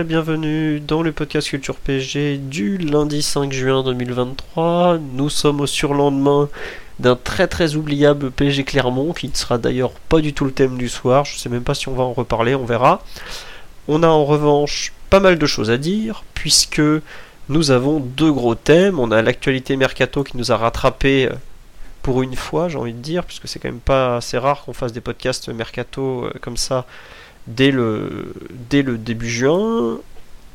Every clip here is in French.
Et bienvenue dans le podcast Culture PG du lundi 5 juin 2023. Nous sommes au surlendemain d'un très très oubliable PG Clermont qui ne sera d'ailleurs pas du tout le thème du soir. Je sais même pas si on va en reparler, on verra. On a en revanche pas mal de choses à dire puisque nous avons deux gros thèmes. On a l'actualité mercato qui nous a rattrapé euh, pour une fois, j'ai envie de dire, puisque c'est quand même pas assez rare qu'on fasse des podcasts mercato euh, comme ça dès le, début juin.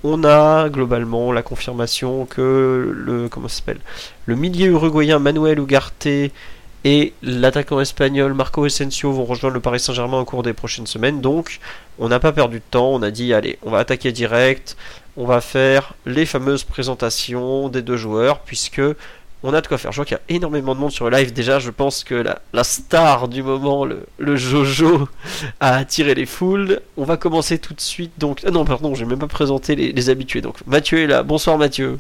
On a globalement la confirmation que le comment le milieu uruguayen Manuel Ugarte et l'attaquant espagnol Marco Asensio vont rejoindre le Paris Saint-Germain au cours des prochaines semaines. Donc, on n'a pas perdu de temps. On a dit allez, on va attaquer direct. On va faire les fameuses présentations des deux joueurs puisque on a de quoi faire. Je vois qu'il y a énormément de monde sur le live. Déjà, je pense que la, la star du moment, le, le Jojo, a attiré les foules. On va commencer tout de suite. Donc, ah non, pardon, j'ai même pas présenté les, les habitués. Donc, Mathieu est là. Bonsoir, Mathieu.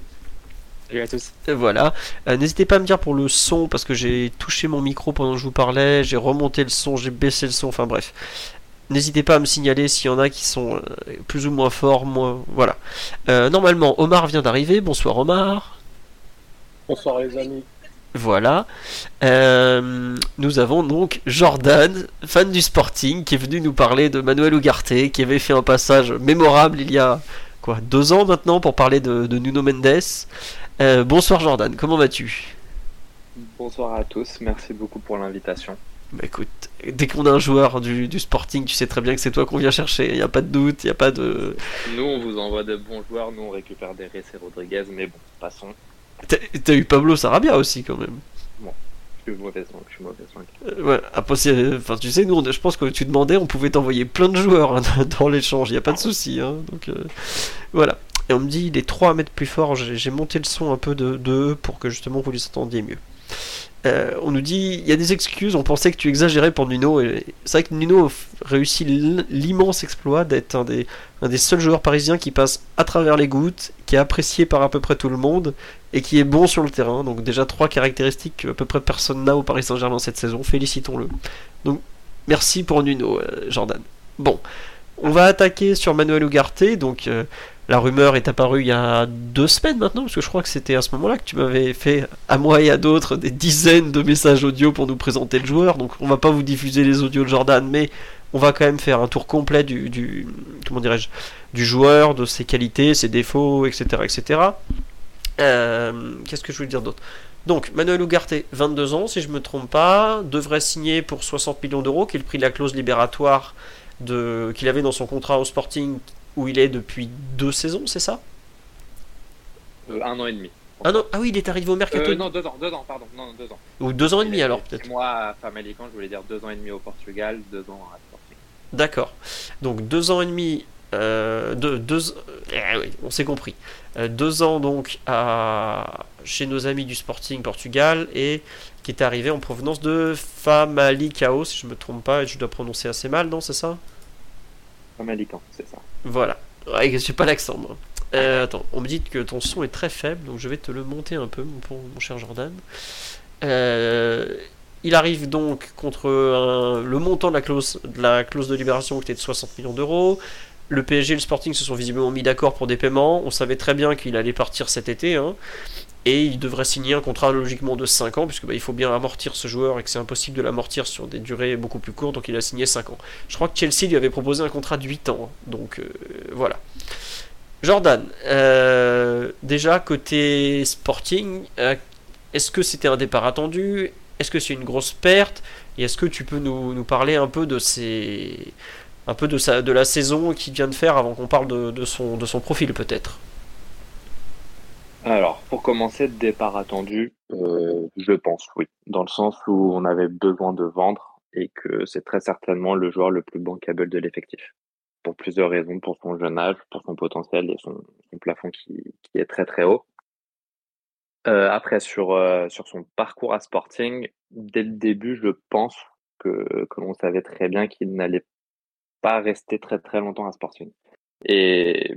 Salut à tous. Voilà. Euh, N'hésitez pas à me dire pour le son parce que j'ai touché mon micro pendant que je vous parlais. J'ai remonté le son, j'ai baissé le son. Enfin bref. N'hésitez pas à me signaler s'il y en a qui sont euh, plus ou moins forts. Voilà. Euh, normalement, Omar vient d'arriver. Bonsoir, Omar. Bonsoir les amis. Voilà. Euh, nous avons donc Jordan, fan du Sporting, qui est venu nous parler de Manuel Ugarte, qui avait fait un passage mémorable il y a quoi deux ans maintenant pour parler de, de Nuno Mendes. Euh, bonsoir Jordan, comment vas-tu? Bonsoir à tous, merci beaucoup pour l'invitation. Bah écoute, dès qu'on a un joueur du, du Sporting, tu sais très bien que c'est toi qu'on vient chercher. Il n'y a pas de doute, il n'y a pas de. Nous, on vous envoie de bons joueurs, nous, on récupère des et Rodriguez, mais bon, passons. T'as eu Pablo Sarabia aussi quand même. Je suis mauvais langue, je suis mauvais langue. Euh, ouais, après, enfin, tu sais, nous, on- je pense que tu demandais, on pouvait t'envoyer plein de joueurs hein, dans l'échange, il a pas de souci. Hein, donc, euh, voilà. Et on me dit, les 3 mètres plus fort, j'ai monté le son un peu de, de eux pour que justement vous les entendiez mieux. Euh, on nous dit, il y a des excuses, on pensait que tu exagérais pour Nuno. et C'est vrai que Nuno réussit l'immense exploit d'être un des, un des seuls joueurs parisiens qui passe à travers les gouttes, qui est apprécié par à peu près tout le monde et qui est bon sur le terrain. Donc déjà trois caractéristiques que à peu près personne n'a au Paris Saint-Germain cette saison. Félicitons-le. Donc merci pour Nuno, euh, Jordan. Bon, on va attaquer sur Manuel Ugarte. Donc euh, la rumeur est apparue il y a deux semaines maintenant, parce que je crois que c'était à ce moment-là que tu m'avais fait à moi et à d'autres des dizaines de messages audio pour nous présenter le joueur. Donc on va pas vous diffuser les audios de Jordan, mais on va quand même faire un tour complet du, du joueur, de ses qualités, ses défauts, etc., etc. Euh, Qu'est-ce que je voulais dire d'autre? Donc, Manuel Ugarte, 22 ans, si je me trompe pas, devrait signer pour 60 millions d'euros, qui est le prix de la clause libératoire de qu'il avait dans son contrat au Sporting, où il est depuis deux saisons, c'est ça? Euh, un an et demi. ah, non, ah oui, il est arrivé au mercato. Euh, non, deux ans, deux ans, pardon, non, deux ans. Ou deux ans et demi alors, peut-être. Moi, à Famalicão, je voulais dire deux ans et demi au Portugal, deux ans à Sporting. D'accord. Donc deux ans et demi. Euh, deux, deux, eh oui, on s'est compris. Euh, deux ans donc à, chez nos amis du Sporting Portugal et qui est arrivé en provenance de Famalicão, si je me trompe pas, et je dois prononcer assez mal, non, c'est ça? Famalicão, c'est ça. Voilà. Ouais, je suis pas l'accent, moi. Euh, attends, on me dit que ton son est très faible, donc je vais te le monter un peu, mon, mon cher Jordan. Euh, il arrive donc contre un- le montant de la, clause, de la clause de libération qui était de 60 millions d'euros. Le PSG et le Sporting se sont visiblement mis d'accord pour des paiements. On savait très bien qu'il allait partir cet été. hein. et il devrait signer un contrat logiquement de 5 ans, puisque bah, il faut bien amortir ce joueur et que c'est impossible de l'amortir sur des durées beaucoup plus courtes. Donc il a signé 5 ans. Je crois que Chelsea lui avait proposé un contrat de 8 ans. hein. Donc euh, voilà. Jordan, euh, déjà côté Sporting, euh, est-ce que c'était un départ attendu? Est-ce que c'est une grosse perte? Et est-ce que tu peux nous, nous parler un peu de ces un peu de, sa, de la saison qu'il vient de faire avant qu'on parle de, de son, de son profil peut-être Alors, pour commencer, départ attendu, euh, je pense oui, dans le sens où on avait besoin de vendre et que c'est très certainement le joueur le plus bankable de l'effectif. pour plusieurs raisons, pour son jeune âge, pour son potentiel et son, plafond qui, est très très haut. Euh, après, sur, euh, sur son parcours à Sporting, dès le début, je pense que, que l'on savait très bien qu'il n'allait rester très très longtemps à Sporting. Et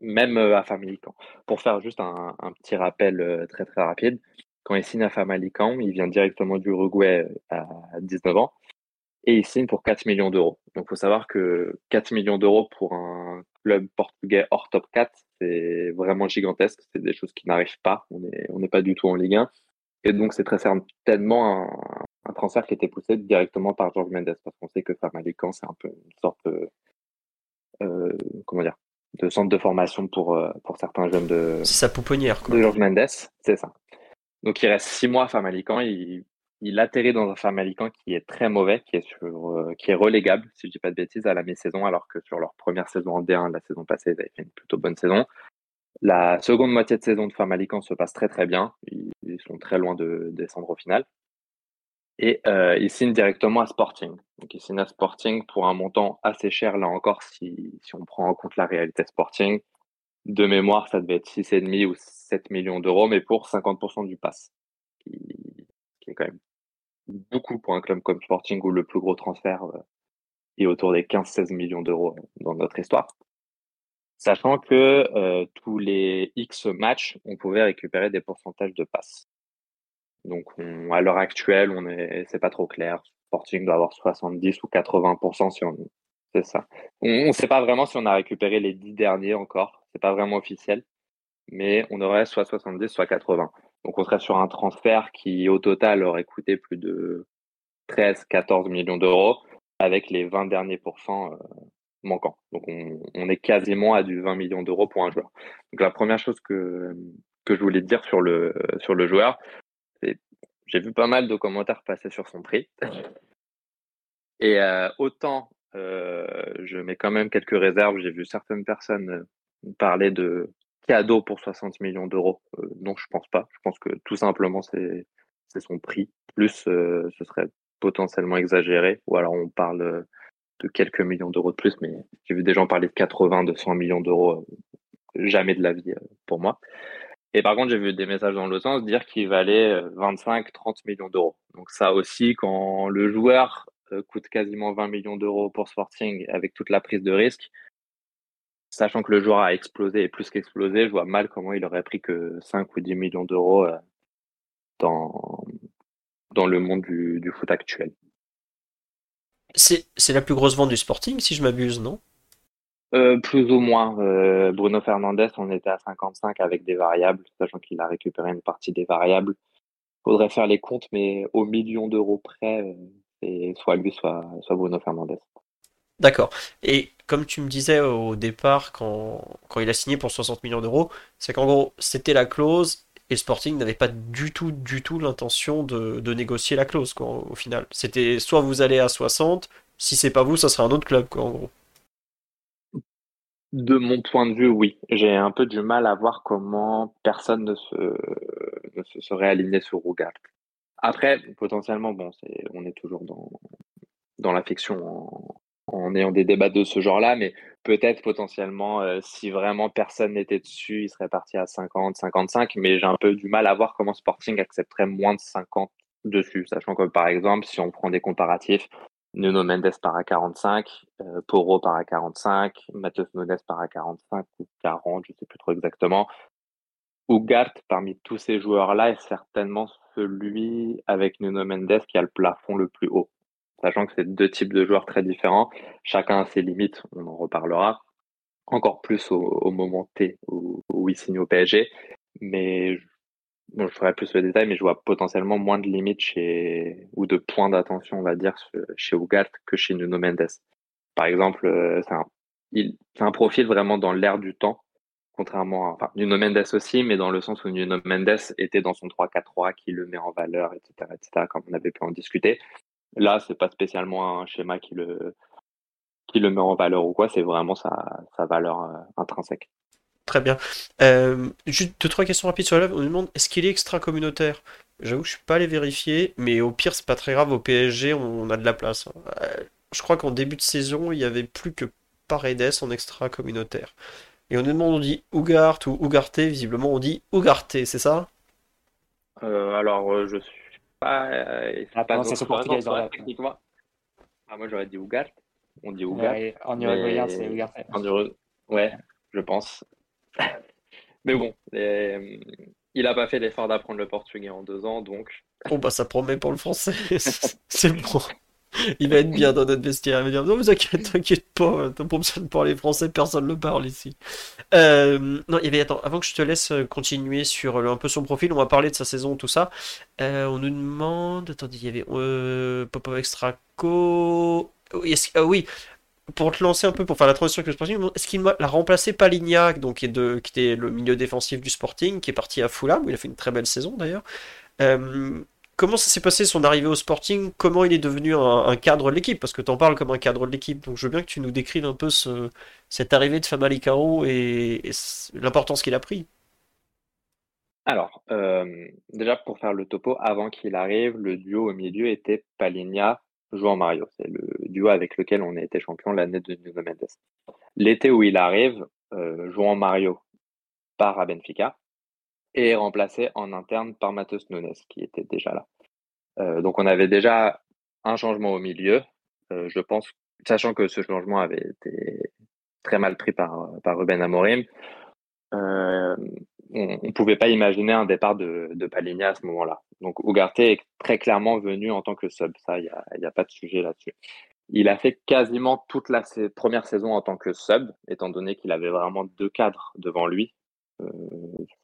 même à Famalicão. Pour faire juste un, petit rappel très très rapide, quand il signe à Famalicão, il vient directement du Uruguay à 19 ans et il signe pour 4 millions d'euros. Donc, il faut savoir que 4 millions d'euros pour un club portugais hors top 4, c'est vraiment gigantesque. C'est des choses qui n'arrivent pas. On n'est on pas du tout en Ligue 1. Et donc, c'est très certainement un, un, transfert qui été poussé directement par George Mendes, parce qu'on sait que Famalicão, c'est un peu une sorte de, euh, comment dire, de centre de formation pour, euh, pour certains jeunes de, c'est sa pouponnière, quoi. de George Mendes. C'est ça. Donc, il reste six mois à Famalicão. Il, il atterrit dans un Famalicão qui est très mauvais, qui est, sur, euh, qui est relégable, si je dis pas de bêtises, à la mi-saison, alors que sur leur première saison en D1, la saison passée, ils avaient fait une plutôt bonne saison. La seconde moitié de saison de Famalicão se passe très très bien. Ils, sont très loin de descendre au final. Et euh, ils signent directement à Sporting. Donc ils signent à Sporting pour un montant assez cher, là encore, si, si on prend en compte la réalité Sporting. De mémoire, ça devait être 6,5 ou 7 millions d'euros, mais pour 50% du pass, qui, qui est quand même beaucoup pour un club comme Sporting où le plus gros transfert euh, est autour des 15-16 millions d'euros dans notre histoire. Sachant que euh, tous les X matchs, on pouvait récupérer des pourcentages de passes. Donc à l'heure actuelle, on est, c'est pas trop clair. Sporting doit avoir 70 ou 80% si on, c'est ça. On ne sait pas vraiment si on a récupéré les 10 derniers encore. C'est pas vraiment officiel. Mais on aurait soit 70, soit 80. Donc on serait sur un transfert qui au total aurait coûté plus de 13, 14 millions d'euros avec les 20 derniers pourcents euh, manquants. Donc on, est quasiment à du 20 millions d'euros pour un joueur. Donc la première chose que, que je voulais dire sur le, sur le joueur, j'ai vu pas mal de commentaires passer sur son prix. Et euh, autant euh, je mets quand même quelques réserves, j'ai vu certaines personnes parler de cadeau pour 60 millions d'euros. Euh, non, je pense pas. Je pense que tout simplement c'est son prix. Plus euh, ce serait potentiellement exagéré. Ou alors on parle de quelques millions d'euros de plus, mais j'ai vu des gens parler de 80, de 100 millions d'euros. Euh, jamais de la vie pour moi. Et par contre, j'ai vu des messages dans le sens dire qu'il valait 25, 30 millions d'euros. Donc ça aussi, quand le joueur coûte quasiment 20 millions d'euros pour Sporting avec toute la prise de risque, sachant que le joueur a explosé et plus qu'explosé, je vois mal comment il aurait pris que 5 ou 10 millions d'euros euh, dans, dans le monde du, foot actuel. C'est la plus grosse vente du Sporting, si je m'abuse, non? Euh, Plus ou moins. Euh, Bruno Fernandez, on était à 55 avec des variables, sachant qu'il a récupéré une partie des variables. Faudrait faire les comptes, mais au million d'euros près, c'est soit lui, soit, Bruno Fernandez. D'accord. Et comme tu me disais au départ, quand, il a signé pour 60 millions d'euros, c'est qu'en gros, c'était la clause et Sporting n'avait pas du tout, du tout l'intention de, négocier la clause, au final. C'était soit vous allez à 60, si c'est pas vous, ça sera un autre club, en gros. De mon point de vue, oui. J'ai un peu du mal à voir comment personne ne se, ne se serait aligné sur Rougat. Après, potentiellement, bon, c'est, on est toujours dans, dans l'affection en ayant des débats de ce genre-là, mais peut-être potentiellement, euh, si vraiment personne n'était dessus, il serait parti à 50, 55, mais j'ai un peu du mal à voir comment Sporting accepterait moins de 50 dessus, sachant que par exemple, si on prend des comparatifs, Nuno Mendes part à 45, euh, Poro part à 45, Matheus Nunes part à 45 ou 40, je ne sais plus trop exactement. Ugart, parmi tous ces joueurs-là, est certainement celui avec Nuno Mendes qui a le plafond le plus haut sachant que c'est deux types de joueurs très différents. Chacun a ses limites, on en reparlera. Encore plus au, moment T où, il signe au PSG. Mais je ferai plus le détail, mais je vois potentiellement moins de limites chez, ou de points d'attention, on va dire, chez Ougat que chez Nuno Mendes. Par exemple, euh, c'est un, un profil vraiment dans l'air du temps, contrairement à enfin, Nuno Mendes aussi, mais dans le sens où Nuno Mendes était dans son 3-4-3 qui le met en valeur, etc., etc., comme on avait pu en discuter. Là, c'est pas spécialement un schéma qui le, qui le met en valeur ou quoi, c'est vraiment sa, sa valeur euh, intrinsèque. Très bien. Euh, juste deux, trois questions rapides sur la On nous demande est-ce qu'il est extra-communautaire? J'avoue que je suis pas allé vérifier, mais au pire, c'est pas très grave. Au PSG, on, a de la place. Hein. Euh, je crois qu'en début de saison, il y avait plus que Paredes en extra communautaire. Et on nous demande, on dit Ougart ou Ougarté, visiblement on dit Ougarté, c'est ça? Euh, Alors, je suis pas. Euh, La pas raison, voilà. techniquement. Ah, moi, j'aurais dit Ougart. On dit Ougart. Ouais, en mais- uruguayen, c'est Ugarte. En. Ouais, je pense. Mais bon, euh, il a pas fait l'effort d'apprendre le portugais en deux ans, donc Bon, bah ça promet pour le français, c'est bon. Il va être bien dans notre vestiaire. Il va dire Non, mais t'inquiète, t'inquiète pas, t'as pas besoin de parler français, personne ne le parle ici. Euh, non, il y avait, attends, avant que je te laisse euh, continuer sur un peu son profil, on va parler de sa saison, tout ça. Euh, on nous demande, attendez, il y avait euh, Popo Extraco. Ah oui, pour te lancer un peu, pour faire la transition avec le Sporting, est-ce qu'il l'a remplacé Palignac, donc qui, est était le milieu défensif du Sporting, qui est parti à Fulham, où il a fait une très belle saison d'ailleurs. Euh, comment ça s'est passé son arrivée au Sporting? Comment il est devenu un, cadre de l'équipe? Parce que tu en parles comme un cadre de l'équipe, donc je veux bien que tu nous décrives un peu ce, cette arrivée de Famalicão et, et l'importance qu'il a pris. Alors, euh, déjà pour faire le topo, avant qu'il arrive, le duo au milieu était Palinha, João Mario. C'est le duo avec lequel on a été champion l'année de Nuno Mendes. L'été où il arrive, euh, João Mario part à Benfica et est remplacé en interne par Matheus Nunes, qui était déjà là. Euh, donc on avait déjà un changement au milieu. Euh, je pense, sachant que ce changement avait été très mal pris par, Ruben Amorim. Euh, on ne pouvait pas imaginer un départ de, de à ce moment-là. Donc Ugarte est très clairement venu en tant que sub, ça, il n'y a, y a pas de sujet là-dessus. Il a fait quasiment toute la première saison en tant que sub, étant donné qu'il avait vraiment deux cadres devant lui. Euh,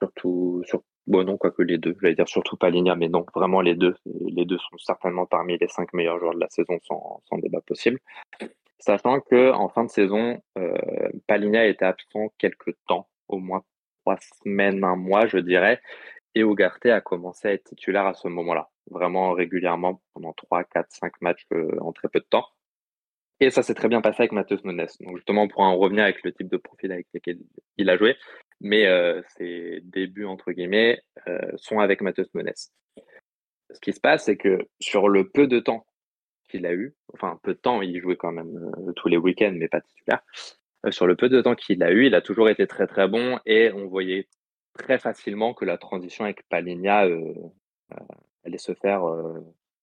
surtout, sur, bon non, quoique les deux, j'allais dire surtout Paligna, mais non, vraiment les deux. Les deux sont certainement parmi les cinq meilleurs joueurs de la saison sans, sans débat possible. Sachant que en fin de saison, euh, Paligna était absent quelques temps, au moins trois semaines, un mois, je dirais. Et Ugarte a commencé à être titulaire à ce moment-là, vraiment régulièrement pendant 3, 4, 5 matchs euh, en très peu de temps. Et ça s'est très bien passé avec Matheus Nunes. Donc justement, on pourra en revenir avec le type de profil avec lequel il a joué. Mais euh, ses débuts, entre guillemets, euh, sont avec Matheus Nunes. Ce qui se passe, c'est que sur le peu de temps qu'il a eu, enfin peu de temps, il jouait quand même tous les week-ends, mais pas titulaire. Euh, sur le peu de temps qu'il a eu, il a toujours été très très bon et on voyait très facilement que la transition avec Paligna euh, euh, allait se faire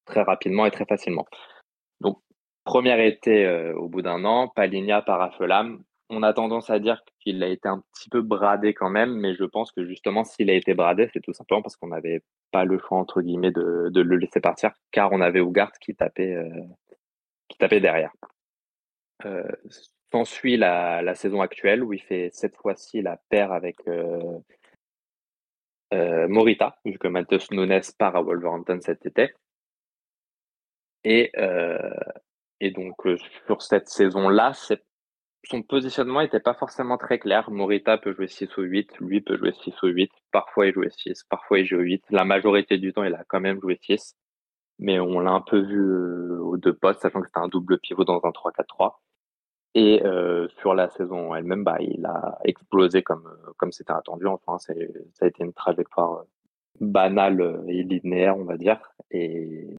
très rapidement et très facilement. Donc, premier été au bout d'un an, Paligna part à Fulham. On a tendance à dire qu'il a été un petit peu bradé quand même, mais je pense que justement, s'il a été bradé, c'est tout simplement parce qu'on n'avait pas le choix, entre guillemets, de, le laisser partir, car on avait Ougart qui tapait, qui derrière. S'ensuit la, saison actuelle où il fait cette fois-ci la paire avec euh, euh, Morita, vu que Matheus Nunes part à Wolverhampton cet été. Et, euh, et donc, sur cette saison-là, son positionnement n'était pas forcément très clair. Morita peut jouer 6 ou 8, lui peut jouer 6 ou 8. Parfois, il jouait 6, parfois, il jouait 8. La majorité du temps, il a quand même joué 6. Mais on l'a un peu vu aux deux postes, sachant que c'était un double pivot dans un 3-4-3. Et euh, sur la saison elle-même, bah, il a explosé comme euh, comme c'était attendu. Enfin, c'est, ça a été une trajectoire euh, banale et linéaire, on va dire. Et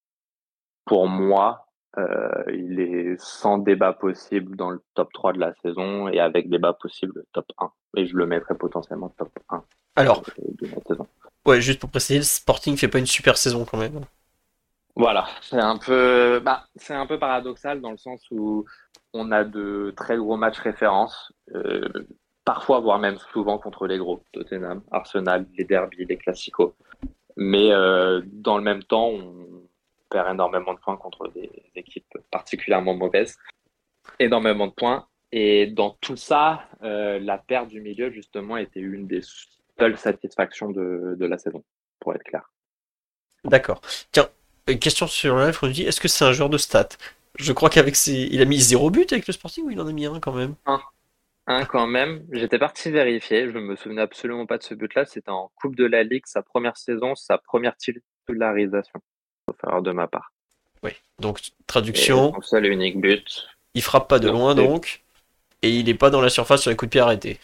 pour moi, euh, il est sans débat possible dans le top 3 de la saison et avec débat possible top 1. Et je le mettrais potentiellement top 1 Alors, de la saison. ouais, juste pour préciser, le Sporting fait pas une super saison quand même. Voilà, c'est un peu, bah, c'est un peu paradoxal dans le sens où on a de très gros matchs références, euh, parfois voire même souvent contre les gros, Tottenham, Arsenal, les derbies, les classicos. Mais euh, dans le même temps, on perd énormément de points contre des équipes particulièrement mauvaises, énormément de points. Et dans tout ça, euh, la perte du milieu justement était une des seules satisfactions de, la saison, pour être clair. D'accord. Tiens, une question sur le on dit est-ce que c'est un joueur de stats? Je crois qu'avec ses... Il a mis zéro but avec le Sporting ou il en a mis un quand même? Hein, quand même, j'étais parti vérifier, je me souvenais absolument pas de ce but-là, c'était en Coupe de la Ligue, sa première saison, sa première titularisation, sauf erreur de ma part. Oui. Donc, traduction, son seul et unique but. il frappe pas de Non, loin c'est- donc, et il est pas dans la surface sur les coups de pied arrêtés.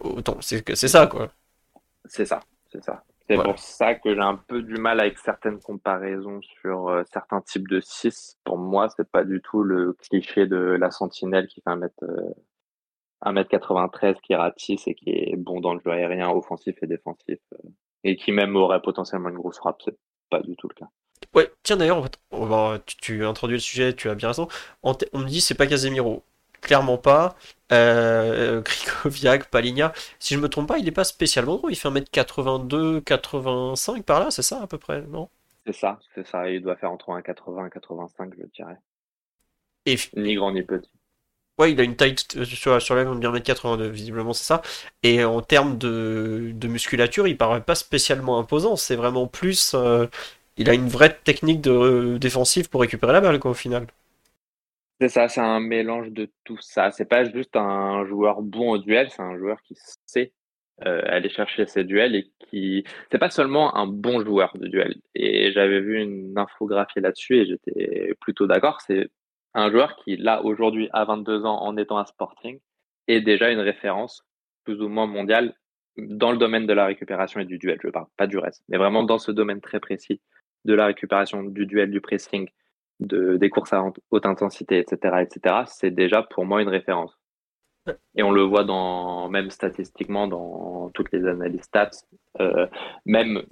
Autant, c'est que c'est ça quoi. C'est ça, c'est ça. C'est Voilà. pour ça que j'ai un peu du mal avec certaines comparaisons sur euh, certains types de 6. Pour moi, c'est pas du tout le cliché de la sentinelle qui fait un mètre, euh, 1m93 qui ratisse et qui est bon dans le jeu aérien, offensif et défensif, euh, et qui même aurait potentiellement une grosse frappe, c'est pas du tout le cas. Ouais, tiens d'ailleurs, tu, tu introduis le sujet, tu as bien raison. On, me dit c'est pas Casemiro. Clairement pas. Euh, Krikoviak, Paligna. Si je me trompe pas, il est pas spécialement gros. Il fait 1m82, 85 par là, c'est ça à peu près, non? C'est ça, c'est ça. Il doit faire entre 1,80 et 85, je dirais. Et... Ni grand ni petit. Ouais, il a une taille sur, sur la on dit 1m82, visiblement c'est ça. Et en termes de, musculature, il paraît pas spécialement imposant. C'est vraiment plus. Euh, il a une vraie technique de, euh, défensive pour récupérer la balle, quoi, au final. C'est ça, c'est un mélange de tout ça. C'est pas juste un joueur bon au duel, c'est un joueur qui sait euh, aller chercher ses duels et qui. C'est pas seulement un bon joueur de duel. Et j'avais vu une infographie là-dessus et j'étais plutôt d'accord. C'est un joueur qui, là, aujourd'hui, à 22 ans, en étant un Sporting, est déjà une référence plus ou moins mondiale dans le domaine de la récupération et du duel. Je parle pas du reste, mais vraiment dans ce domaine très précis de la récupération, du duel, du pressing, de, des courses à haute intensité, etc., etc. C'est déjà pour moi une référence. Et on le voit dans, même statistiquement dans toutes les analyses stats, euh, même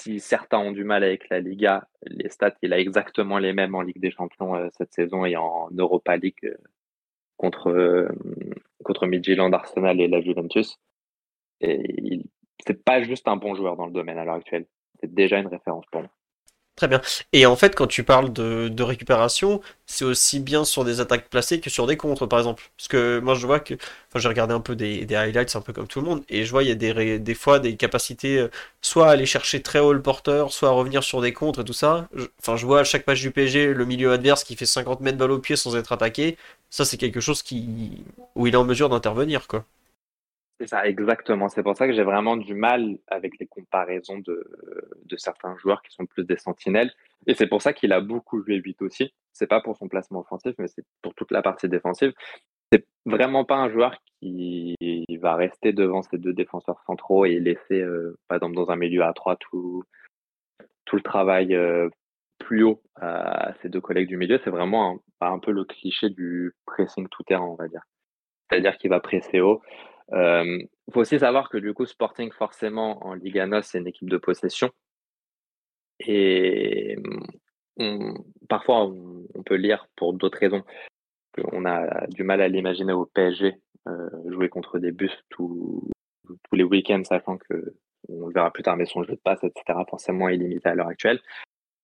si certains ont du mal avec la Liga, les stats, il a exactement les mêmes en Ligue des Champions euh, cette saison et en Europa League euh, contre, contre Midtjylland, Arsenal et la Juventus. Et c'est pas juste un bon joueur dans le domaine à l'heure actuelle. C'est déjà une référence pour moi. Très bien. Et en fait, quand tu parles de, récupération, c'est aussi bien sur des attaques placées que sur des contres, par exemple. Parce que moi, je vois que. Enfin, j'ai regardé un peu des, highlights, un peu comme tout le monde, et je vois, il y a des, des fois des capacités, euh, soit à aller chercher très haut le porteur, soit à revenir sur des contres et tout ça. enfin, je vois à chaque page du PSG le milieu adverse qui fait 50 mètres balle au pied sans être attaqué. Ça, c'est quelque chose qui où il est en mesure d'intervenir, quoi. C'est ça, exactement. C'est pour ça que j'ai vraiment du mal avec les comparaisons de, certains joueurs qui sont plus des sentinelles. Et c'est pour ça qu'il a beaucoup joué 8 aussi. C'est pas pour son placement offensif, mais c'est pour toute la partie défensive. C'est vraiment pas un joueur qui va rester devant ses deux défenseurs centraux et laisser, euh, par exemple, dans un milieu à 3 tout, tout le travail euh, plus haut à ses deux collègues du milieu. C'est vraiment un, un peu le cliché du pressing tout terrain, on va dire. C'est-à-dire qu'il va presser haut il euh, faut aussi savoir que du coup, Sporting, forcément, en Liga NOS, c'est une équipe de possession. Et parfois, on, peut lire pour d'autres raisons qu'on a du mal à l'imaginer au PSG euh, jouer contre des bus tous les week-ends, sachant que on le verra plus tard, mais son jeu de passe, etc., forcément est limité à l'heure actuelle.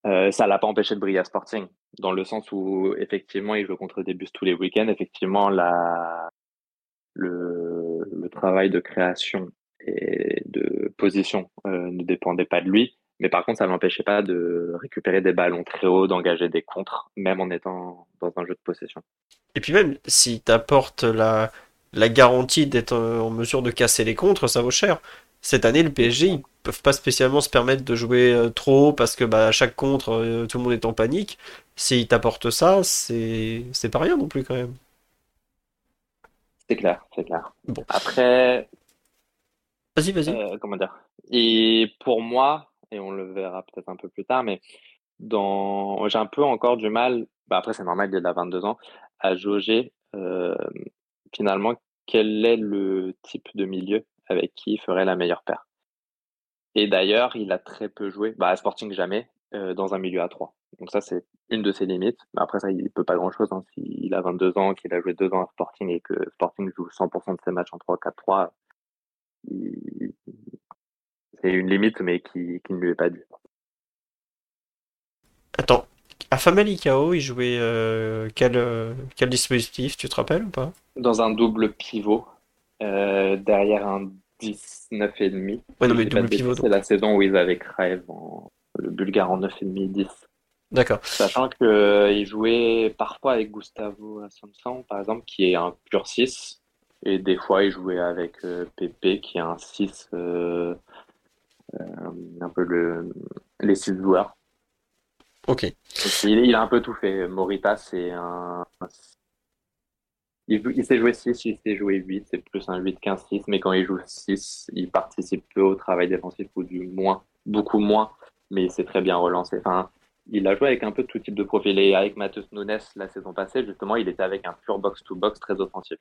Euh, ça l'a pas empêché de briller à Sporting, dans le sens où effectivement il joue contre des bus tous les week-ends. Effectivement, la, le, travail de création et de position euh, ne dépendait pas de lui. Mais par contre, ça ne l'empêchait pas de récupérer des ballons très hauts, d'engager des contres, même en étant dans un jeu de possession. Et puis même, s'il t'apporte la, la garantie d'être en mesure de casser les contres, ça vaut cher. Cette année, le PSG, ils peuvent pas spécialement se permettre de jouer euh, trop haut parce que bah, à chaque contre, euh, tout le monde est en panique. S'il t'apporte ça, c'est pas rien non plus quand même. C'est clair, c'est clair. Après. Vas-y, vas-y. Euh, comment dire? Et pour moi, et on le verra peut-être un peu plus tard, mais dans... j'ai un peu encore du mal, bah après c'est normal, il a 22 ans, à jauger euh, finalement quel est le type de milieu avec qui il ferait la meilleure paire. Et d'ailleurs, il a très peu joué, bah, à Sporting jamais, euh, dans un milieu à 3. Donc ça, c'est une de ses limites. Mais après ça, il peut pas grand-chose. Hein. S'il a 22 ans, qu'il a joué deux ans à Sporting et que Sporting joue 100% de ses matchs en 3-4-3, c'est une limite, mais qui, qui ne lui est pas due. Attends, à Famalicão, il jouait euh, quel, euh, quel dispositif, tu te rappelles ou pas? Dans un double pivot, euh, derrière un 19,5. Ouais, non, mais double pivot. C'est la saison où ils avaient en... le Bulgare en 9,5-10. D'accord. Sachant qu'il euh, jouait parfois avec Gustavo Assunção, par exemple, qui est un pur 6. Et des fois, il jouait avec euh, Pepe, qui est un 6, euh, un peu le, les 6 joueurs. Ok. il, a un peu tout fait. Morita, c'est un. Il, il sait jouer 6, il sait jouer 8, c'est plus un 8 qu'un 6, mais quand il joue 6, il participe peu au travail défensif, ou du moins, beaucoup moins, mais il sait très bien relancer. Enfin, il a joué avec un peu tout type de profil. Et avec Matheus Nunes la saison passée, justement, il était avec un pur box-to-box très offensif.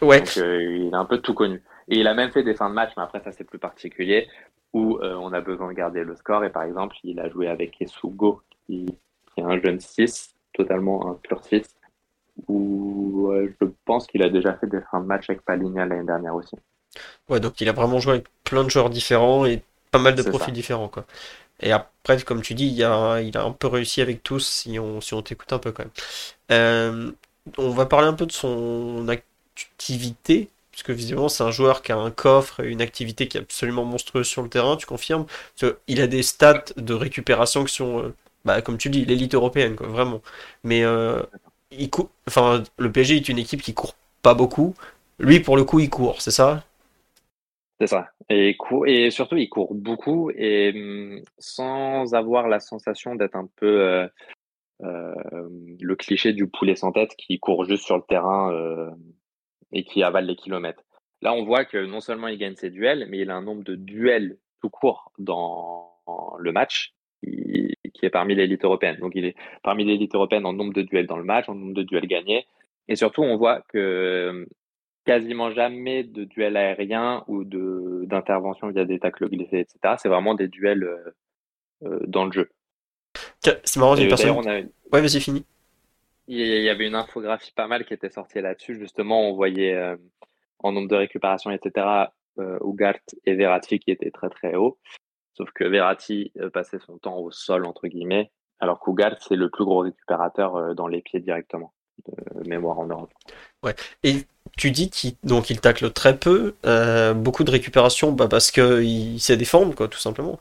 Ouais. Donc il a un peu tout connu. Et il a même fait des fins de match, mais après ça c'est plus particulier, où on a besoin de garder le score. Et par exemple, il a joué avec Esugo, qui, qui est un jeune 6, totalement un pur 6, où je pense qu'il a déjà fait des fins de match avec Paligna l'année dernière aussi. Ouais, donc il a vraiment joué avec plein de joueurs différents et pas mal de profils différents, quoi. Et après, comme tu dis, il a, un peu réussi avec tous si on, t'écoute un peu quand même. Euh, on va parler un peu de son activité, puisque visiblement c'est un joueur qui a un coffre et une activité qui est absolument monstrueuse sur le terrain, tu confirmes? Il a des stats de récupération qui sont, euh, bah, comme tu dis, l'élite européenne, vraiment. Mais euh, il enfin, le PSG est une équipe qui court pas beaucoup. Lui, pour le coup, il court, c'est ça? C'est ça. Et, surtout, il court beaucoup et mmh, sans avoir la sensation d'être un peu euh, euh, le cliché du poulet sans tête qui court juste sur le terrain euh, et qui avale les kilomètres. Là, on voit que non seulement il gagne ses duels, mais il a un nombre de duels tout court dans le match qui est parmi l'élite européenne. Donc, il est parmi l'élite européenne en nombre de duels dans le match, en nombre de duels gagnés. Et surtout, on voit que quasiment jamais de duels aériens ou de d'intervention via des tacles glissés, etc. C'est vraiment des duels euh, euh, dans le jeu. C'est marrant, j'ai personne. Ouais, vas-y, fini. Il y avait une infographie pas mal qui était sortie là-dessus. Justement, on voyait euh, en nombre de récupérations, etc. Ugart et Verratti qui étaient très très hauts. Sauf que Verratti passait son temps au sol, entre guillemets, alors qu'Ugart, c'est le plus gros récupérateur dans les pieds directement de mémoire en Europe. Ouais. Et tu dis qu'il il tacle très peu, euh, beaucoup de récupération bah, parce qu'il sait défendre, quoi, tout simplement.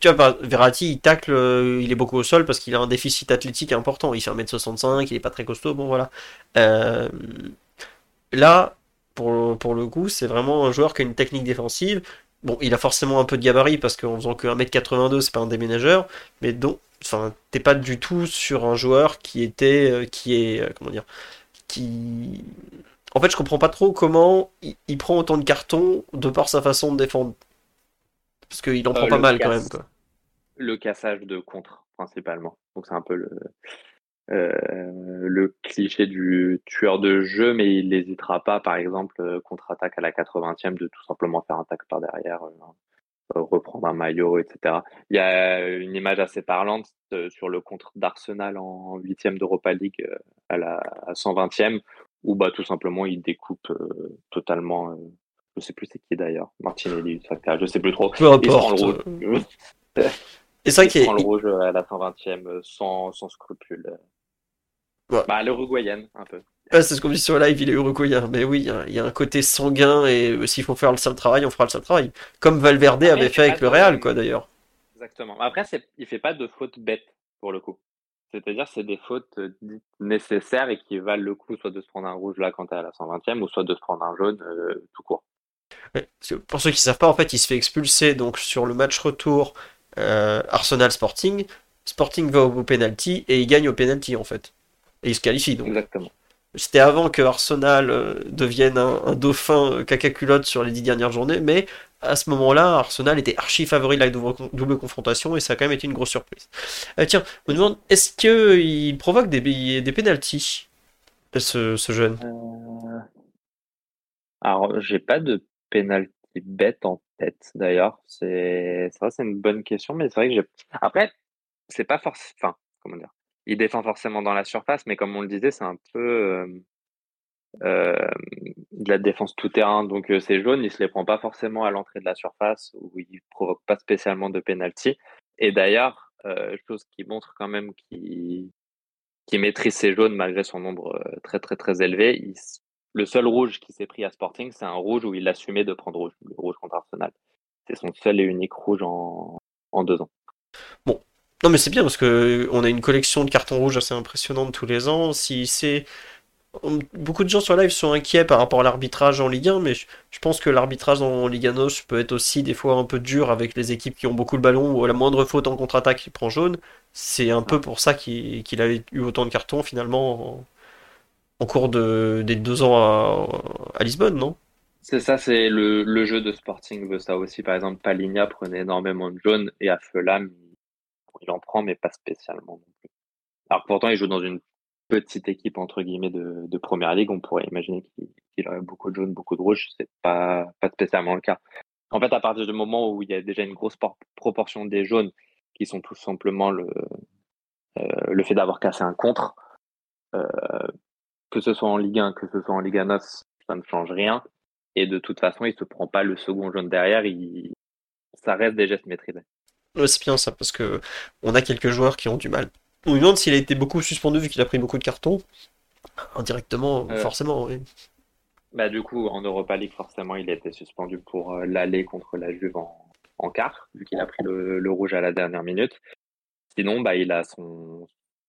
Tu vois, Verratti, il tacle, euh, il est beaucoup au sol parce qu'il a un déficit athlétique important. Il fait 1m65, il est pas très costaud, bon voilà. Euh, là, pour, pour le coup, c'est vraiment un joueur qui a une technique défensive. Bon, il a forcément un peu de gabarit parce qu'en faisant que 1m82, c'est pas un déménageur, mais donc, enfin, t'es pas du tout sur un joueur qui était, qui est, comment dire, qui en fait, je comprends pas trop comment il, prend autant de cartons de par sa façon de défendre. Parce qu'il en prend euh, pas mal quand même. Quoi. Le cassage de contre, principalement. Donc c'est un peu le, euh, le cliché du tueur de jeu, mais il n'hésitera pas, par exemple, euh, contre-attaque à la 80e, de tout simplement faire un tac par derrière, reprendre un maillot, etc. Il y a une image assez parlante sur le contre d'Arsenal en 8e d'Europa League à la à 120e, ou bah tout simplement il découpe euh, totalement. Euh, je sais plus c'est qui d'ailleurs, Martinelli, je sais plus trop. Peu importe. Et ça qui est. prend le rouge à la 120e euh, sans, sans scrupule. Ouais. Bah, l'uruguayenne, un peu. c'est ce qu'on dit sur live, il est uruguayen. Mais oui, il y, a un côté sanguin et s'il faut faire le sale travail, on fera le sale travail. Comme Valverde avait fait avec le Real, quoi, d'ailleurs. Exactement. Après, il fait pas de faute bête, pour le coup. C'est-à-dire c'est des fautes euh, nécessaires et qui valent le coup soit de se prendre un rouge là quand tu es à la 120e ou soit de se prendre un jaune euh, tout court. pour ceux qui ne savent pas, en fait, il se fait expulser donc sur le match retour euh, Arsenal Sporting. Sporting va au penalty et il gagne au penalty en fait. Et il se qualifie donc. Exactement. C'était avant que Arsenal devienne un, dauphin caca culotte sur les dix dernières journées, mais à ce moment-là, Arsenal était archi favori de la double, confrontation et ça a quand même été une grosse surprise. Euh, tiens, on me demande, est-ce qu'il provoque des, des pénalties, ce, ce jeune? Euh... Alors, j'ai pas de pénalty bête en tête d'ailleurs. C'est vrai, c'est une bonne question, mais c'est vrai que j'ai. Après, c'est pas forcément. Enfin, comment dire? Il défend forcément dans la surface, mais comme on le disait, c'est un peu. Euh, de la défense tout terrain. Donc euh, c'est jaune, il se les prend pas forcément à l'entrée de la surface où il provoque pas spécialement de penalty. Et d'ailleurs, euh, chose qui montre quand même qu'il qui maîtrise ses jaunes malgré son nombre très très très élevé. le seul rouge qui s'est pris à Sporting, c'est un rouge où il assumait de prendre rouge, le rouge contre Arsenal. C'est son seul et unique rouge en, en deux ans. Bon, non mais c'est bien parce que on a une collection de cartons rouges assez impressionnante tous les ans. Si c'est Beaucoup de gens sur live sont inquiets par rapport à l'arbitrage en Ligue 1, mais je, pense que l'arbitrage en Ligue 1 peut être aussi des fois un peu dur avec les équipes qui ont beaucoup le ballon ou à la moindre faute en contre-attaque, il prend jaune. C'est un peu pour ça qu'il a eu autant de cartons finalement en, cours de, des deux ans à, Lisbonne, non? C'est ça, c'est le, jeu de Sporting veut ça aussi. Par exemple, Paligna prenait énormément de jaune et à Fulham, il en prend, mais pas spécialement non plus. Alors pourtant, il joue dans une petite équipe entre guillemets de, de première ligue, on pourrait imaginer qu'il aurait beaucoup de jaunes, beaucoup de rouges. C'est pas pas spécialement le cas. En fait, à partir du moment où il y a déjà une grosse proportion des jaunes qui sont tout simplement le euh, le fait d'avoir cassé un contre, euh, que ce soit en Ligue 1, que ce soit en Ligue 9, ça ne change rien. Et de toute façon, il se prend pas le second jaune derrière. Ça reste des gestes maîtrisés. c'est bien ça, parce que on a quelques joueurs qui ont du mal. On lui demande s'il a été beaucoup suspendu vu qu'il a pris beaucoup de cartons. Indirectement, euh, forcément, oui. Bah, du coup, en Europa League, forcément, il a été suspendu pour euh, l'aller contre la Juve en, quart, vu qu'il a pris le, rouge à la dernière minute. Sinon, bah, il a son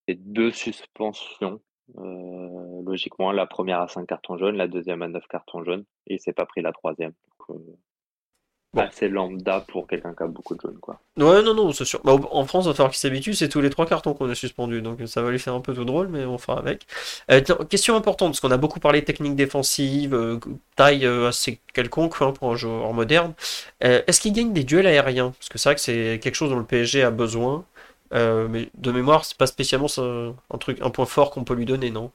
ses deux suspensions. Euh, logiquement, la première à 5 cartons jaunes, la deuxième à 9 cartons jaunes, et il s'est pas pris la troisième. Bon. c'est lambda pour quelqu'un qui a beaucoup de jaunes, quoi. Ouais, non, non, c'est sûr. Bah, en France, il va falloir qu'il s'habitue, c'est tous les trois cartons qu'on a suspendus, donc ça va lui faire un peu tout drôle, mais on fera avec. Euh, question importante, parce qu'on a beaucoup parlé de technique défensive, euh, taille euh, assez quelconque hein, pour un joueur moderne. Est-ce qu'il gagne des duels aériens? Parce que c'est vrai que c'est quelque chose dont le PSG a besoin, mais de mémoire, c'est pas spécialement un, truc, un point fort qu'on peut lui donner, non?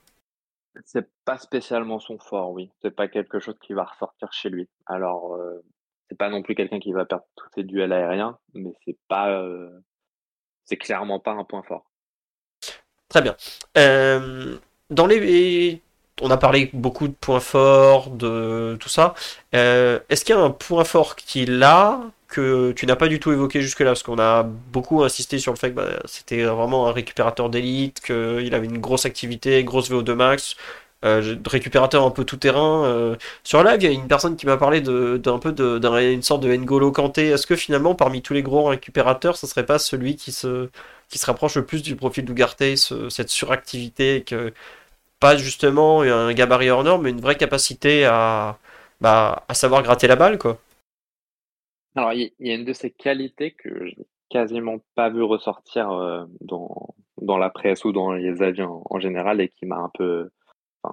C'est pas spécialement son fort, oui. C'est pas quelque chose qui va ressortir chez lui. Alors, c'est pas non plus quelqu'un qui va perdre tous ses duels aériens, mais c'est pas, euh, c'est clairement pas un point fort. Très bien. Euh, dans les, on a parlé beaucoup de points forts, de tout ça. Euh, est-ce qu'il y a un point fort qu'il a que tu n'as pas du tout évoqué jusque-là? Parce qu'on a beaucoup insisté sur le fait que bah, c'était vraiment un récupérateur d'élite, qu'il avait une grosse activité, grosse VO2 max, euh, récupérateur un peu tout terrain. Euh, sur live, il y a une personne qui m'a parlé d'un peu d'une sorte de N'Golo Kanté. Est-ce que finalement, parmi tous les gros récupérateurs, ce serait pas celui qui se, qui se rapproche le plus du profil d'Ugarte, cette suractivité, que pas justement un gabarit hors mais une vraie capacité à, bah, à savoir gratter la balle, quoi? Alors, il y, a une de ces qualités que je n'ai quasiment pas vu ressortir euh, dans, dans la presse ou dans les avions en général et qui m'a un peu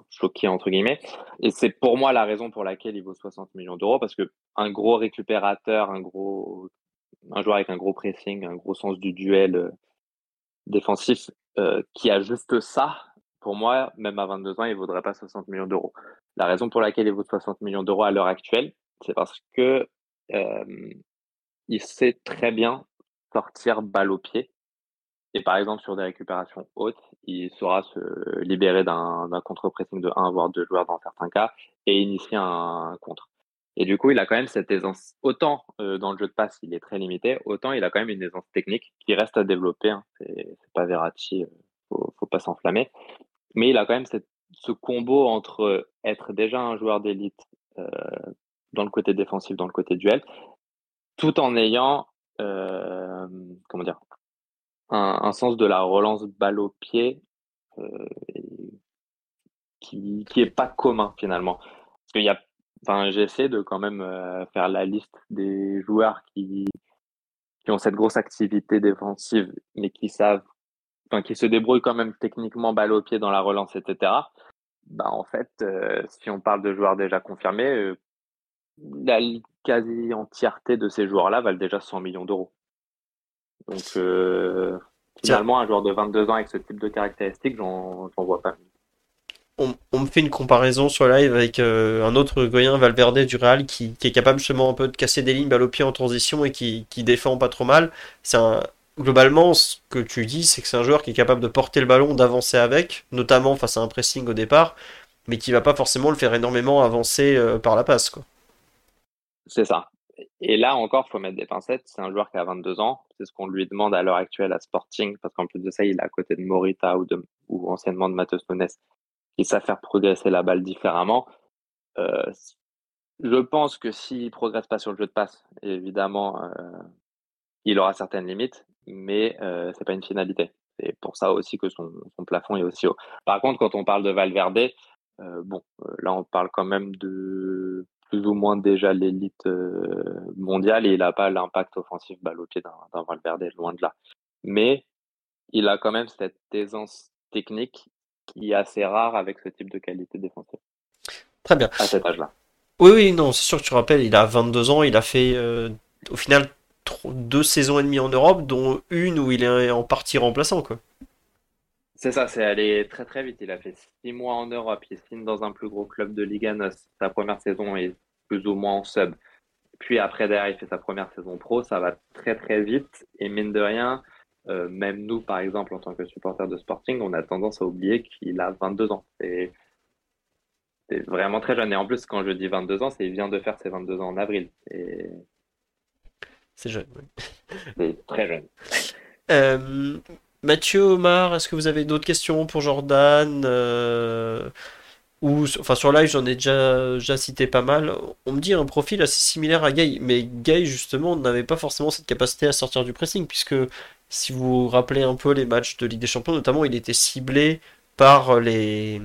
choqué entre guillemets. Et c'est pour moi la raison pour laquelle il vaut 60 millions d'euros parce que un gros récupérateur, un gros, un joueur avec un gros pressing, un gros sens du duel euh, défensif euh, qui a juste ça, pour moi, même à 22 ans, il vaudrait pas 60 millions d'euros. La raison pour laquelle il vaut 60 millions d'euros à l'heure actuelle, c'est parce que euh, il sait très bien sortir balle au pied et par exemple, sur des récupérations hautes, il saura se libérer d'un contre-pressing de 1 voire 2 joueurs dans certains cas et initier un, contre. Et du coup, il a quand même cette aisance. Autant euh, dans le jeu de passe, il est très limité, autant il a quand même une aisance technique qui reste à développer. Hein. C'est pas Verratti, euh, faut, faut pas s'enflammer. Mais il a quand même cette, ce combo entre être déjà un joueur d'élite euh, dans le côté défensif, dans le côté duel, tout en ayant, euh, comment dire, un, sens de la relance balle au pied euh, qui, qui pas commun finalement. Parce qu'il y a, enfin, j'essaie de quand même euh, faire la liste des joueurs qui, qui ont cette grosse activité défensive, mais qui savent, qui se débrouillent quand même techniquement balle au pied dans la relance, etc. Bah, en fait, euh, si on parle de joueurs déjà confirmés, la quasi entièreté de ces joueurs-là valent déjà 100 millions d'euros. Donc, euh, finalement, un joueur de 22 ans avec ce type de caractéristiques, j'en vois pas. On, me fait une comparaison sur live avec euh, un autre Goyen, Valverde du Real, qui, est capable justement un peu de casser des lignes balle au pied en transition et qui, défend pas trop mal. C'est globalement, ce que tu dis, c'est que c'est un joueur qui est capable de porter le ballon, d'avancer avec, notamment face à un pressing au départ, mais qui va pas forcément le faire énormément avancer euh, par la passe. C'est ça. Et là encore, faut mettre des pincettes. C'est un joueur qui a 22 ans. C'est ce qu'on lui demande à l'heure actuelle à Sporting, parce qu'en plus de ça, il est à côté de Morita ou, de, ou anciennement de Matheus Nunes, qui savent faire progresser la balle différemment. Euh, je pense que s'il progresse pas sur le jeu de passe, évidemment, euh, il aura certaines limites, mais euh, c'est pas une finalité. C'est pour ça aussi que son, son, plafond est aussi haut. Par contre, quand on parle de Valverde, euh, bon, là on parle quand même de plus ou moins déjà l'élite euh, mondiale et il n'a pas l'impact offensif balle au pied d'un Valverde, loin de là. Mais il a quand même cette aisance technique qui est assez rare avec ce type de qualité défensive. Très bien. À cet âge-là. Oui, oui, non, c'est sûr que tu rappelles, il a 22 ans, il a fait euh, au final deux saisons et demie en Europe, dont une où il est en partie remplaçant, quoi. C'est ça, c'est allé très très vite. Il a fait six mois en Europe, il signe dans un plus gros club de Liga Sa première saison est plus ou moins en sub. Puis après, derrière, il fait sa première saison pro. Ça va très très vite. Et mine de rien, euh, même nous, par exemple, en tant que supporter de Sporting, on a tendance à oublier qu'il a 22 ans. C'est vraiment très jeune. Et en plus, quand je dis 22 ans, c'est qu'il vient de faire ses 22 ans en avril. C'est jeune, C'est très jeune. Euh, Mathieu, Omar, est-ce que vous avez d'autres questions pour Jordan euh, enfin, sur live, j'en ai déjà, cité pas mal. On me dit un profil assez similaire à Gay, mais Gay, justement, n'avait pas forcément cette capacité à sortir du pressing, puisque si vous vous rappelez un peu les matchs de Ligue des Champions, notamment, il était ciblé par les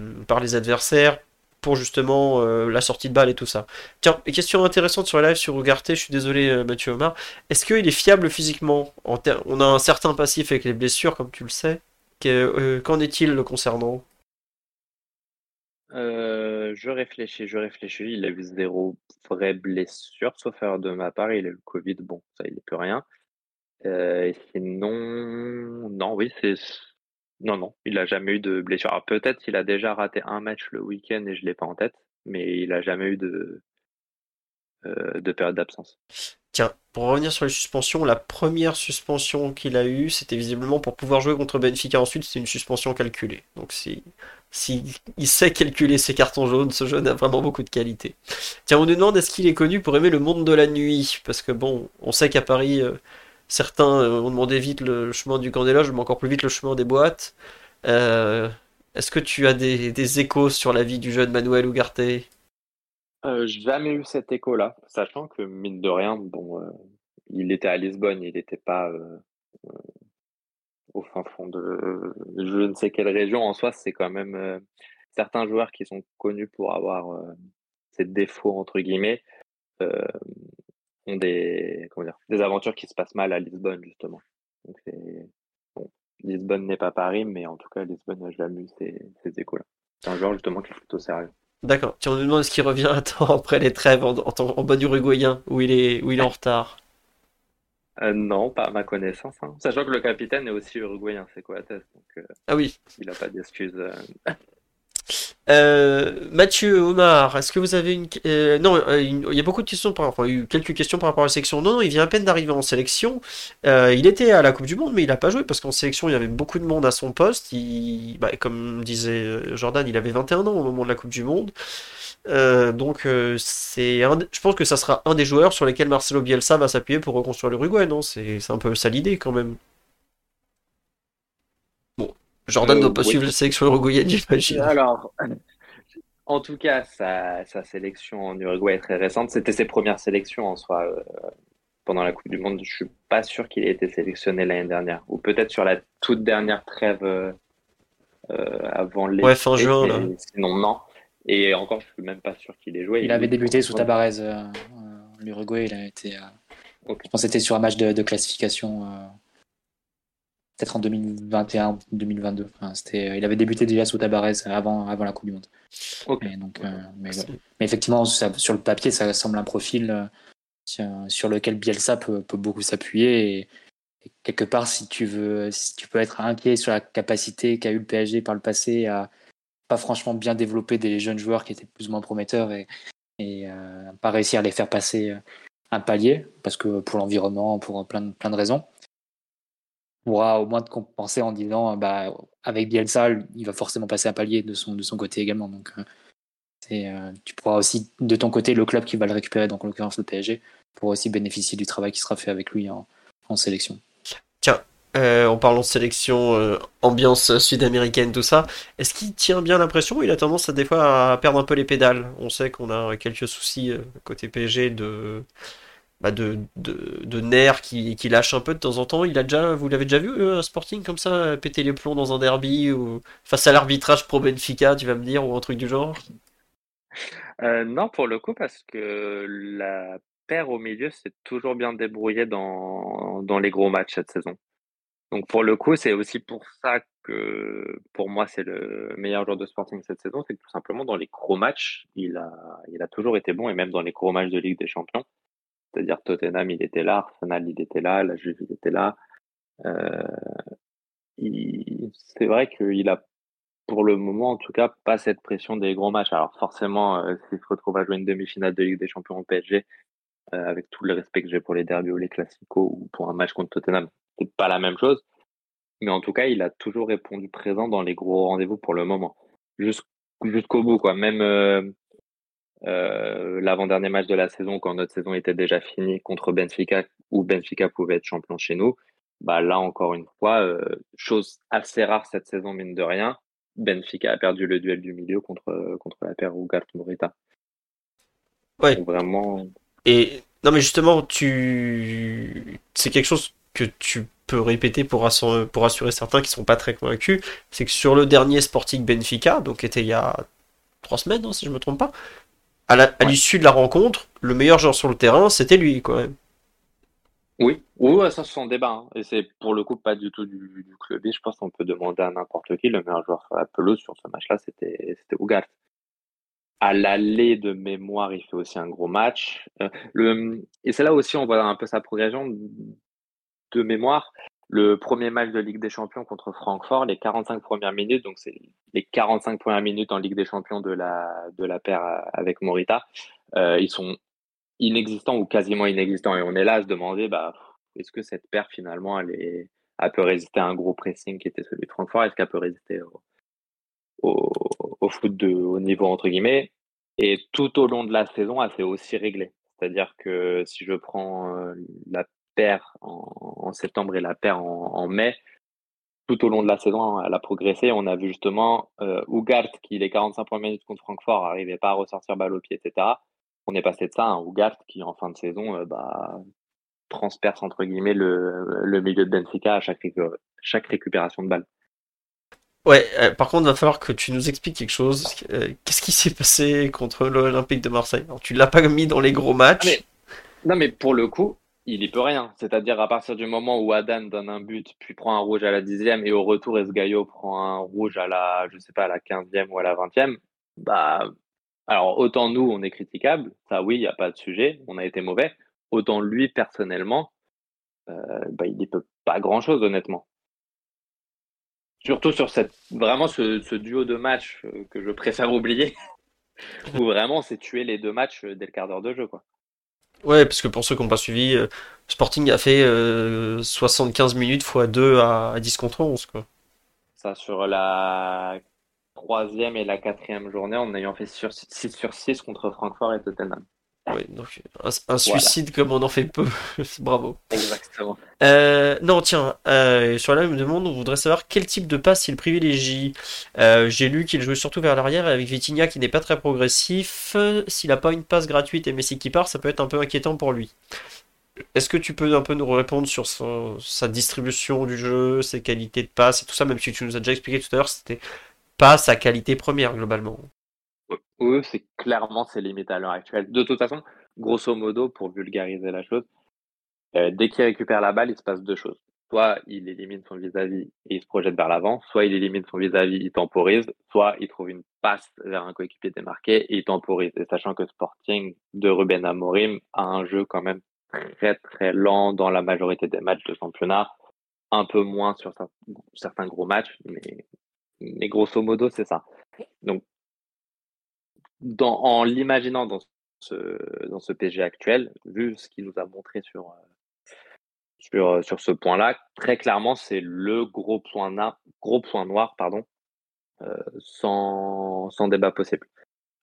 adversaires pour justement euh, la sortie de balle et tout ça. Tiens, question intéressante sur la live sur Ugarte, je suis désolé euh, Mathieu Omar. Est-ce qu'il est fiable physiquement On a un certain passif avec les blessures, comme tu le sais. Euh, qu'en est-il le concernant? Je réfléchis, je réfléchis. Il a eu zéro vraie blessure, sauf erreur de ma part. Il a eu le Covid, bon, ça, il n'est plus rien. et sinon, non, oui, c'est non, non, il n'a jamais eu de blessure. Alors peut-être qu'il a déjà raté un match le week-end et je ne l'ai pas en tête, mais il n'a jamais eu de, euh, de période d'absence. Tiens, pour revenir sur les suspensions, la première suspension qu'il a eue, c'était visiblement pour pouvoir jouer contre Benfica ensuite, c'était une suspension calculée. Donc si, si il sait calculer ses cartons jaunes, ce jeune a vraiment beaucoup de qualité. Tiens, on nous demande est-ce qu'il est connu pour aimer le monde de la nuit? Parce que bon, on sait qu'à Paris, euh, Certains euh, ont demandé vite le chemin du camp des loges, mais encore plus vite le chemin des boîtes. Euh, est-ce que tu as des, échos sur la vie du jeune Manuel Ugarte? Euh, Jamais eu cet écho-là, sachant que, mine de rien, bon, il était à Lisbonne, il n'était pas au fin fond de je ne sais quelle région. En soi, c'est quand même certains joueurs qui sont connus pour avoir ces défauts, entre guillemets ont des, comment dire, des aventures qui se passent mal à Lisbonne, justement. Donc bon, Lisbonne n'est pas Paris, mais en tout cas, Lisbonne, je l'amuse ces, échos-là. C'est un joueur, justement, qui est plutôt sérieux. D'accord. Tu on nous demande ce qu'il revient à temps après les trêves en, en, bon uruguayen, où il est, où il est en retard. Euh, non, pas à ma connaissance. Hein. Sachant que le capitaine est aussi uruguayen, c'est quoi donc euh, Ah oui. Il n'a pas d'excuses. Euh. Euh, Mathieu, Omar, est-ce que vous avez une... Euh, non, euh, il y a beaucoup de questions par rapport... Quelques questions par rapport à la sélection. Non, non, il vient à peine d'arriver en sélection. il était à la Coupe du Monde, mais il n'a pas joué parce qu'en sélection, il y avait beaucoup de monde à son poste. Bah, comme disait Jordan, il avait 21 ans au moment de la Coupe du Monde. donc, je pense que ça sera un des joueurs sur lesquels Marcelo Bielsa va s'appuyer pour reconstruire l'Uruguay, non? C'est un peu ça l'idée quand même. Jordan ne doit pas suivre la sélection uruguayenne, j'imagine. Alors, en tout cas, sa, sélection en Uruguay est très récente. C'était ses premières sélections en soi euh, pendant la Coupe du Monde. Je suis pas sûr qu'il ait été sélectionné l'année dernière, ou peut-être sur la toute dernière trêve euh, euh, avant les. Ouais, fin juin. Là. Sinon, non. Et encore, je suis même pas sûr qu'il ait joué. Il, avait débuté sous Tabarez. L'Uruguay, il a été. Je pense que c'était sur un match de, de classification peut-être en 2021, 2022. c'était, euh, il avait débuté déjà sous Tabarez avant, avant la Coupe du Monde. donc, euh, mais, effectivement, sur le papier, ça semble un profil euh, sur, lequel Bielsa peut, peut beaucoup s'appuyer. Et, quelque part, si tu veux, si tu peux être inquiet sur la capacité qu'a eu le PSG par le passé à pas franchement bien développer des jeunes joueurs qui étaient plus ou moins prometteurs et, et pas réussir à les faire passer un palier, parce que pour l'environnement, pour plein plein de raisons pourra au moins te compenser en disant bah, avec Bielsa, il va forcément passer un palier de son, de son côté également. Donc, euh, euh, tu pourras aussi, de ton côté, le club qui va le récupérer, donc en l'occurrence le PSG, pourra aussi bénéficier du travail qui sera fait avec lui en, sélection. Tiens, euh, en parlant de sélection, ambiance sud-américaine, tout ça, est-ce qu'il tient bien l'impression Il a tendance à des fois à perdre un peu les pédales? On sait qu'on a quelques soucis côté PSG de bah, de, nerfs qui, qui un peu de temps en temps. Il a déjà, vous l'avez déjà vu, un Sporting comme ça, péter les plombs dans un derby ou face à l'arbitrage pro Benfica, tu vas me dire, ou un truc du genre? Euh, Non, pour le coup, parce que la paire au milieu s'est toujours bien débrouillée dans, dans les gros matchs cette saison. Donc pour le coup, c'est aussi pour ça que pour moi c'est le meilleur joueur de Sporting cette saison, c'est que tout simplement dans les gros matchs, il a, il a toujours été bon et même dans les gros matchs de Ligue des Champions, c'est-à-dire Tottenham, il était là, Arsenal, il était là, la Juve, il était là. Euh, c'est vrai qu'il a, pour le moment en tout cas, pas cette pression des gros matchs. Alors forcément, s'il se retrouve à jouer une demi-finale de Ligue des Champions au PSG, avec tout le respect que j'ai pour les derbies ou les classicos ou pour un match contre Tottenham, c'est pas la même chose. Mais en tout cas, il a toujours répondu présent dans les gros rendez-vous pour le moment. Jusqu'au bout, quoi. Même euh, l'avant-dernier match de la saison, quand notre saison était déjà finie contre Benfica, où Benfica pouvait être champion chez nous, bah là, encore une fois, euh, chose assez rare cette saison, mine de rien, Benfica a perdu le duel du milieu contre, contre la paire Ugart Morita. Ouais. vraiment. Et non, mais justement, tu. C'est quelque chose que tu peux répéter pour, assurer, pour assurer certains qui sont pas très convaincus, c'est que sur le dernier Sporting Benfica, donc était il y a trois semaines, hein, si je me trompe pas, à l'issue de la rencontre, le meilleur joueur sur le terrain, c'était lui, quand même. Oui, oui, ça c'est son débat. Hein. Et c'est pour le coup pas du tout du, du club. Je pense qu'on peut demander à n'importe qui. Le meilleur joueur sur la pelouse sur ce match-là, c'était Ougat. À l'aller de mémoire, il fait aussi un gros match. Euh, le, et c'est là aussi on voit un peu sa progression de mémoire, le premier match de Ligue des Champions contre Francfort, les 45 premières minutes, donc c'est les 45 premières minutes en Ligue des Champions de la, de la paire avec Morita, euh, ils sont inexistants ou quasiment inexistants. Et on est là à se demander, bah, est-ce que cette paire finalement, elle, est, peut résister à un gros pressing qui était celui de Francfort? Est-ce qu'elle peut résister au, au, foot de haut niveau, entre guillemets? Et tout au long de la saison, elle s'est aussi réglée. C'est-à-dire que si je prends euh, la paire en, septembre et la paire en, mai, tout au long de la saison, elle a progressé. On a vu justement euh, Ougart, qui les 45 premières minutes contre Francfort, n'arrivait pas à ressortir balle au pied, etc. On est passé de ça à un Ougart qui, en fin de saison, euh, bah, transperce entre guillemets le, milieu de Benfica à chaque, chaque récupération de balle. Ouais, euh, par contre, il va falloir que tu nous expliques quelque chose. Euh, qu'est-ce qui s'est passé contre l'Olympique de Marseille? Alors, Tu l'as pas mis dans les gros matchs. non, mais pour le coup, il y peut rien. C'est-à-dire à partir du moment où Adan donne un but, puis prend un rouge à la dixième, et au retour Esgaio prend un rouge à la, je sais pas, à la quinzième ou à la vingtième, bah, alors autant nous on est critiquable, ça oui, il n'y a pas de sujet, on a été mauvais. Autant lui personnellement, euh, bah, il n'y peut pas grand-chose honnêtement. Surtout sur cette, vraiment ce, duo de matchs euh, que je préfère oublier, où vraiment c'est tuer les deux matchs dès le quart d'heure de jeu. Ouais, parce que pour ceux qui n'ont pas suivi, euh, Sporting a fait 75 euh, minutes x 2 à, 10 contre 11. Quoi. Ça, sur la troisième et la quatrième journée, en ayant fait sur 6 sur 6 contre Francfort et Tottenham. Oui, donc un, suicide comme on en fait peu. Bravo. Exactement. Euh, non, tiens, euh, sur la même demande, on voudrait savoir quel type de passe il privilégie. Euh, j'ai lu qu'il jouait surtout vers l'arrière avec Vitinha qui n'est pas très progressif. S'il n'a pas une passe gratuite et Messi qui part, ça peut être un peu inquiétant pour lui. Est-ce que tu peux un peu nous répondre sur sa distribution du jeu, ses qualités de passe et tout ça, même si tu nous as déjà expliqué tout à l'heure, c'était pas sa qualité première globalement? Oui, c'est clairement ses limites à l'heure actuelle. De toute façon, grosso modo, pour vulgariser la chose, euh, dès qu'il récupère la balle, il se passe deux choses. Soit il élimine son vis-à-vis et il se projette vers l'avant, soit il élimine son vis-à-vis, il temporise, soit il trouve une passe vers un coéquipier démarqué et il temporise. Et sachant que Sporting de Ruben Amorim a un jeu quand même très très lent dans la majorité des matchs de championnat, un peu moins sur certains gros matchs, mais, mais grosso modo c'est ça. Donc en l'imaginant dans ce, dans ce PG actuel, vu ce qu'il nous a montré sur, euh, euh, sur ce point-là, très clairement, c'est le gros point, gros point noir pardon, euh, sans, sans débat possible.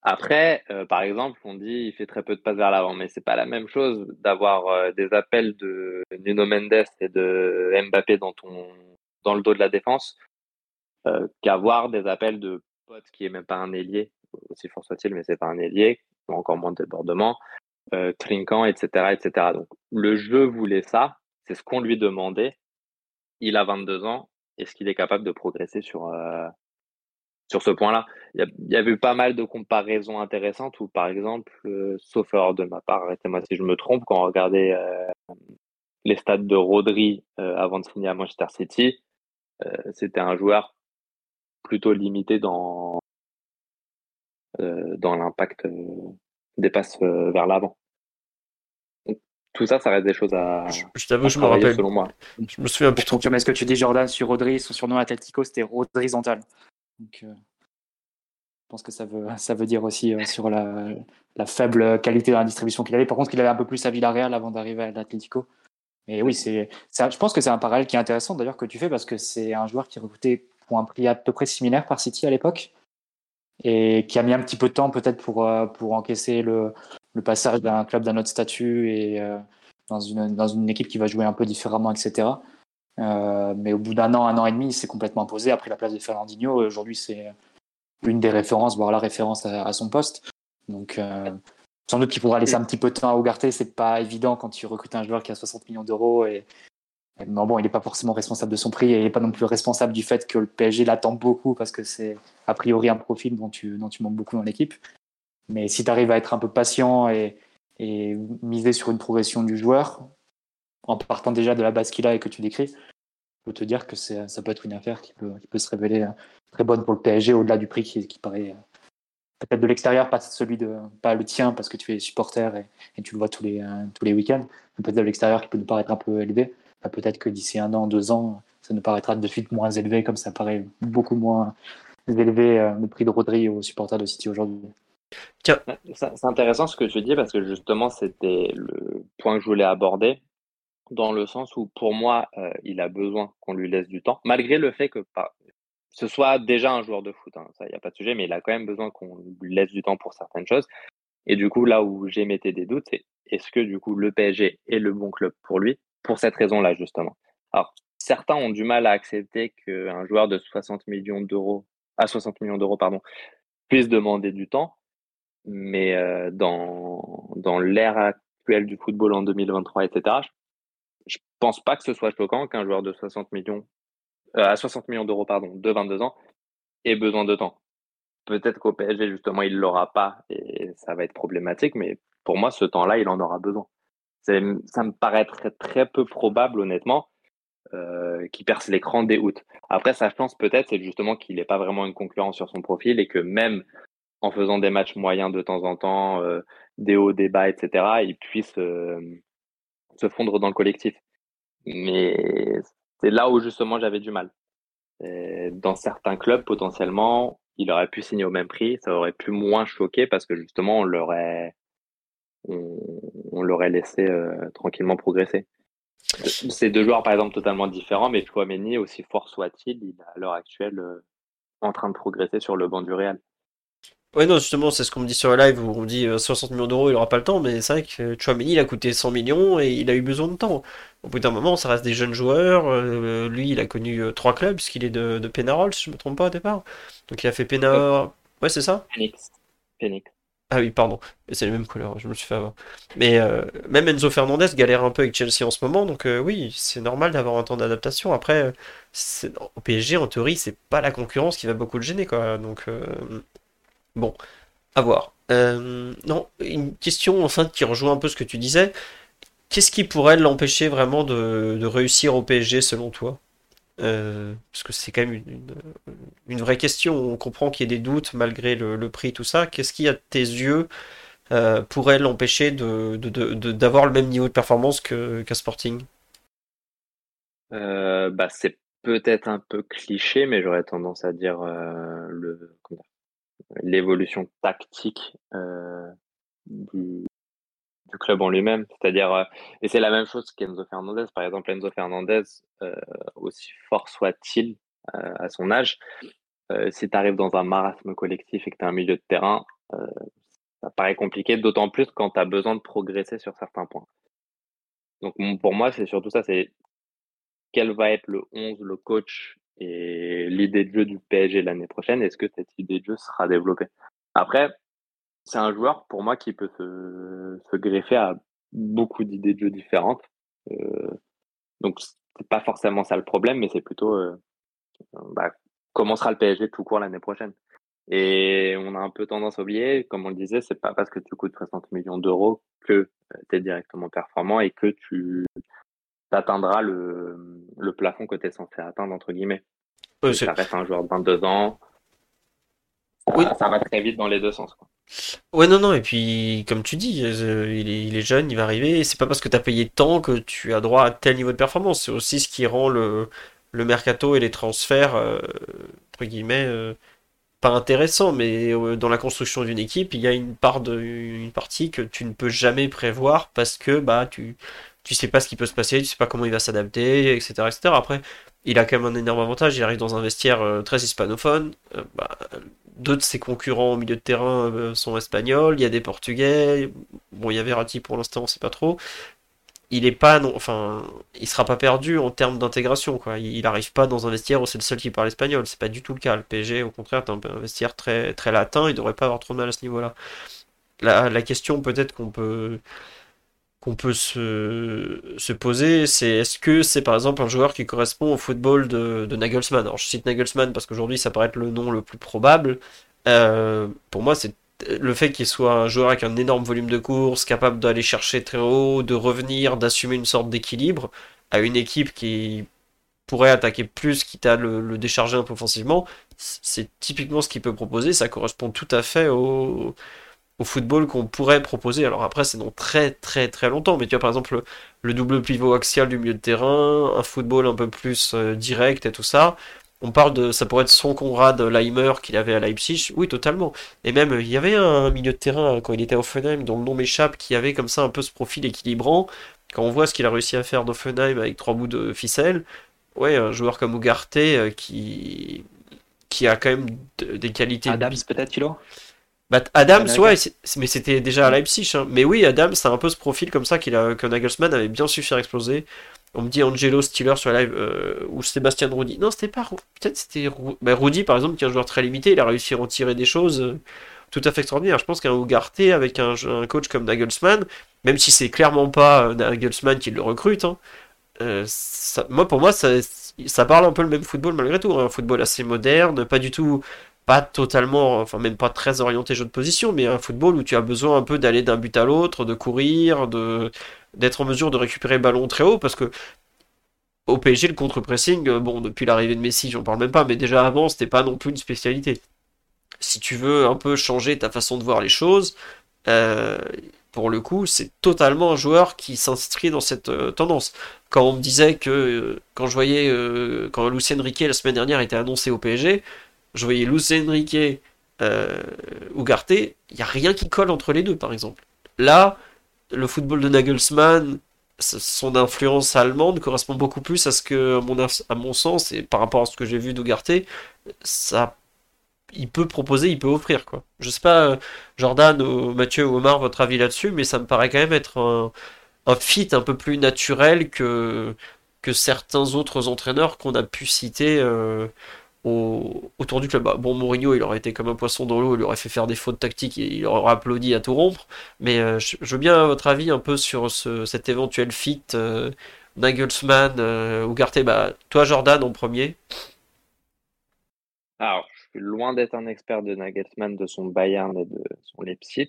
Après, par exemple, on dit il fait très peu de passes vers l'avant, mais c'est pas la même chose d'avoir des appels de Nuno Mendes et de Mbappé dans le dos de la défense qu'avoir des appels de pote qui est même pas un ailier aussi fort soit-il, mais c'est pas un ailier, encore moins de débordement, euh, trinquant, etc., etc. Donc le jeu voulait ça, c'est ce qu'on lui demandait. Il a 22 ans, est-ce qu'il est capable de progresser sur, euh, sur ce point-là? Il y, a, eu pas mal de comparaisons intéressantes où, par exemple, euh, sauf erreur de ma part, arrêtez-moi si je me trompe, quand on regardait euh, les stats de Rodri avant de signer à Manchester City, c'était un joueur plutôt limité dans, dans l'impact euh, des passes euh, vers l'avant. tout ça, ça reste des choses à. Je, t'avoue, je me rappelle. Selon moi. Je me souviens plus trop. Mais ce que tu dis, Jordan, sur Rodri, son surnom Atletico, c'était Rodri Zantal. Donc, euh, je pense que ça veut, ça veut dire aussi euh, sur la, la, faible qualité de la distribution qu'il avait. Par contre, qu'il avait un peu plus à Villarreal avant d'arriver à l'Atletico. Mais oui, c'est, je pense que c'est un parallèle qui est intéressant d'ailleurs que tu fais parce que c'est un joueur qui recrutait pour un prix à peu près similaire par City à l'époque et qui a mis un petit peu de temps peut-être pour, euh, pour encaisser le, le passage d'un club d'un autre statut et euh, dans, une, dans une équipe qui va jouer un peu différemment, etc. Euh, mais au bout d'un an, un an et demi, il s'est complètement imposé. Après la place de Fernandinho, aujourd'hui, c'est une des références, voire la référence à, son poste. Donc, sans doute qu'il faudra laisser un petit peu de temps à Ougarté. C'est pas évident quand tu recrutes un joueur qui a 60 millions d'euros et, mais bon, il n'est pas forcément responsable de son prix et il n'est pas non plus responsable du fait que le PSG l'attend beaucoup parce que c'est a priori un profil dont tu, dont tu manques beaucoup dans l'équipe. Mais si tu arrives à être un peu patient et, miser sur une progression du joueur, en partant déjà de la base qu'il a et que tu décris, je peux te dire que ça peut être une affaire qui peut, se révéler euh, très bonne pour le PSG au-delà du prix qui, paraît euh, peut-être de l'extérieur, pas celui de, pas le tien parce que tu es supporter et, tu le vois tous les, euh, tous les week-ends, peut-être de l'extérieur qui peut nous paraître un peu élevé. Bah, peut-être que d'ici un an, deux ans, ça nous paraîtra de suite moins élevé, comme ça paraît beaucoup moins élevé euh, le prix de Rodri aux supporters de City aujourd'hui. C'est intéressant ce que tu dis parce que justement, c'était le point que je voulais aborder dans le sens où pour moi, euh, il a besoin qu'on lui laisse du temps, malgré le fait que pas, ce soit déjà un joueur de foot, hein, ça, il n'y a pas de sujet, mais il a quand même besoin qu'on lui laisse du temps pour certaines choses. Et du coup, là où j'émettais des doutes, c'est est-ce que du coup le PSG est le bon club pour lui? Pour cette raison-là, justement. Alors, certains ont du mal à accepter qu'un joueur de 60 millions d'euros, à 60 millions d'euros, pardon, puisse demander du temps. Mais euh, dans, dans l'ère actuelle du football en 2023, etc., je pense pas que ce soit choquant qu'un joueur de 60 millions, euh, à 60 millions d'euros, pardon, de 22 ans, ait besoin de temps. Peut-être qu'au PSG, justement, il l'aura pas et ça va être problématique, mais pour moi, ce temps-là, il en aura besoin ça me paraît très, peu probable, honnêtement, euh, qu'il perce l'écran dès août. Après, sa chance, peut-être, c'est justement qu'il n'ait pas vraiment une concurrence sur son profil et que même en faisant des matchs moyens de temps en temps, euh, des hauts, des bas, etc., il puisse euh, se fondre dans le collectif. Mais c'est là où justement j'avais du mal. dans certains clubs, potentiellement, il aurait pu signer au même prix, ça aurait pu moins choquer parce que justement, on l'aurait on, l'aurait laissé euh, tranquillement progresser. C'est deux joueurs, par exemple, totalement différents, mais Chouameni, aussi fort soit-il, il est à l'heure actuelle euh, en train de progresser sur le banc du Real. Ouais, non, justement, c'est ce qu'on me dit sur le live où on dit 60 euh, millions d'euros, il n'aura pas le temps, mais c'est vrai que Chouameni, il a coûté 100 millions et il a eu besoin de temps. Au bout d'un moment, ça reste des jeunes joueurs. lui, il a connu trois clubs, puisqu'il est de, de Penarol, si je ne me trompe pas au départ. Donc il a fait Penarol. Ouais, c'est ça? Phoenix. Phoenix. Ah oui, pardon. C'est les mêmes couleurs, je me suis fait avoir. Mais euh, même Enzo Fernandez galère un peu avec Chelsea en ce moment, donc euh, oui, c'est normal d'avoir un temps d'adaptation. Après, au PSG, en théorie, c'est pas la concurrence qui va beaucoup le gêner, quoi. Donc, euh, bon, à voir. non, une question enfin qui rejoint un peu ce que tu disais. Qu'est-ce qui pourrait l'empêcher vraiment de réussir au PSG selon toi? Euh, parce que c'est quand même une, vraie question. On comprend qu'il y ait des doutes malgré le, prix, tout ça. Qu'est-ce qui, à tes yeux, euh, pourrait l'empêcher d'avoir le même niveau de performance qu'un Sporting? Euh, bah, C'est peut-être un peu cliché, mais j'aurais tendance à dire l'évolution tactique du, club en lui-même. C'est-à-dire, euh, et c'est la même chose qu'Enzo Fernandez. Par exemple, Enzo Fernandez, euh, aussi fort soit-il euh, à son âge, si tu arrives dans un marasme collectif et que tu as un milieu de terrain, ça paraît compliqué, d'autant plus quand tu as besoin de progresser sur certains points. Donc pour moi, c'est surtout ça, c'est quel va être le 11, le coach et l'idée de jeu du PSG l'année prochaine? Est-ce que cette idée de jeu sera développée? Après, c'est un joueur pour moi qui peut se, se greffer à beaucoup d'idées de jeu différentes. Euh, donc c'est pas forcément ça le problème, mais c'est plutôt euh, bah, comment sera le PSG tout court l'année prochaine. Et on a un peu tendance à oublier, comme on le disait, c'est pas parce que tu coûtes 60 millions d'euros que euh, tu es directement performant et que tu atteindras le, le plafond que tu es censé atteindre, entre guillemets. ça reste un joueur de 22 ans. Ça, ça va très vite dans les deux sens. Quoi. Ouais, non, non, et puis, comme tu dis, euh, il est, jeune, il va arriver, et c'est pas parce que tu as payé tant que tu as droit à tel niveau de performance. C'est aussi ce qui rend le, le mercato et les transferts, euh, entre guillemets, euh, pas intéressants, mais dans la construction d'une équipe, il y a une part de, une partie que tu ne peux jamais prévoir parce que bah tu, tu sais pas ce qui peut se passer, tu sais pas comment il va s'adapter, etc., etc. Après, il a quand même un énorme avantage, il arrive dans un vestiaire très hispanophone. Bah, deux de ses concurrents au milieu de terrain euh, sont espagnols, il y a des Portugais, bon, il y a Verratti pour l'instant, on sait pas trop. Il est pas, enfin, il sera pas perdu en termes d'intégration, quoi. Il, n'arrive pas dans un vestiaire où c'est le seul qui parle espagnol, c'est pas du tout le cas. Le PSG, au contraire, est un, vestiaire très, très latin, il devrait pas avoir trop de mal à ce niveau-là. La question peut-être qu'on peut, qu'on peut se, se poser, c'est est-ce que c'est par exemple un joueur qui correspond au football de, de Nagelsmann? Alors je cite Nagelsmann parce qu'aujourd'hui ça paraît être le nom le plus probable. Euh, pour moi, c'est le fait qu'il soit un joueur avec un énorme volume de course, capable d'aller chercher très haut, de revenir, d'assumer une sorte d'équilibre à une équipe qui pourrait attaquer plus, quitte à le, le décharger un peu offensivement, c'est typiquement ce qu'il peut proposer. Ça correspond tout à fait au, au football qu'on pourrait proposer. Alors après, c'est dans très très très longtemps, mais tu as par exemple le, double pivot axial du milieu de terrain, un football un peu plus euh, direct et tout ça. On parle de, ça pourrait être son Conrad Leimer qu'il avait à Leipzig. Oui, totalement. Et même, il y avait un milieu de terrain quand il était à Offenheim, dont le nom m'échappe, qui avait comme ça un peu ce profil équilibrant. Quand on voit ce qu'il a réussi à faire d'Offenheim avec trois bouts de ficelle, ouais, un joueur comme Ugarte euh, qui, a quand même des qualités. Adams, peut-être, bah, Adams, ouais, mais c'était déjà à Leipzig. Hein. Mais oui, Adams, c'est un peu ce profil comme ça qu'il a, que Nagelsmann avait bien su faire exploser. On me dit Angelo Stiller sur la live, euh, ou Sébastien Rudy. Non, c'était pas. Peut-être c'était bah, Rudy, par exemple, qui est un joueur très limité. Il a réussi à en tirer des choses euh, tout à fait extraordinaires. Je pense qu'un Ugarte avec un, coach comme Nagelsmann, même si c'est clairement pas euh, Nagelsmann qui le recrute, hein, moi, pour moi, ça, ça parle un peu le même football malgré tout. Hein. Un football assez moderne, pas du tout pas totalement, enfin même pas très orienté jeu de position, mais un football où tu as besoin un peu d'aller d'un but à l'autre, de courir, de d'être en mesure de récupérer le ballon très haut, parce que au PSG, le contre-pressing, euh, bon, depuis l'arrivée de Messi, j'en parle même pas, mais déjà avant, c'était pas non plus une spécialité. Si tu veux un peu changer ta façon de voir les choses, euh, pour le coup, c'est totalement un joueur qui s'inscrit dans cette euh, tendance. Quand on me disait que, quand je voyais, quand Lucien Riquet la semaine dernière était annoncé au PSG, je voyais Luis Enrique, euh, Ugarte, il n'y a rien qui colle entre les deux, par exemple. Là, le football de Nagelsmann, son influence allemande correspond beaucoup plus à ce que, à mon, sens, et par rapport à ce que j'ai vu d'Ugarte, ça, il peut proposer, il peut offrir, quoi. Je sais pas, euh, Jordan, ou Mathieu ou Omar, votre avis là-dessus, mais ça me paraît quand même être un, fit un peu plus naturel que, que certains autres entraîneurs qu'on a pu citer euh, autour du club. Bah, bon, Mourinho, il aurait été comme un poisson dans l'eau, il aurait fait faire des fautes tactiques, et il aurait applaudi à tout rompre. Mais euh, je, veux bien votre avis un peu sur ce, cet éventuel fit euh, Nagelsmann euh, ou Garté. Bah, toi, Jordan, en premier. Alors, je suis loin d'être un expert de Nagelsmann, de son Bayern et de son Leipzig,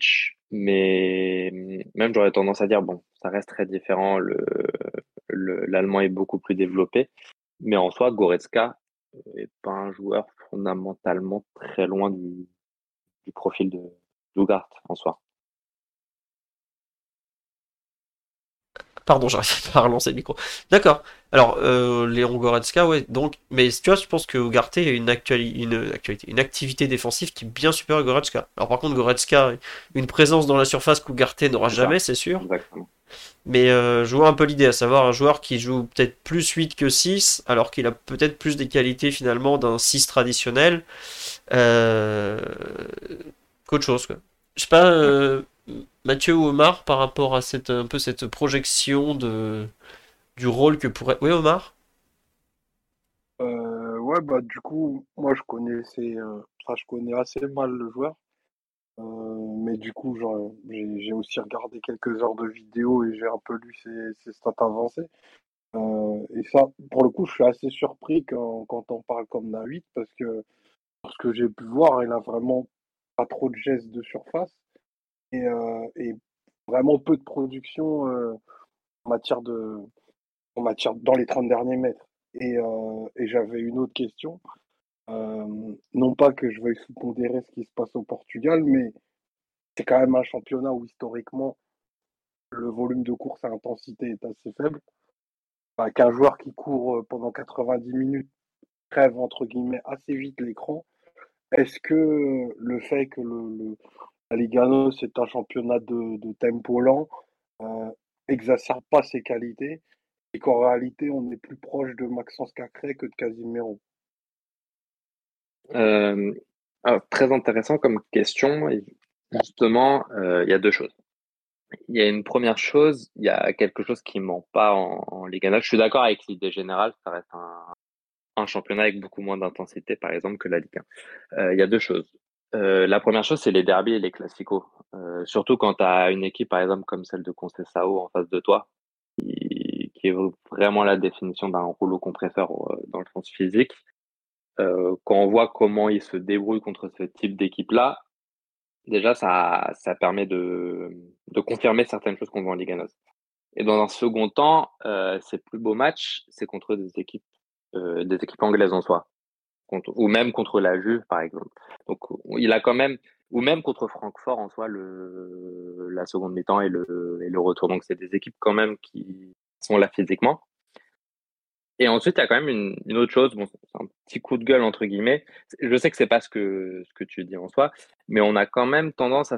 mais même j'aurais tendance à dire, bon, ça reste très différent, l'allemand est beaucoup plus développé, mais en soi, Goretzka et pas un joueur fondamentalement très loin du, profil de Lugart en soi. Pardon, j'arrive pas à relancer le micro. D'accord. Alors, euh, Léon Goretzka, ouais, donc, mais tu vois, je pense que Ugarte a une, une, actualité, une activité défensive qui est bien supérieure à Goretzka. Alors, par contre, Goretzka, une présence dans la surface qu'Ugarte n'aura jamais, c'est sûr. Exactement. Mais euh, je vois un peu l'idée, à savoir un joueur qui joue peut-être plus 8 que 6, alors qu'il a peut-être plus des qualités finalement d'un 6 traditionnel euh, qu'autre chose. Quoi. Je sais pas, euh, Mathieu ou Omar, par rapport à cette, un peu cette projection de, du rôle que pourrait. Oui, Omar? Ouais, bah du coup, moi je je connais assez mal le joueur. Euh, mais du coup, j'ai aussi regardé quelques heures de vidéos et j'ai un peu lu ses, stats avancées. Euh, et ça, pour le coup, je suis assez surpris quand, on parle comme d'un 8 parce que ce que j'ai pu voir, il a vraiment pas trop de gestes de surface et, euh, vraiment peu de production en matière de en matière dans les 30 derniers mètres. Et j'avais une autre question. Euh, non pas que je veuille sous-pondérer ce qui se passe au Portugal, mais c'est quand même un championnat où historiquement le volume de course à intensité est assez faible. Qu'un joueur qui court euh, pendant 90 minutes crève entre guillemets assez vite l'écran. Est-ce que le fait que le, la Liga c'est un championnat de, tempo lent euh, exacerbe pas ses qualités et qu'en réalité on est plus proche de Maxence Cacré que de Casimiro? Euh, Très intéressant comme question. Justement, euh, il y a deux choses. Il y a une première chose, il y a quelque chose qui ne ment pas en, en Liga Je suis d'accord avec l'idée générale, ça reste un, championnat avec beaucoup moins d'intensité, par exemple, que la Ligue 1. Euh, il y a deux choses. Euh, la première chose, c'est les derbies et les classicos. Euh, surtout quand tu as une équipe, par exemple, comme celle de Conceição en face de toi, qui, qui est vraiment la définition d'un rouleau compresseur dans le sens physique. Euh, quand on voit comment ils se débrouillent contre ce type d'équipe-là, déjà, ça, ça permet de, de confirmer certaines choses qu'on voit en Ligue 1. Et dans un second temps, euh, ces plus beaux matchs, c'est contre des équipes, euh, des équipes anglaises en soi, ou même contre la Juve, par exemple. Donc, il a quand même, ou même contre Francfort en soi, le, la seconde mi-temps et le, et le retour. Donc, c'est des équipes quand même qui sont là physiquement. Et ensuite, il y a quand même une, autre chose, bon, c'est un petit coup de gueule entre guillemets. Je sais que c'est pas ce que, ce que tu dis en soi, mais on a quand même tendance à.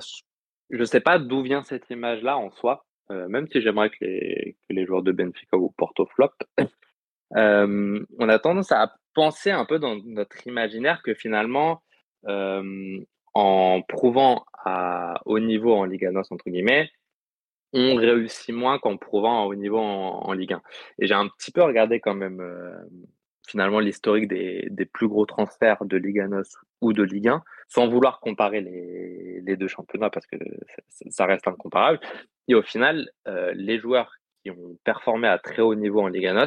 Je sais pas d'où vient cette image-là en soi, euh, même si j'aimerais que les, que les joueurs de Benfica ou Porto flop. euh, on a tendance à penser un peu dans notre imaginaire que finalement, euh, en prouvant à haut niveau en Liga NOS, entre guillemets, on réussit moins qu'en prouvant au niveau en, Ligue 1. Et j'ai un petit peu regardé quand même euh, finalement l'historique des, des, plus gros transferts de Ligue 1 ou de Ligue 1, sans vouloir comparer les, les deux championnats parce que ça, reste incomparable. Et au final, euh, les joueurs qui ont performé à très haut niveau en Ligue 1,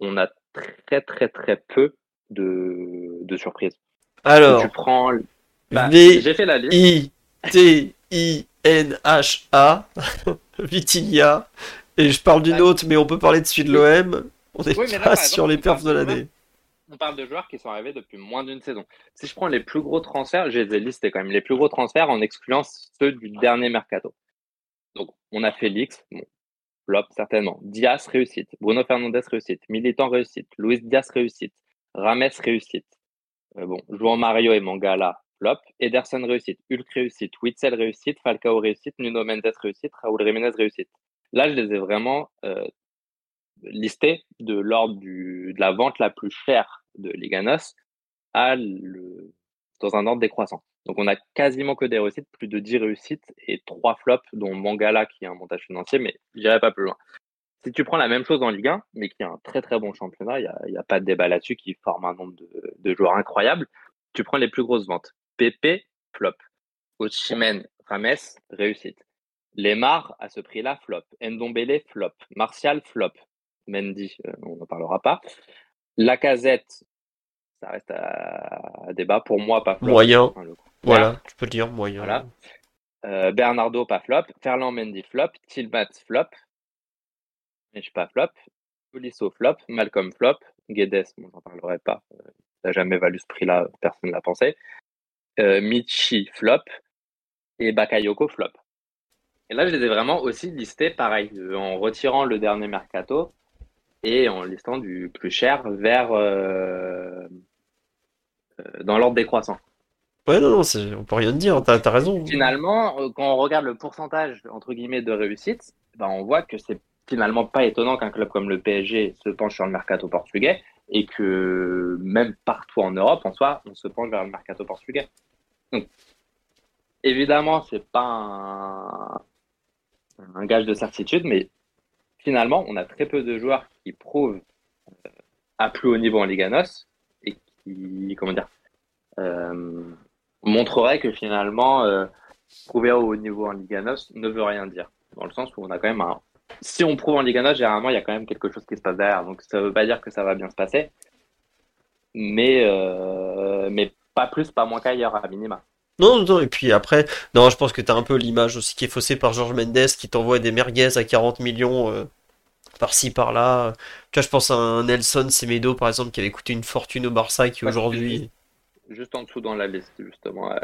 on a très très très peu de, de surprises. Alors, tu prends... Bah, j'ai fait la liste. I, I, N-H-A, Vitinia, et je parle d'une autre, mais on peut parler de celui de l'OM. On est pas sur les perfs de l'année. On parle de joueurs qui sont arrivés depuis moins d'une saison. Si je prends les plus gros transferts, j'ai listé quand même les plus gros transferts en excluant ceux du dernier mercato. Donc, on a Félix, bon, flop certainement. Diaz, réussite. Bruno Fernandez, réussite. Militant, réussite. Luis Diaz, réussite. Rames, réussite. Euh, bon, João Mario et Mangala, flop. Ederson réussite, Hulk réussite, Witzel réussite, Falcao réussite, Nuno Mendes réussite, Raúl Jiménez réussite. Là, je les ai vraiment euh, listés de l'ordre de la vente la plus chère de Liganos à le, dans un ordre décroissant. Donc, on a quasiment que des réussites, plus de 10 réussites et 3 flops, dont Mangala qui est un montage financier, mais j'irai pas plus loin. Si tu prends la même chose en Ligue 1, mais qui est un très très bon championnat, il n'y a, a, pas de débat là-dessus, qui forme un nombre de, de joueurs incroyables, tu prends les plus grosses ventes. Pépé, flop. Ochimen, Rames, réussite. Lemar, à ce prix-là, flop. Ndombele, flop. Martial, flop. Mendy, euh, on n'en parlera pas. Lacazette, ça reste à, débat. Pour moi, pas flop. Moyen. voilà, tu peux dire moyen. Voilà. Euh, Bernardo, pas flop. Ferland Mendy, flop. Tilbat, flop. Mitch, pas flop. Polisso, flop. Malcolm, flop. Guedes, on n'en parlerai pas. Euh, n'a jamais valu ce prix-là, personne ne l'a pensé. Euh, Michi flop et Bakayoko flop. Et là, je les ai vraiment aussi listés pareil, euh, en retirant le dernier mercato et en listant du plus cher vers euh, dans l'ordre décroissant. Ouais, non, non, on peut rien dire, t'as as raison. Finalement, quand on regarde le pourcentage entre guillemets de réussite, ben, on voit que c'est finalement pas étonnant qu'un club comme le PSG se penche sur le mercato portugais et que même partout en Europe, en soi, on se penche vers le mercato portugais. Donc, évidemment, c'est pas un, gage de certitude, mais finalement, on a très peu de joueurs qui prouvent euh, à plus haut niveau en Liga NOS et qui, comment dire, euh, montreraient que finalement, euh, prouver à haut niveau en Liga NOS ne veut rien dire. Dans le sens où on a quand même un, si on prouve en Ligue 1, généralement, il y a quand même quelque chose qui se passe derrière. Donc, ça ne veut pas dire que ça va bien se passer. Mais, euh, mais pas plus, pas moins qu'ailleurs, à minima. Non, non, et puis après, non, je pense que tu as un peu l'image aussi qui est faussée par Georges Mendes qui t'envoie des merguez à 40 millions euh, par-ci, par-là. Tu vois, je pense à un Nelson Semedo, par exemple, qui avait coûté une fortune au Barça qui aujourd'hui. Juste en dessous dans la liste, justement. Euh.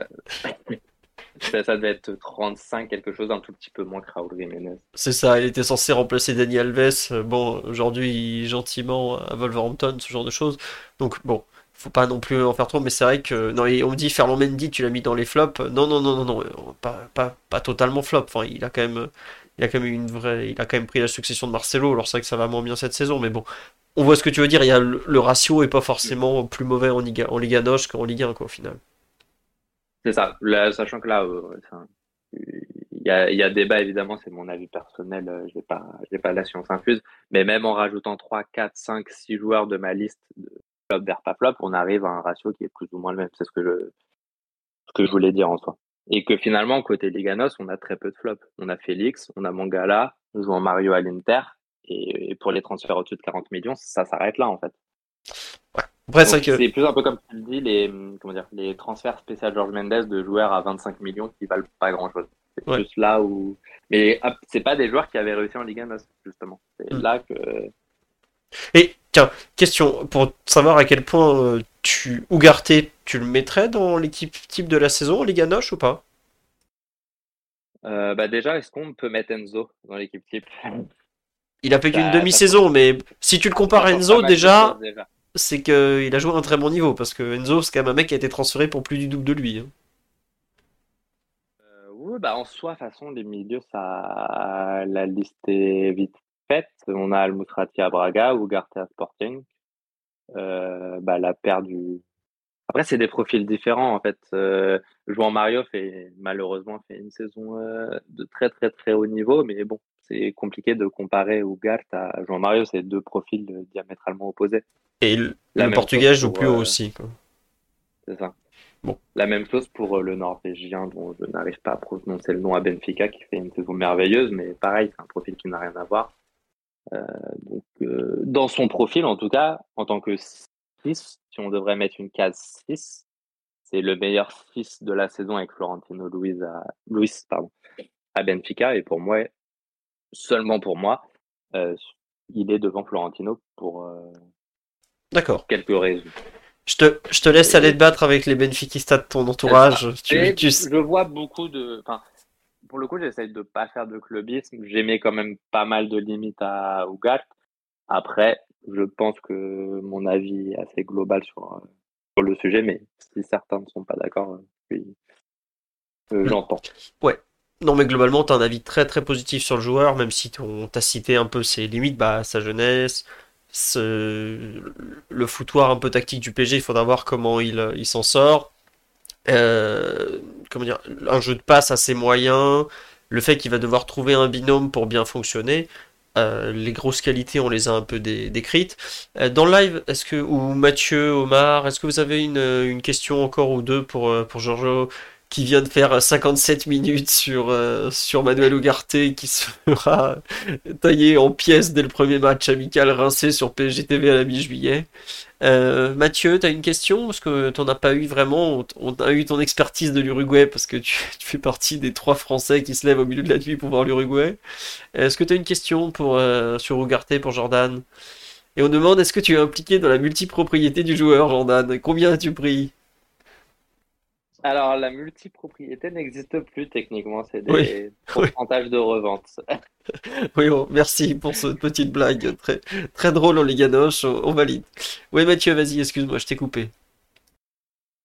ça, devait être 35, quelque chose, un tout petit peu moins que Raúl Jiménez. C'est ça, il était censé remplacer Dani Alves. Bon, aujourd'hui, gentiment à Wolverhampton, ce genre de choses. Donc, bon, faut pas non plus en faire trop, mais c'est vrai que. Non, on me dit Ferland Mendy, tu l'as mis dans les flops. Non, non, non, non, non, pas, pas, pas totalement flop. Enfin, il a quand même. Il a quand même une vraie, il a quand même pris la succession de Marcelo. Alors c'est vrai que ça va moins bien cette saison, mais bon, on voit ce que tu veux dire. Il y a le, ratio est pas forcément plus mauvais en Liga, en Liga Noche qu'en Ligue 1 quoi, au final. C'est ça. sachant que là, euh, il y, a, y a débat évidemment, c'est mon avis personnel. Euh, je n'ai pas, pas la science infuse, mais même en rajoutant 3, 4, 5, 6 joueurs de ma liste de flop vers pas flop, on arrive à un ratio qui est plus ou moins le même. C'est ce que je, ce que je voulais dire en soi. Et que finalement, côté Liganos, on a très peu de flops. On a Félix, on a Mangala, joue en Mario à l'Inter. Et, pour les transferts au-dessus de 40 millions, ça s'arrête là, en fait. Ouais. c'est que... plus un peu comme tu le dis, les, comment dire, les transferts spécial George Mendes de joueurs à 25 millions qui valent pas grand-chose. C'est plus là où. Mais c'est pas des joueurs qui avaient réussi en Ligue 1, justement. C'est mm. là que. Et tiens, question pour savoir à quel point euh, tu Ugarte, tu le mettrais dans l'équipe type de la saison en Liga Noche ou pas? Euh, bah déjà, est-ce qu'on peut mettre Enzo dans l'équipe type? Il a fait qu'une bah, demi-saison, mais si tu le compares à Enzo, déjà, c'est qu'il a joué un très bon niveau, parce que Enzo, c'est quand même un mec qui a été transféré pour plus du double de lui. Hein. Euh, oui, bah en soi, façon, les milieux, ça, la liste est vite faite. On a Almutrati à Braga, Ugarte à Sporting. Euh, bah, la paire du. Après, c'est des profils différents en fait. Euh, Mario fait malheureusement fait une saison euh, de très très très haut niveau, mais bon, c'est compliqué de comparer Ugart à Jouan Mario. C'est deux profils diamétralement opposés. Et le, Portugais joue plus haut aussi. C'est ça. Bon. La même chose pour le Norvégien dont je n'arrive pas à prononcer le nom à Benfica qui fait une saison merveilleuse, mais pareil, c'est un profil qui n'a rien à voir. Euh, donc, euh, dans son profil, en tout cas, en tant que 6, si on devrait mettre une case 6, c'est le meilleur 6 de la saison avec Florentino Luis à, Luis, pardon, à Benfica. Et pour moi, seulement pour moi, euh, il est devant Florentino pour D'accord. quelques raisons. Je te, je te laisse aller te battre avec les Benfiquistas de ton entourage. Tu, tu... Je vois beaucoup de. Enfin, pour le coup, j'essaye de pas faire de clubisme. J'aimais quand même pas mal de limites à Ougat. Après, je pense que mon avis est assez global sur, sur le sujet, mais si certains ne sont pas d'accord, euh, euh, j'entends. Ouais. Non, mais globalement, tu as un avis très très positif sur le joueur, même si on t'a cité un peu ses limites, bah, sa jeunesse, le foutoir un peu tactique du PG, il faudra voir comment il, il s'en sort. Euh, comment dire, un jeu de passe assez moyen, le fait qu'il va devoir trouver un binôme pour bien fonctionner. Euh, les grosses qualités, on les a un peu décrites. Euh, dans le live, est-ce que, ou Mathieu, Omar, est-ce que vous avez une, une, question encore ou deux pour, pour Giorgio? Qui vient de faire 57 minutes sur, sur Manuel Ugarte qui sera taillé en pièces dès le premier match amical rincé sur PGTV à la mi-juillet. Euh, Mathieu, tu as une question? Parce que tu as pas eu vraiment. On a eu ton expertise de l'Uruguay parce que tu, fais partie des trois Français qui se lèvent au milieu de la nuit pour voir l'Uruguay. Est-ce que tu as une question pour, euh, sur Ugarte pour Jordan? Et on demande est-ce que tu es impliqué dans la multipropriété du joueur, Jordan? Combien as-tu pris? Alors, la multipropriété n'existe plus techniquement, c'est des pourcentages de revente. oui, merci pour cette petite blague très, très drôle en Liga Noche, on, valide. Oui, Mathieu, vas-y, excuse-moi, je t'ai coupé.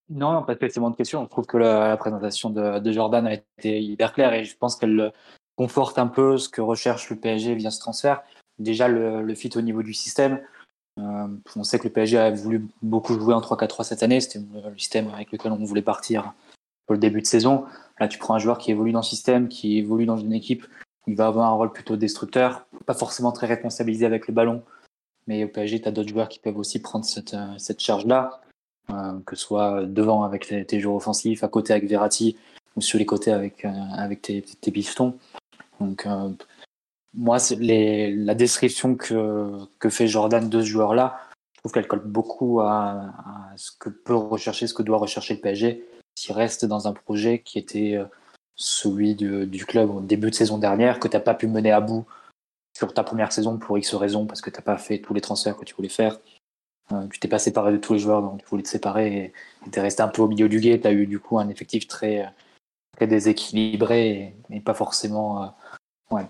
Non, pas spécialement de question. Je trouve que la, présentation de, Jordan a été hyper claire et je pense qu'elle conforte un peu ce que recherche le PSG via ce transfert. Déjà, le, le fit au niveau du système. Euh, on sait que le PSG a voulu beaucoup jouer en 3-4-3 cette année. C'était le système avec lequel on voulait partir pour le début de saison. Là, tu prends un joueur qui évolue dans le système, qui évolue dans une équipe il va avoir un rôle plutôt destructeur, pas forcément très responsabilisé avec le ballon. Mais au PSG, tu as d'autres joueurs qui peuvent aussi prendre cette, euh, charge-là, euh, que ce soit devant avec tes, joueurs offensifs, à côté avec Verratti, ou sur les côtés avec, tes, tes. Donc, moi, la description que, fait Jordan de ce joueur-là, je trouve qu'elle colle beaucoup à, ce que peut rechercher, ce que doit rechercher le PSG, s'il reste dans un projet qui était euh, celui du club au début de saison dernière, que tu n'as pas pu mener à bout sur ta première saison pour X raisons, parce que tu n'as pas fait tous les transferts que tu voulais faire. Euh, tu t'es pas séparé de tous les joueurs dont tu voulais te séparer et tu es resté un peu au milieu du guet. Tu as eu du coup un effectif très, déséquilibrés et, pas forcément, ouais,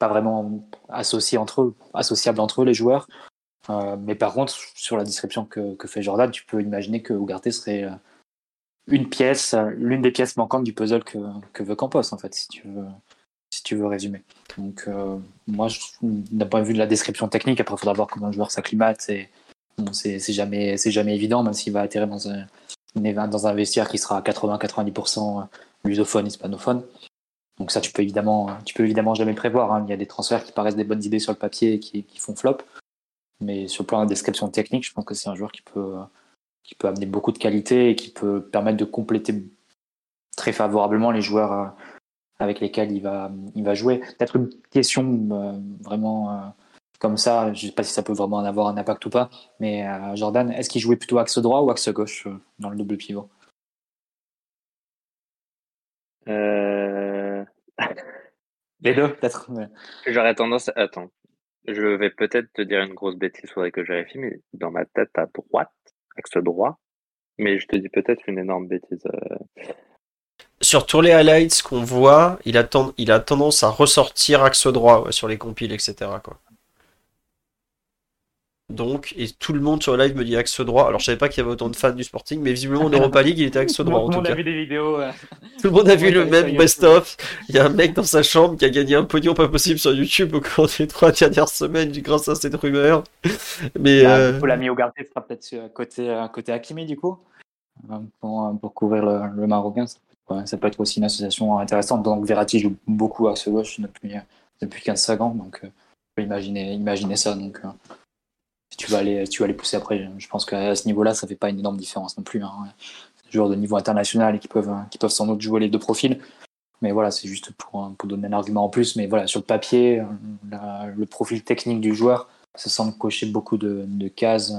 pas vraiment associés entre eux, associables entre eux les joueurs. mais par contre, sur la description que, que, fait Jordan, tu peux imaginer que Ugarte serait une pièce, l'une des pièces manquantes du puzzle que, que veut Campos, en fait, si tu veux, si tu veux résumer. Donc, euh, moi, d'un point de vue de la description technique, après, il faudra voir comment le joueur s'acclimate. C'est bon, jamais, jamais évident, même s'il va atterrir dans un, dans un vestiaire qui sera à 80-90% lusophone, hispanophone. Donc ça, tu peux évidemment, tu peux évidemment jamais prévoir. Hein. Il y a des transferts qui paraissent des bonnes idées sur le papier et qui, font flop. Mais sur le plan de la description technique, je pense que c'est un joueur qui peut, qui peut amener beaucoup de qualité et qui peut permettre de compléter très favorablement les joueurs euh, avec lesquels il va, il va jouer. Peut-être une question euh, vraiment euh, comme ça, je ne sais pas si ça peut vraiment en avoir un impact ou pas, mais Jordan, est-ce qu'il jouait plutôt axe droit ou axe gauche dans le double pivot? Les deux, peut-être. J'aurais tendance. Attends. Je vais peut-être te dire une grosse bêtise, faudrait que je vérifie, mais dans ma tête à droite, axe droit. Mais je te dis peut-être une énorme bêtise. Euh. Sur tous les highlights qu'on voit, il a, il a tendance à ressortir axe droit sur les compiles, etc. Quoi. Donc, et tout le monde sur le live me dit axe droit. Alors, je savais pas qu'il y avait autant de fans du Sporting, mais visiblement en Europa League, il était axe droit. tout le monde a vu des vidéos. Tout le monde a vu le même best-of. Il y a un mec dans sa chambre qui a gagné un pognon pas possible sur YouTube au cours des trois dernières semaines grâce à cette rumeur. Mais. Bah, euh... L'ami Ougarté sera peut-être côté, côté Hakimi, du coup, euh, pour, pour couvrir le, Marocain. Ça peut, être aussi une association intéressante. Donc, Verratti joue beaucoup axe gauche depuis, depuis 15 ans. Donc, euh, on peut imaginer, imaginer ça. Donc, euh, tu vas aller, tu vas aller pousser après. Je pense qu'à ce niveau-là, ça fait pas une énorme différence non plus. Hein. Des joueurs de niveau international et qui peuvent, qui peuvent sans doute jouer les deux profils. Mais voilà, c'est juste pour, pour donner un argument en plus. Mais voilà, sur le papier, le profil technique du joueur, ça semble cocher beaucoup de, de cases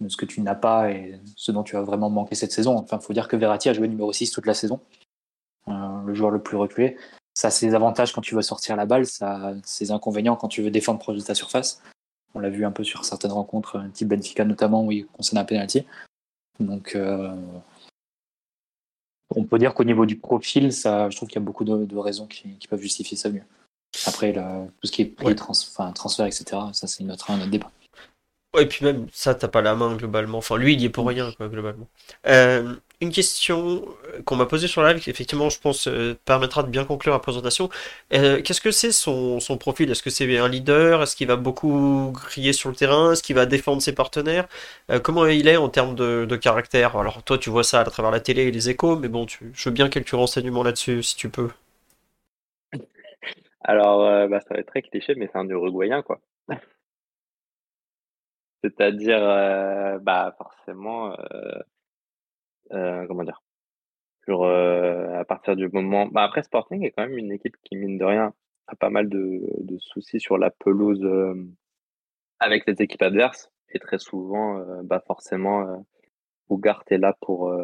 de ce que tu n'as pas et ce dont tu as vraiment manqué cette saison. Enfin, il faut dire que Verratti a joué numéro 6 toute la saison, euh, le joueur le plus reculé. Ça a ses avantages quand tu veux sortir la balle, ça a ses inconvénients quand tu veux défendre proche de ta surface. On l'a vu un peu sur certaines rencontres, type Benfica notamment, où il concerne un penalty. Donc, euh, on peut dire qu'au niveau du profil, ça, je trouve qu'il y a beaucoup de, raisons qui, peuvent justifier ça mieux. Après, tout ce qui est prix, transfert, etc., ça c'est notre, un autre débat. Et puis même ça, t'as pas la main globalement. Enfin, lui, il y est pour rien, quoi, globalement. Euh, une question euh, qu'on m'a posée sur la live, qui effectivement, je pense, euh, permettra de bien conclure la présentation. Qu'est-ce que c'est son, son, profil? Est-ce que c'est un leader? Est-ce qu'il va beaucoup crier sur le terrain? Est-ce qu'il va défendre ses partenaires? Comment il est en termes de, de, caractère? Alors, toi, tu vois ça à travers la télé et les échos, mais bon, tu, je veux bien quelques renseignements là-dessus, si tu peux. Alors, bah, ça va être très cliché, mais c'est un Uruguayen, quoi. C'est-à-dire, euh, bah, forcément, euh, euh, comment dire? Sur, à partir du moment bah, après Sporting est quand même une équipe qui, mine de rien, a pas mal de de soucis sur la pelouse, avec les équipes adverses et très souvent, bah, forcément, euh, est là pour,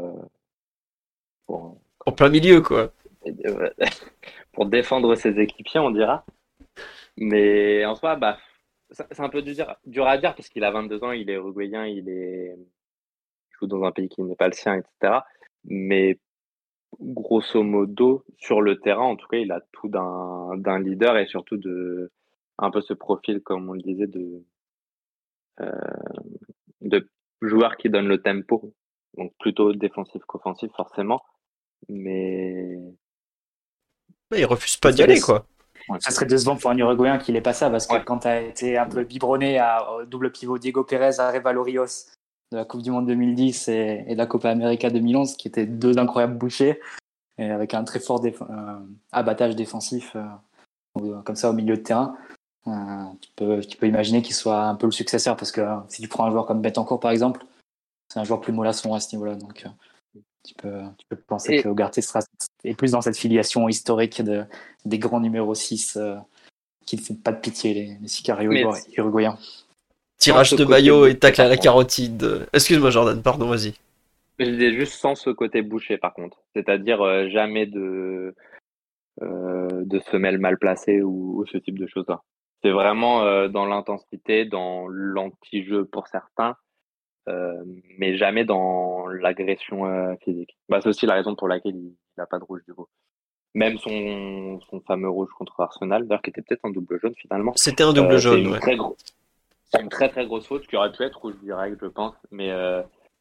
pour En plein milieu, quoi. pour défendre ses équipiers, on dira. Mais en soi, bah c'est un peu dur, dur à dire parce qu'il a 22 ans, il est uruguayen, il est il joue dans un pays qui n'est pas le sien, etc. Mais grosso modo, sur le terrain, en tout cas, il a tout d'un leader et surtout de un peu ce profil, comme on le disait, de euh, de joueur qui donne le tempo, donc plutôt défensif qu'offensif forcément, mais mais il refuse pas d'y aller quoi ça serait décevant pour un Uruguayen qu'il n'ait pas ça, parce que quand tu as été un peu biberonné à double pivot Diego Pérez, à Rios de la Coupe du Monde 2010 et, de la Copa América 2011, qui étaient deux incroyables bouchers, et avec un très fort euh, abattage défensif euh, comme ça au milieu de terrain, euh, tu, peux, tu peux imaginer qu'il soit un peu le successeur, parce que si tu prends un joueur comme Betancourt par exemple, c'est un joueur plus mollasson à ce niveau-là. Donc, tu peux, tu peux penser que Ugarte sera est plus dans cette filiation historique de, des grands numéros 6 euh, qui ne font pas de pitié, les, les sicarios uruguayens. Tirage de maillot et tacle à la carotide. Excuse-moi Jordan, pardon, vas-y. Je disais juste sans ce côté bouché par contre. C'est-à-dire euh, jamais de, euh, de semelles mal placées ou, ce type de choses-là. C'est vraiment dans l'intensité, dans l'anti-jeu pour certains, mais jamais dans l'agression physique. Bah, c'est aussi la raison pour laquelle il n'a pas de rouge du coup. Même son, son fameux rouge contre Arsenal, d'ailleurs, qui était peut-être un double jaune finalement. C'était un double jaune, ouais. C'est une très très grosse faute qui aurait pu être rouge direct, je pense. Mais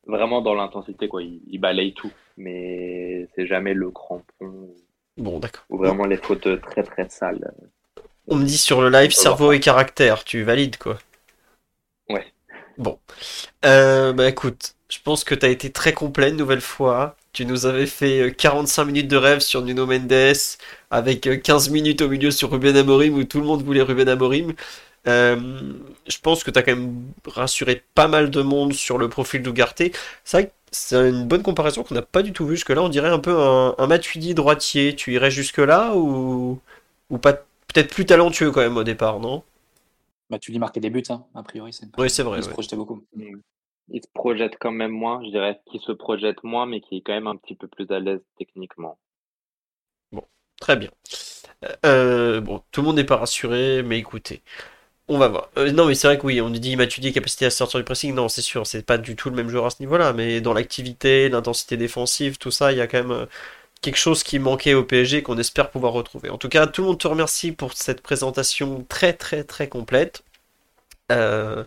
vraiment dans l'intensité, quoi. Il, balaye tout, mais c'est jamais le crampon. Bon, d'accord. Ou vraiment les fautes très très sales. On me dit sur le live cerveau et caractère, tu valides quoi Ouais. Bon. Euh, bah écoute, je pense que tu as été très complet une nouvelle fois. Tu nous avais fait 45 euh, minutes de rêve sur Nuno Mendes, avec 15 euh, minutes au milieu sur Ruben Amorim, où tout le monde voulait Ruben Amorim. Euh, je pense que tu as quand même rassuré pas mal de monde sur le profil d'Ougarté. C'est c'est une bonne comparaison qu'on n'a pas du tout vu jusque-là. On dirait un peu un, un Matuidi droitier. Tu irais jusque-là ou, ou pas peut-être plus talentueux quand même au départ, non? Matuidi marquait des buts, hein, a priori. Oui, c'est vrai. Il se projetait beaucoup. Il se projette quand même moins, je dirais qu'il se projette moins, mais qui est quand même un petit peu plus à l'aise techniquement. Bon, très bien. Euh, bon, tout le monde n'est pas rassuré, mais écoutez, on va voir. Euh, non, mais c'est vrai que oui, on dit Matuidi capacité à sortir du pressing. Non, c'est sûr, c'est pas du tout le même joueur à ce niveau-là. Mais dans l'activité, l'intensité défensive, tout ça, il y a quand même euh, quelque chose qui manquait au PSG qu'on espère pouvoir retrouver. En tout cas, tout le monde te remercie pour cette présentation très très très complète. Euh,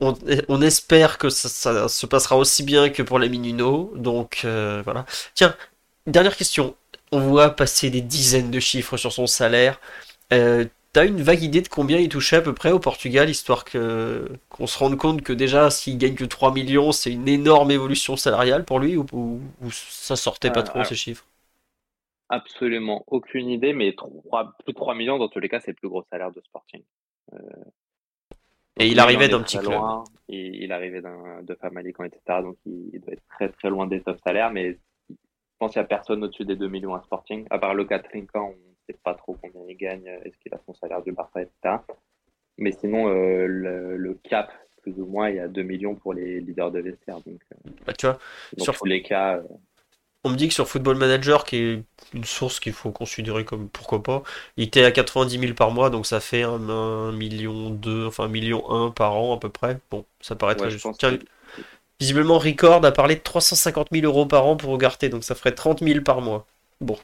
on, espère que ça, se passera aussi bien que pour les Minuno. Donc voilà. Tiens, dernière question. On voit passer des dizaines de chiffres sur son salaire. T'as une vague idée de combien il touchait à peu près au Portugal, histoire que qu'on se rende compte que déjà s'il gagne que 3 millions, c'est une énorme évolution salariale pour lui, ou, ça sortait pas euh, trop ces chiffres? Absolument aucune idée, mais 3, plus de 3 millions dans tous les cas, c'est le plus gros salaire de Sporting. Euh, et il arrivait d'un petit club. et il arrivait de Famalicão, etc. Donc il, doit être très très loin des top salaires, mais je pense qu'il n'y a personne au-dessus des 2 millions à Sporting, à part le Trinquant, sait pas trop combien il gagne, euh, est-ce qu'il a son salaire du Barça, etc. Mais sinon, euh, le, cap, plus ou moins, il y a 2 millions pour les leaders de vestiaire. Donc, euh, bah, tu vois, sur tous les cas. On me dit que sur Football Manager, qui est une source qu'il faut considérer comme pourquoi pas, il était à 90 000 par mois, donc ça fait un, million 2, enfin un million 1 par an à peu près. Bon, ça paraît très juste. Visiblement, Record a parlé de 350 000 euros par an pour Ugarte, donc ça ferait 30 000 par mois. Bon,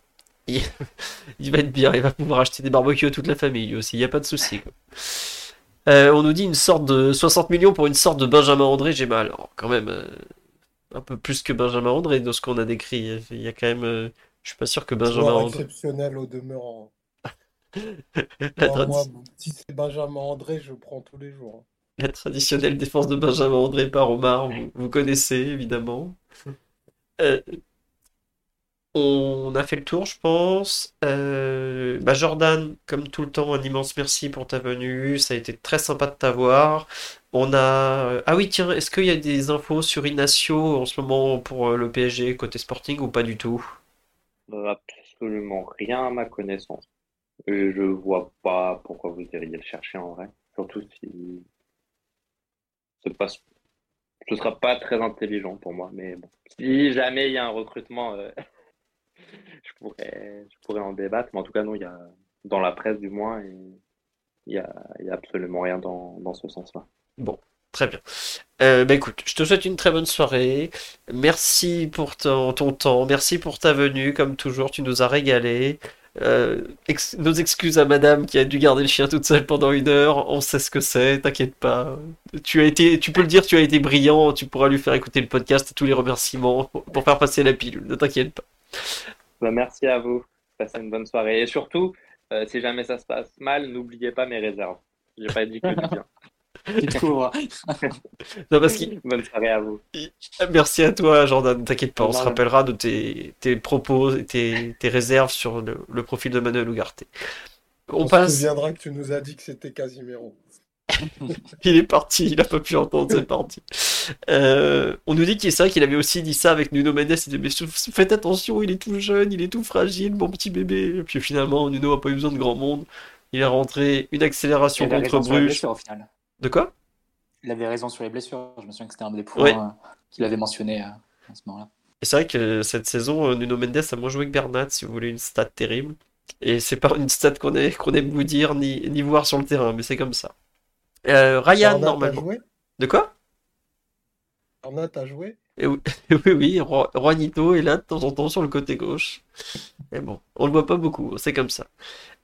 il... va être bien, il va pouvoir acheter des barbecues à toute la famille aussi, il n'y a pas de souci. Euh, on nous dit une sorte de 60 millions pour une sorte de Benjamin André, j'ai mal. Oh, quand même, euh, un peu plus que Benjamin André dans ce qu'on a décrit. Il y a quand même. Euh, je suis pas sûr que Benjamin André. exceptionnel au demeurant. moi, si c'est Benjamin André, je prends tous les jours. La traditionnelle défense de Benjamin André par Omar, vous, vous connaissez évidemment. On a fait le tour, je pense. Euh, bah, Jordan, comme tout le temps, un immense merci pour ta venue. Ça a été très sympa de t'avoir. On a. Ah oui, tiens, est-ce qu'il y a des infos sur Inacio en ce moment pour euh, le PSG côté sporting ou pas du tout? Euh, absolument rien à ma connaissance. Et je vois pas pourquoi vous iriez le chercher en vrai. Surtout si ce passe. Ce sera pas très intelligent pour moi, mais bon. Si jamais il y a un recrutement je, pourrais, je pourrais en débattre, mais en tout cas, non, il y a, dans la presse du moins, il n'y a, a, absolument rien dans, ce sens-là. Bon, Très bien. Euh, bah écoute, je te souhaite une très bonne soirée. Merci pour ton, temps, merci pour ta venue, comme toujours, tu nous as régalé. Euh, nos excuses à madame qui a dû garder le chien toute seule pendant une heure, on sait ce que c'est, t'inquiète pas. Tu as été, tu peux le dire, tu as été brillant, tu pourras lui faire écouter le podcast tous les remerciements pour faire passer la pilule, ne t'inquiète pas. Bah, merci à vous. Passez une bonne soirée. Et surtout, euh, si jamais ça se passe mal, n'oubliez pas mes réserves. J'ai pas dit que du bien. non, parce Bonne soirée à vous. Merci à toi, Jordan. T'inquiète pas, on se rappellera de tes, tes propos et tes, tes, réserves sur le, le, profil de Manuel Ugarte. On, on passe. Se souviendra que tu nous as dit que c'était Casimiro. il est parti, il a pas pu entendre, c'est parti. Euh, on nous dit qu'il c'est vrai qu'il avait aussi dit ça avec Nuno Mendes. Il disait mais faites attention, il est tout jeune, il est tout fragile, mon petit bébé. Et puis finalement, Nuno a pas eu besoin de grand monde. Il a rentré une accélération contre Bruges. De quoi? Il avait raison sur les blessures. Je me souviens que c'était un des points euh, qu'il avait mentionné euh, à ce moment-là. Et c'est vrai que cette saison, Nuno Mendes a moins joué que Bernat, si vous voulez une stat terrible. Et c'est pas une stat qu'on aime vous dire ni, ni voir sur le terrain, mais c'est comme ça. Euh, Ryan, normalement. De quoi? Arnaud, t'as joué? Et oui, oui, oui, Juanito est là de temps en temps sur le côté gauche. Mais bon, on le voit pas beaucoup, c'est comme ça.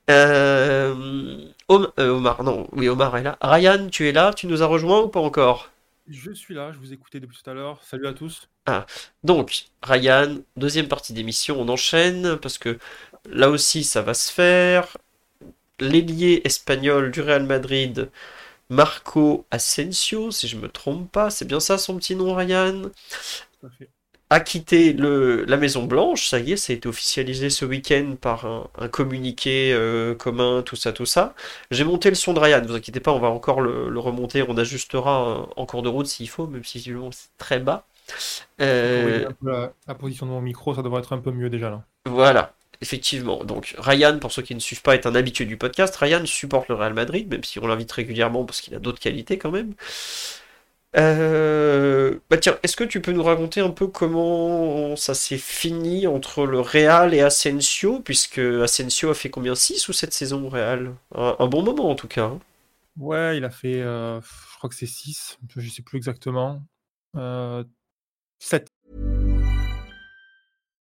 Euh, euh, Omar, non, oui, Omar est là. Ryan, tu es là? Tu nous as rejoint ou pas encore? Je suis là, je vous écoutais depuis tout à l'heure. Salut à tous. Ah, donc, Ryan, deuxième partie d'émission, on enchaîne parce que là aussi ça va se faire. L'ailier espagnol du Real Madrid Marco Asensio, si je me trompe pas, c'est bien ça son petit nom, Ryan, a quitté le, la Maison Blanche, ça y est, ça a été officialisé ce week-end par un, communiqué euh, commun, tout ça, tout ça. J'ai monté le son de Ryan, ne vous inquiétez pas, on va encore le, remonter, on ajustera en cours de route s'il faut, même si c'est très bas. Euh, la, la, position de mon micro, ça devrait être un peu mieux déjà là. Voilà. Effectivement. Donc Ryan, pour ceux qui ne suivent pas, est un habitué du podcast. Ryan supporte le Real Madrid, même si on l'invite régulièrement parce qu'il a d'autres qualités quand même. Euh, bah tiens, est-ce que tu peux nous raconter un peu comment ça s'est fini entre le Real et Asensio, puisque Asensio a fait combien? 6 ou 7 saisons au Real? Un, bon moment en tout cas. Hein. Ouais, il a fait, euh, je crois que c'est 6, je sais plus exactement. Euh, 7.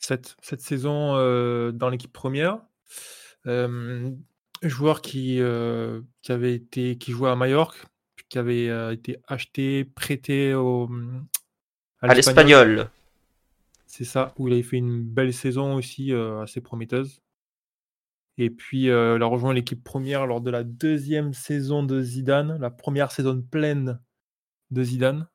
Cette, cette saison euh, dans l'équipe première, euh, joueur qui, euh, qui avait été qui jouait à Majorque, qui avait été acheté, prêté au, à l'espagnol. C'est ça, où il avait fait une belle saison aussi, assez prometteuse. Et puis, il a rejoint l'équipe première lors de la deuxième saison de Zidane, la première saison pleine de Zidane,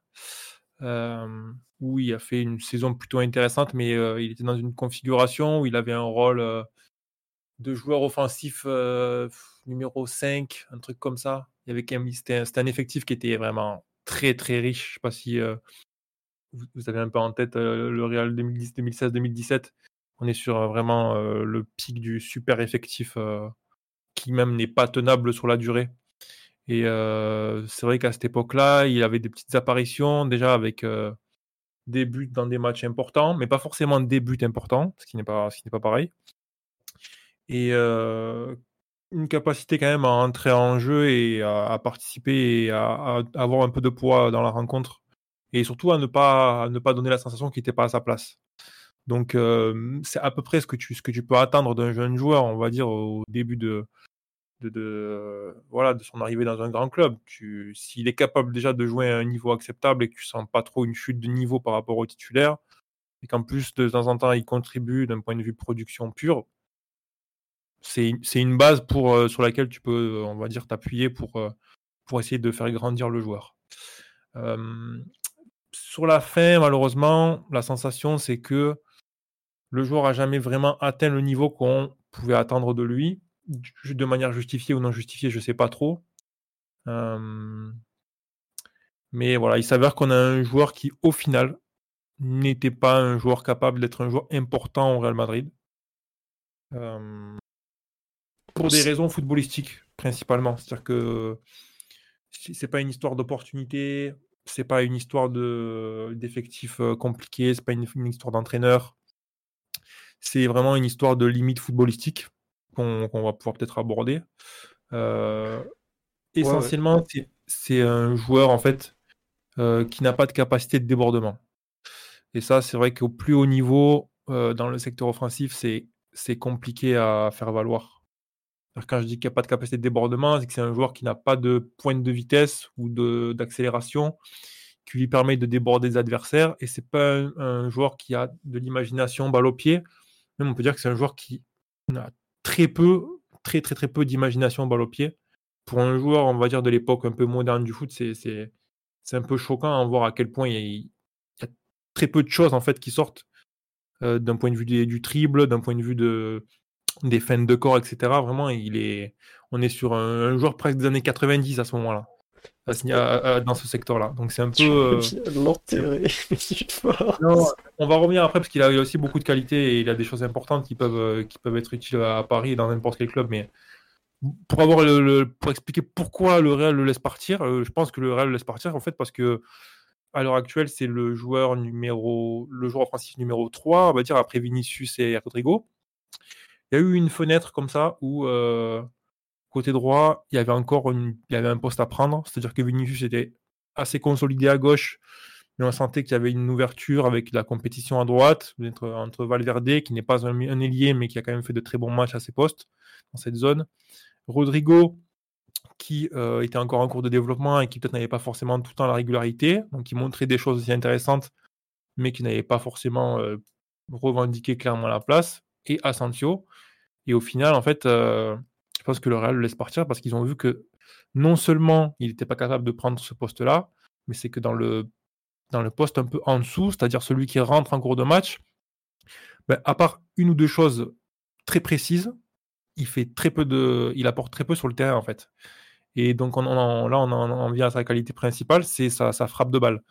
euh, où il a fait une saison plutôt intéressante, mais il était dans une configuration où il avait un rôle de joueur offensif numéro 5, un truc comme ça. Il y avait c'était un, un, effectif qui était vraiment très très riche. Je ne sais pas si vous avez un peu en tête le Real 2016, 2017. On est sur vraiment le pic du super effectif qui même n'est pas tenable sur la durée. Et c'est vrai qu'à cette époque-là, il avait des petites apparitions déjà avec des buts dans des matchs importants, mais pas forcément des buts importants, ce qui n'est pas, ce qui n'est pas pareil. Et une capacité quand même à entrer en jeu et à, participer et à, avoir un peu de poids dans la rencontre et surtout à ne pas, ne pas donner la sensation qu'il n'était pas à sa place. Donc, c'est à peu près ce que tu peux attendre d'un jeune joueur, on va dire, au début de, de, voilà, de son arrivée dans un grand club. S'il est capable déjà de jouer à un niveau acceptable et que tu sens pas trop une chute de niveau par rapport au titulaire, et qu'en plus, de temps en temps, il contribue d'un point de vue production pure, c'est une base pour, sur laquelle tu peux, on va dire, t'appuyer pour, pour essayer de faire grandir le joueur sur la fin, malheureusement, la sensation, c'est que le joueur a jamais vraiment atteint le niveau qu'on pouvait attendre de lui, de manière justifiée ou non justifiée, je ne sais pas trop. Mais voilà, il s'avère qu'on a un joueur qui, au final, n'était pas un joueur capable d'être un joueur important au Real Madrid. pour des raisons footballistiques, principalement. C'est-à-dire que c'est pas une histoire d'opportunité, c'est pas une histoire de d'effectifs compliqués, c'est pas une, histoire d'entraîneur. C'est vraiment une histoire de limite footballistique qu'on va pouvoir peut-être aborder. essentiellement, c'est un joueur en fait qui n'a pas de capacité de débordement. Et ça, c'est vrai qu'au plus haut niveau, dans le secteur offensif, c'est compliqué à faire valoir. Quand je dis qu'il n'y a pas de capacité de débordement, c'est que c'est un joueur qui n'a pas de pointe de vitesse ou d'accélération qui lui permet de déborder des adversaires. Et c'est pas un, joueur qui a de l'imagination balle au pied. Même on peut dire que c'est un joueur qui a très peu, très très très peu d'imagination balle au pied. Pour un joueur, on va dire, de l'époque un peu moderne du foot, c'est un peu choquant à voir à quel point il y, a, très peu de choses en fait qui sortent euh, d'un point de vue du, triple, d'un point de vue de, des feintes de corps, etc. Vraiment, il est, on est sur un, joueur presque des années 90 à ce moment-là, dans ce secteur-là. Donc c'est un peu. L'enterrer. on va revenir après parce qu'il a aussi beaucoup de qualités et il a des choses importantes qui peuvent, euh, qui peuvent être utiles à Paris et dans n'importe quel club. Mais pour avoir le, pour expliquer pourquoi le Real le laisse partir, euh, je pense que le Real le laisse partir en fait parce que à l'heure actuelle, c'est le joueur numéro, le joueur offensif numéro 3, on va dire après Vinicius et Rodrigo. Il y a eu une fenêtre comme ça où, euh, côté droit, il y avait encore il y avait un poste à prendre. C'est-à-dire que Vinicius était assez consolidé à gauche, mais on sentait qu'il y avait une ouverture avec la compétition à droite entre, entre Valverde, qui n'est pas un, ailier, mais qui a quand même fait de très bons matchs à ses postes dans cette zone. Rodrigo, qui euh, était encore en cours de développement et qui peut-être n'avait pas forcément tout le temps la régularité, donc qui montrait des choses aussi intéressantes, mais qui n'avait pas forcément euh, revendiqué clairement la place et Asensio. Et au final, en fait, euh, pense que le Real le laisse partir parce qu'ils ont vu que non seulement il n'était pas capable de prendre ce poste-là, mais c'est que dans le, dans le poste un peu en dessous, c'est-à-dire celui qui rentre en cours de match, ben, à part une ou deux choses très précises, il fait très peu de, il apporte très peu sur le terrain en fait. Et donc on, là, on en, vient à sa qualité principale, c'est sa, frappe de balle.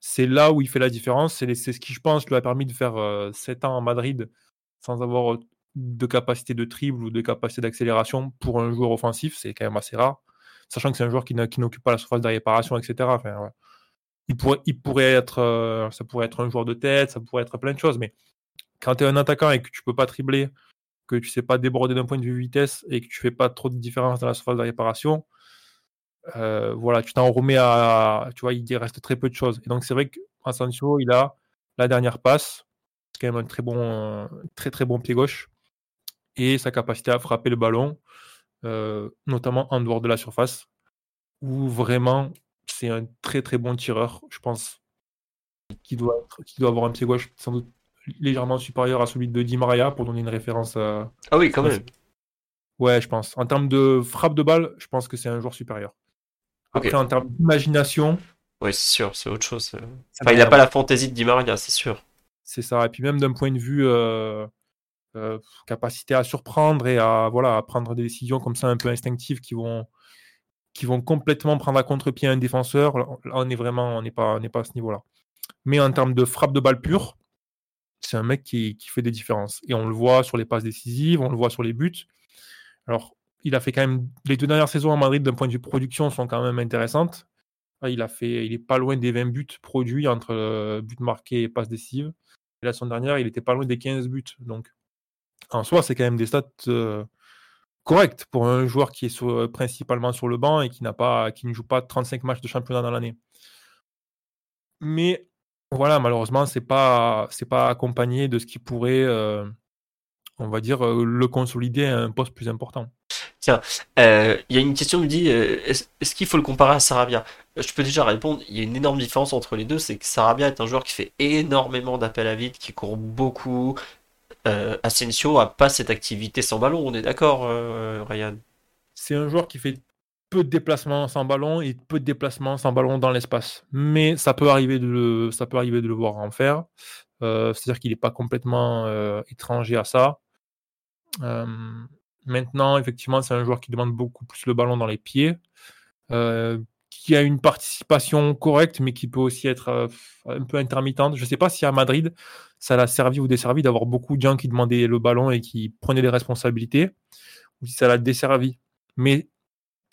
C'est là où il fait la différence. C'est ce qui, je pense, lui a permis de faire 7 euh, ans en Madrid sans avoir de capacité de triple ou de capacité d'accélération pour un joueur offensif, c'est quand même assez rare. Sachant que c'est un joueur qui n'occupe pas la surface de réparation, etc. Il, pourrait, être, euh, ça pourrait être un joueur de tête, ça pourrait être plein de choses, mais quand tu es un attaquant et que tu peux pas tripler, que tu sais pas déborder d'un point de vue vitesse et que tu fais pas trop de différence dans la surface de réparation, euh, voilà, tu t'en remets à, tu vois, il reste très peu de choses. Et donc c'est vrai qu'Asensio, il a la dernière passe, c'est quand même un très bon, très très bon pied gauche. Et sa capacité à frapper le ballon, euh, notamment en dehors de la surface, où vraiment c'est un très très bon tireur, je pense, qui doit, qui doit avoir un pied gauche sans doute légèrement supérieur à celui de Di Maria pour donner une référence. À... Ah oui, quand même. Ouais, je pense. En termes de frappe de balle, je pense que c'est un joueur supérieur. Après, en termes d'imagination. Oui, c'est sûr, c'est autre chose. il n'a pas la fantaisie de Di Maria, c'est sûr. C'est ça. Et puis même d'un point de vue euh, euh, capacité à surprendre et à, voilà, à prendre des décisions comme ça un peu instinctives qui vont, qui vont complètement prendre à contre-pied un défenseur, là, on est vraiment, on n'est pas, pas à ce niveau-là. Mais en termes de frappe de balle pure, c'est un mec qui, qui, fait des différences. Et on le voit sur les passes décisives, on le voit sur les buts. Alors, il a fait quand même. Les deux dernières saisons à Madrid, d'un point de vue production, sont quand même intéressantes. Il a fait, il est pas loin des 20 buts produits entre euh, buts marqués et passes décisives la semaine dernière, il était pas loin des 15 buts. Donc, en soi, c'est quand même des stats euh, correctes pour un joueur qui est euh, principalement sur le banc et qui, pas, qui ne joue pas 35 matchs de championnat dans l'année. Mais voilà, malheureusement, c'est pas c'est pas accompagné de ce qui pourrait, euh, on va dire, le consolider à un poste plus important. Tiens, euh, il y a une question qui me dit euh, est-ce, qu'il faut le comparer à Sarabia? Je peux déjà répondre il y a une énorme différence entre les deux c'est que Sarabia est un joueur qui fait énormément d'appels à vide, qui court beaucoup. Euh, Asensio a pas cette activité sans ballon, on est d'accord, Ryan? C'est un joueur qui fait peu de déplacements sans ballon et peu de déplacements sans ballon dans l'espace. Mais ça peut arriver de le, ça peut arriver de le voir en faire. c'est-à-dire qu'il n'est pas complètement étranger à ça. Maintenant, effectivement, c'est un joueur qui demande beaucoup plus le ballon dans les pieds, euh, qui a une participation correcte, mais qui peut aussi être euh, un peu intermittente. Je ne sais pas si à Madrid, ça l'a servi ou desservi d'avoir beaucoup de gens qui demandaient le ballon et qui prenaient des responsabilités, ou si ça l'a desservi. Mais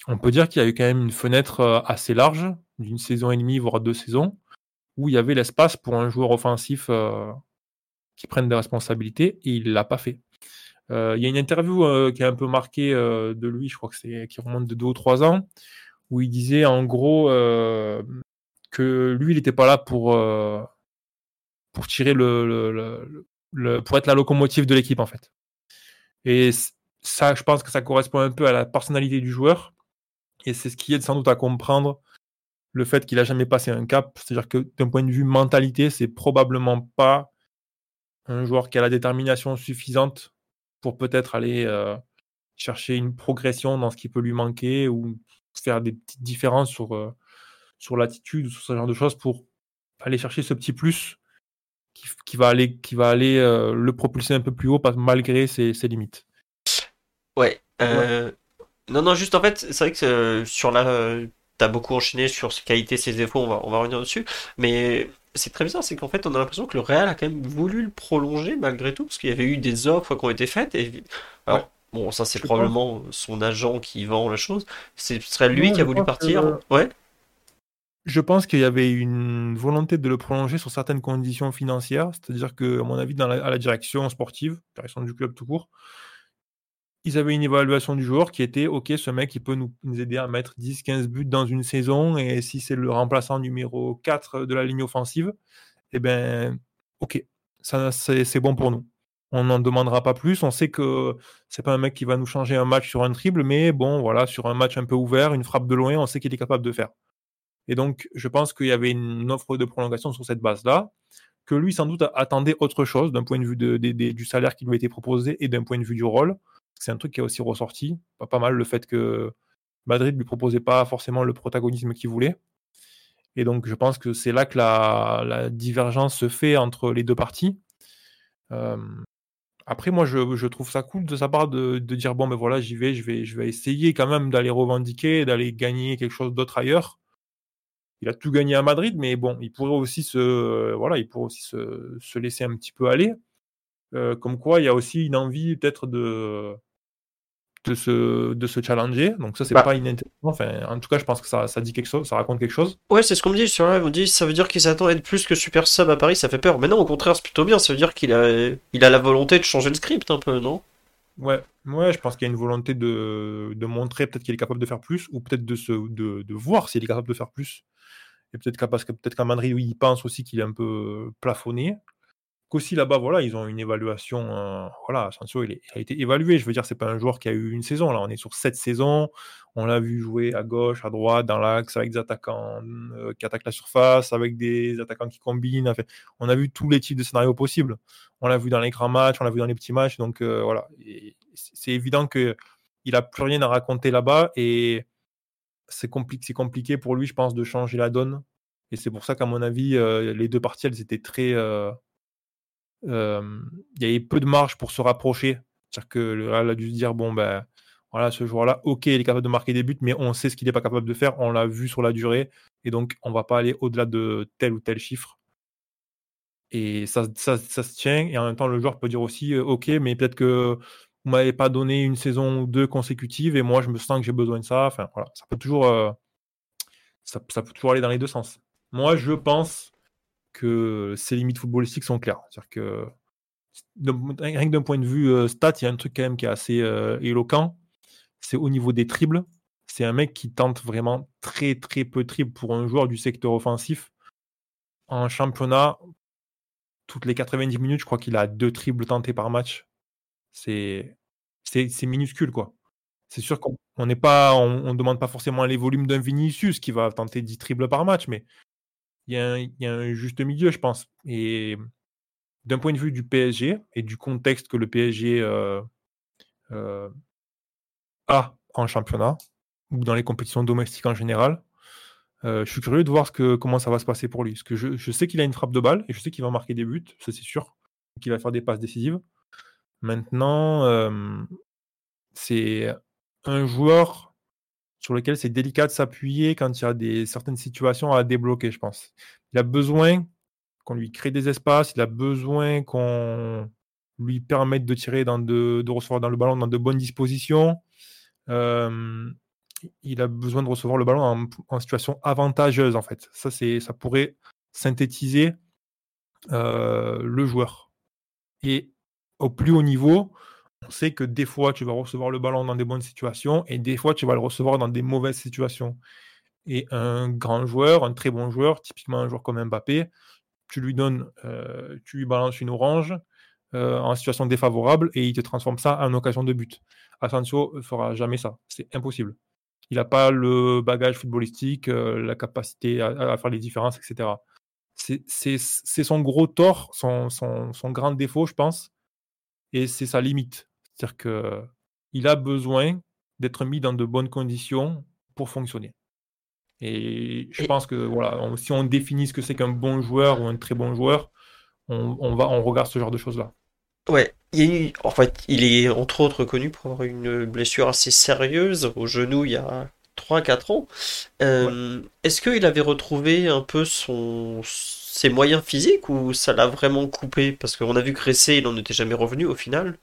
on peut dire qu'il y a eu quand même une fenêtre euh, assez large, d'une saison et demie, voire deux saisons, où il y avait l'espace pour un joueur offensif qui prenne des responsabilités, et il ne l'a pas fait. Euh, il y a une interview euh, qui est un peu marquée euh, de lui, je crois que c'est qui remonte de deux ou trois ans, où il disait en gros que lui, il n'était pas là pour, pour tirer le, pour être la locomotive de l'équipe en fait. Et ça, je pense que ça correspond un peu à la personnalité du joueur. Et c'est ce qui aide sans doute à comprendre le fait qu'il a jamais passé un cap. C'est-à-dire que d'un point de vue mentalité, c'est probablement pas un joueur qui a la détermination suffisante pour peut-être aller euh, chercher une progression dans ce qui peut lui manquer faire des petites différences sur, euh, sur l'attitude ou sur ce genre de choses pour aller chercher ce petit plus qui, va aller, qui va aller euh, le propulser un peu plus haut malgré ses, ses limites. Ouais. Non, non, juste en fait, c'est vrai que sur la t'as beaucoup enchaîné sur ses qualités, ses défauts, on va, on va revenir dessus. Mais c'est très bizarre, c'est qu'en fait, on a l'impression que le Real a quand même voulu le prolonger malgré tout, parce qu'il y avait eu des offres qui ont été faites. Et... Alors, bon, ça, c'est probablement son agent qui vend la chose. Ce serait lui qui a voulu partir. Ouais. Je pense qu'il y avait une volonté de le prolonger sur certaines conditions financières, c'est-à-dire que, à mon avis, dans à la direction sportive, direction du club tout court, ils avaient une évaluation du joueur qui était OK, ce mec, il peut nous, aider à mettre 10-15 buts dans une saison. Et si c'est le remplaçant numéro 4 de la ligne offensive, eh bien, OK, ça, c'est, bon pour nous. On n'en demandera pas plus. On sait que c'est pas un mec qui va nous changer un match sur un triple, mais bon, voilà, sur un match un peu ouvert, une frappe de loin, on sait qu'il est capable de faire. Et donc, je pense qu'il y avait une offre de prolongation sur cette base-là, que lui, sans doute, attendait autre chose d'un point de vue du salaire qui lui a été proposé et d'un point de vue du rôle c'est un truc qui est aussi ressorti. Pas, mal le fait que Madrid lui proposait pas forcément le protagonisme qu'il voulait. Et donc, je pense que c'est là que la, divergence se fait entre les deux parties. Euh, après, moi, je, trouve ça cool de sa part de, dire bon, ben voilà, j'y vais, je vais, essayer quand même d'aller revendiquer, d'aller gagner quelque chose d'autre ailleurs. Il a tout gagné à Madrid, mais bon, il pourrait aussi se, voilà, il pourrait aussi se, se laisser un petit peu aller. Euh, comme quoi, il y a aussi une envie peut-être de, de se, de se challenger. Donc ça, c'est bah. pas inintéressant. Enfin, en tout cas, je pense que ça, ça dit quelque chose, ça raconte quelque chose. Ouais, c'est ce qu'on me dit sur là. On dit ça veut dire qu'il s'attend à être plus que super sub à Paris, ça fait peur. Mais non, au contraire, c'est plutôt bien. Ça veut dire qu'il a, il a la volonté de changer le script un peu, non? Ouais, ouais, je pense qu'il y a une volonté de, de montrer peut-être qu'il est capable de faire plus, ou peut-être de, se, de, de voir s'il est capable de faire plus. Et peut-être parce que peut-être qu'à Madrid, oui, il pense aussi qu'il est un peu plafonné aussi là-bas, voilà, ils ont une évaluation. Euh, voilà, il, a été évalué. Je veux dire, c'est pas un joueur qui a eu une saison. Là, on est sur sept saisons. On l'a vu jouer à gauche, à droite, dans l'axe, avec des attaquants euh, qui attaquent la surface, avec des attaquants qui combinent. On a vu tous les types de scénarios possibles. On l'a vu dans les grands matchs, on l'a vu dans les petits matchs. Donc euh, voilà, c'est évident que il a plus rien à raconter là-bas et c'est compliqué, compliqué pour lui, je pense, de changer la donne. Et c'est pour ça qu'à mon avis, les deux parties, elles étaient très il y avait peu de marge pour se rapprocher. C'est-à-dire que là, a dû se dire bon, ben voilà, ce joueur-là, ok, il est capable de marquer des buts, mais on sait ce qu'il n'est pas capable de faire, on l'a vu sur la durée, et donc on va pas aller au-delà de tel ou tel chiffre. Et ça, ça, se tient, et en même temps, le joueur peut dire aussi, ok, mais peut-être que vous m'avez pas donné une saison ou deux consécutives, et moi, je me sens que j'ai besoin de ça. Enfin, voilà, ça peut toujours, ça, ça peut toujours aller dans les deux sens. Moi, je pense que ses limites footballistiques sont claires. C'est-à-dire que rien que d'un point de vue euh, stat, il y a un truc quand même qui est assez euh, éloquent. C'est au niveau des triples. C'est un mec qui tente vraiment très très peu de triples pour un joueur du secteur offensif. En championnat, toutes les 90 minutes, je crois qu'il a deux triples tentés par match. C'est minuscule quoi. C'est sûr qu'on n'est pas, on, demande pas forcément les volumes d'un Vinicius qui va tenter 10 triples par match, mais il y, a un, juste milieu, je pense. Et d'un point de vue du PSG et du contexte que le PSG euh, euh, a en championnat ou dans les compétitions domestiques en général, euh, je suis curieux de voir ce que, comment ça va se passer pour lui. Parce que je, sais qu'il a une frappe de balle et je sais qu'il va marquer des buts, ça c'est sûr, qu'il va faire des passes décisives. Maintenant, c'est un joueur sur lequel c'est délicat de s'appuyer quand il y a des, certaines situations à débloquer, je pense. Il a besoin qu'on lui crée des espaces, il a besoin qu'on lui permette de tirer, dans de, recevoir dans le ballon dans de bonnes dispositions. il a besoin de recevoir le ballon en, situation avantageuse, en fait. Ça, ça pourrait synthétiser le joueur. Et au plus haut niveau, on sait que des fois, tu vas recevoir le ballon dans des bonnes situations et des fois, tu vas le recevoir dans des mauvaises situations. Et un grand joueur, un très bon joueur, typiquement un joueur comme Mbappé, tu lui donnes, euh, tu lui balances une orange, en situation défavorable et il te transforme ça en occasion de but. Asensio ne fera jamais ça. C'est impossible. Il n'a pas le bagage footballistique, la capacité à, faire les différences, etc. C'est son gros tort, son, grand défaut, je pense, et c'est sa limite. C'est-à-dire qu'il a besoin d'être mis dans de bonnes conditions pour fonctionner. Et je pense que voilà, si on définit ce que c'est qu'un bon joueur ou un très bon joueur, on, va, on regarde ce genre de choses-là. Ouais, il, en fait, il est entre autres connu pour avoir une blessure assez sérieuse au genou il y a 3-4 ans. Euh, est-ce qu'il avait retrouvé un peu son, ses moyens physiques ou ça l'a vraiment coupé? Parce qu'on a vu que Ressé, il n'en était jamais revenu au final.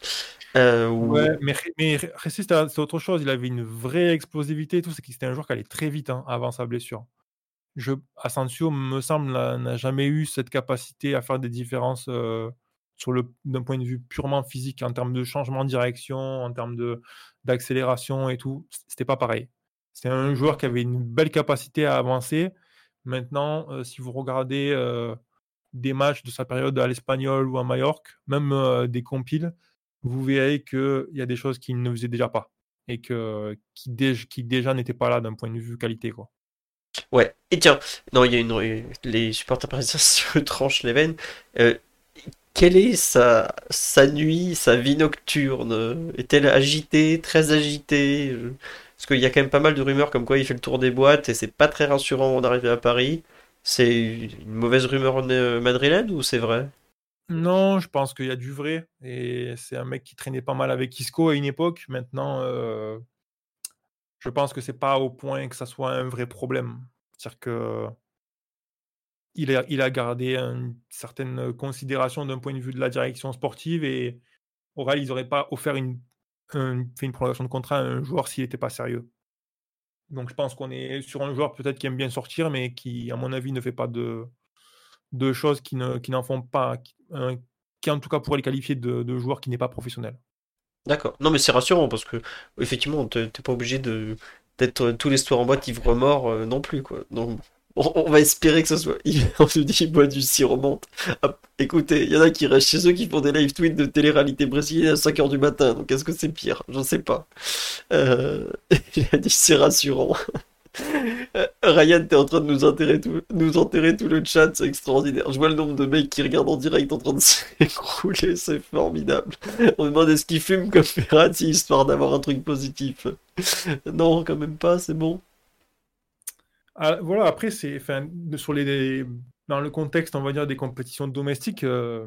Euh, ouais, mais, mais c'était autre chose. Il avait une vraie explosivité et tout. C'était un joueur qui allait très vite hein, avant sa blessure. Je, Asensio, me semble, n'a jamais eu cette capacité à faire des différences. Euh, sur le d'un point de vue purement physique, en termes de changement de direction, en termes de d'accélération et tout, c'était pas pareil. C'est un joueur qui avait une belle capacité à avancer. Maintenant, euh, si vous regardez des matchs de sa période à l'Espagnol ou à Majorque, même des compiles, vous verrez qu'il y a des choses qu'il ne faisait déjà pas et que, qui, qui déjà n'étaient pas là d'un point de vue qualité. Quoi. Ouais, et tiens, non, il y a une. Les supporters parisiens se tranchent les veines quelle est sa, sa nuit, sa vie nocturne? Est-elle agitée, très agitée? Parce qu'il y a quand même pas mal de rumeurs comme quoi il fait le tour des boîtes et c'est pas très rassurant d'arriver à Paris. C'est une mauvaise rumeur madrilène ou c'est vrai? Non, je pense qu'il y a du vrai. Et c'est un mec qui traînait pas mal avec Isco à une époque. Maintenant, euh, je pense que c'est pas au point que ça soit un vrai problème. C'est-à-dire que il a, gardé une certaine considération d'un point de vue de la direction sportive et Oral, ils n'auraient pas offert une, fait une prolongation de contrat à un joueur s'il n'était pas sérieux. Donc je pense qu'on est sur un joueur peut-être qui aime bien sortir, mais qui, à mon avis, ne fait pas de, choses qui, ne, n'en font pas, en tout cas pourrait les qualifier de, joueur qui n'est pas professionnel. D'accord. Non, mais c'est rassurant parce que effectivement, t'es pas obligé de d'être tous les soirs en boîte ivre-mort euh, non plus, quoi. Donc on, va espérer que ce soit. On se dit, bois du sirop remonte. écoutez, il y en a qui restent chez eux qui font des live tweets de télé-réalité brésilienne à 5h du matin. Donc est-ce que c'est pire? Je ne sais pas. Euh... Il a dit c'est rassurant. Euh, Ryan, t'es en train de nous enterrer, tout, le chat, c'est extraordinaire. Je vois le nombre de mecs qui regardent en direct en train de s'écrouler, c'est formidable. On me demande est-ce qu'ils fument comme Ferrati histoire d'avoir un truc positif? Non, quand même pas, c'est bon. Ah, voilà, après, c'est, sur les, dans le contexte, on va dire, des compétitions domestiques, euh,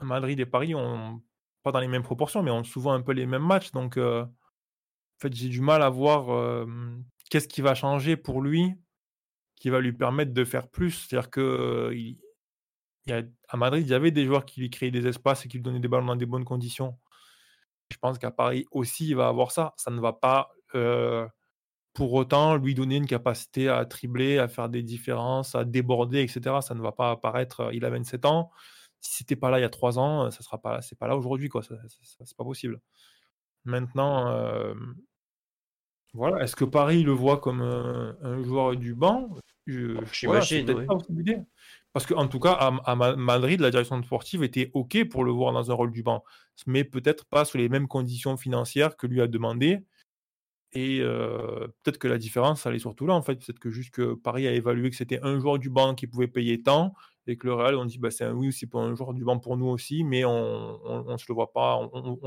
Madrid et Paris, ont, pas dans les mêmes proportions, mais ont souvent un peu les mêmes matchs. Donc, euh, en fait, j'ai du mal à voir qu'est-ce qui va changer pour lui, qui va lui permettre de faire plus? C'est-à-dire que à Madrid, il y avait des joueurs qui lui créaient des espaces et qui lui donnaient des ballons dans des bonnes conditions. Je pense qu'à Paris aussi, il va avoir ça. Ça ne va pas pour autant, lui donner une capacité à tribler, à faire des différences, à déborder, etc. Ça ne va pas apparaître. Euh, il a 27 ans. Si c'était pas là il y a 3 ans, ça sera pas, là aujourd'hui, quoi. c'est pas possible. Maintenant, voilà. Est-ce que Paris le voit comme un, joueur du banc? J'imagine. Parce qu'en tout cas, à, Madrid, la direction sportive était OK pour le voir dans un rôle du banc, mais peut-être pas sous les mêmes conditions financières que lui a demandé et peut-être que la différence, elle est surtout là, en fait. Peut-être que juste que Paris a évalué que c'était un joueur du banc qui pouvait payer tant, et que le Real, on dit, bah, c'est un oui, c'est pour un joueur du banc pour nous aussi, mais on ne se le voit pas, on,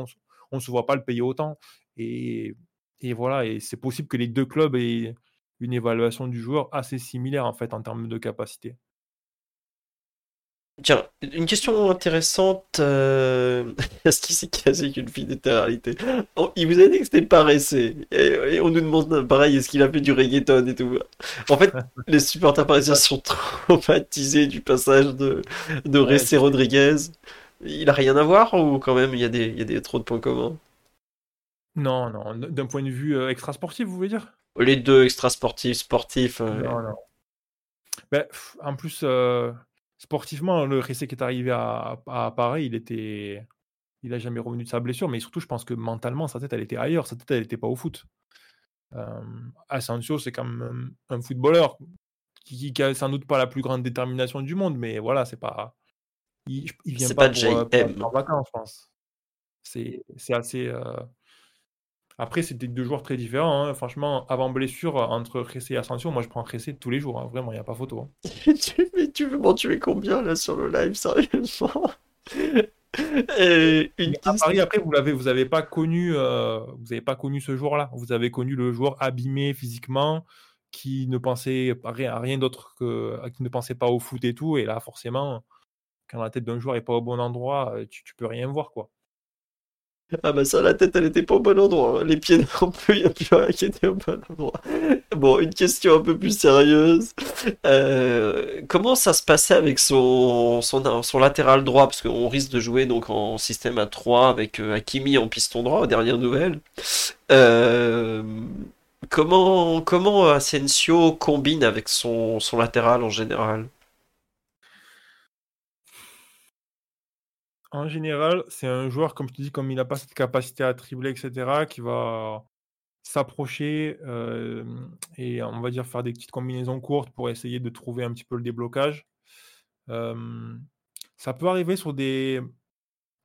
on, se voit pas le payer autant. Et, et voilà, et c'est possible que les deux clubs aient une évaluation du joueur assez similaire, en fait, en termes de capacité. Tiens, une question intéressante. Euh... Est-ce qu'il s'est casé avec une fille d'éternalité oh, Il vous a dit que c'était paressé. Et, on nous demande pareil, est-ce qu'il a fait du reggaeton et tout? En fait, les supporters parisiens sont traumatisés du passage de, de Ressé Rodriguez. Il a rien à voir ou quand même il y a des, il y a des trop de points communs? Non, non. D'un point de vue euh, extra-sportif, vous voulez dire? Les deux extra-sportifs, sportifs. Euh, non, non. Ben, en plus. Euh, sportivement, le Ressé qui est arrivé à, Paris, il était, il a jamais revenu de sa blessure, mais surtout, je pense que mentalement, sa tête, elle était ailleurs. Sa tête, elle n'était pas au foot. Euh, Asensio, c'est quand même un, footballeur qui, qui, a sans doute pas la plus grande détermination du monde, mais voilà, c'est pas, il, il vient pas pas pour, euh, pour en vacances, je pense. C'est c'est assez. euh, Après, c'était deux joueurs très différents. hein. Franchement, avant blessure, entre Ressé et Ascension, moi je prends Ressé tous les jours. hein. Vraiment, il n'y a pas photo. hein. tu, mais tu veux m'en tuer combien là sur le live, sérieusement? Euh, une Mais à Paris, après, vous l'avez, vous avez pas connu, euh, vous avez pas connu ce joueur-là. Vous avez connu le joueur abîmé physiquement, qui ne pensait à rien, à rien d'autre que, qui ne pensait pas au foot et tout. Et là, forcément, quand la tête d'un joueur est pas au bon endroit, euh, tu, tu peux rien voir, quoi. Ah bah ça, la tête, elle était pas au bon endroit. hein. Les pieds non plus, il n'y a plus rien qui était au bon endroit. Bon, une question un peu plus sérieuse. Euh, comment ça se passait avec son, son, latéral droit? Parce qu'on risque de jouer donc en système à 3 avec euh, Hakimi en piston droit, aux dernières nouvelles. Euh, comment, comment Asensio combine avec son, son latéral en général? En général, c'est un joueur, comme je te dis, comme il n'a pas cette capacité à tribler, etc., qui va s'approcher et on va dire faire des petites combinaisons courtes pour essayer de trouver un petit peu le déblocage. Ça peut arriver sur des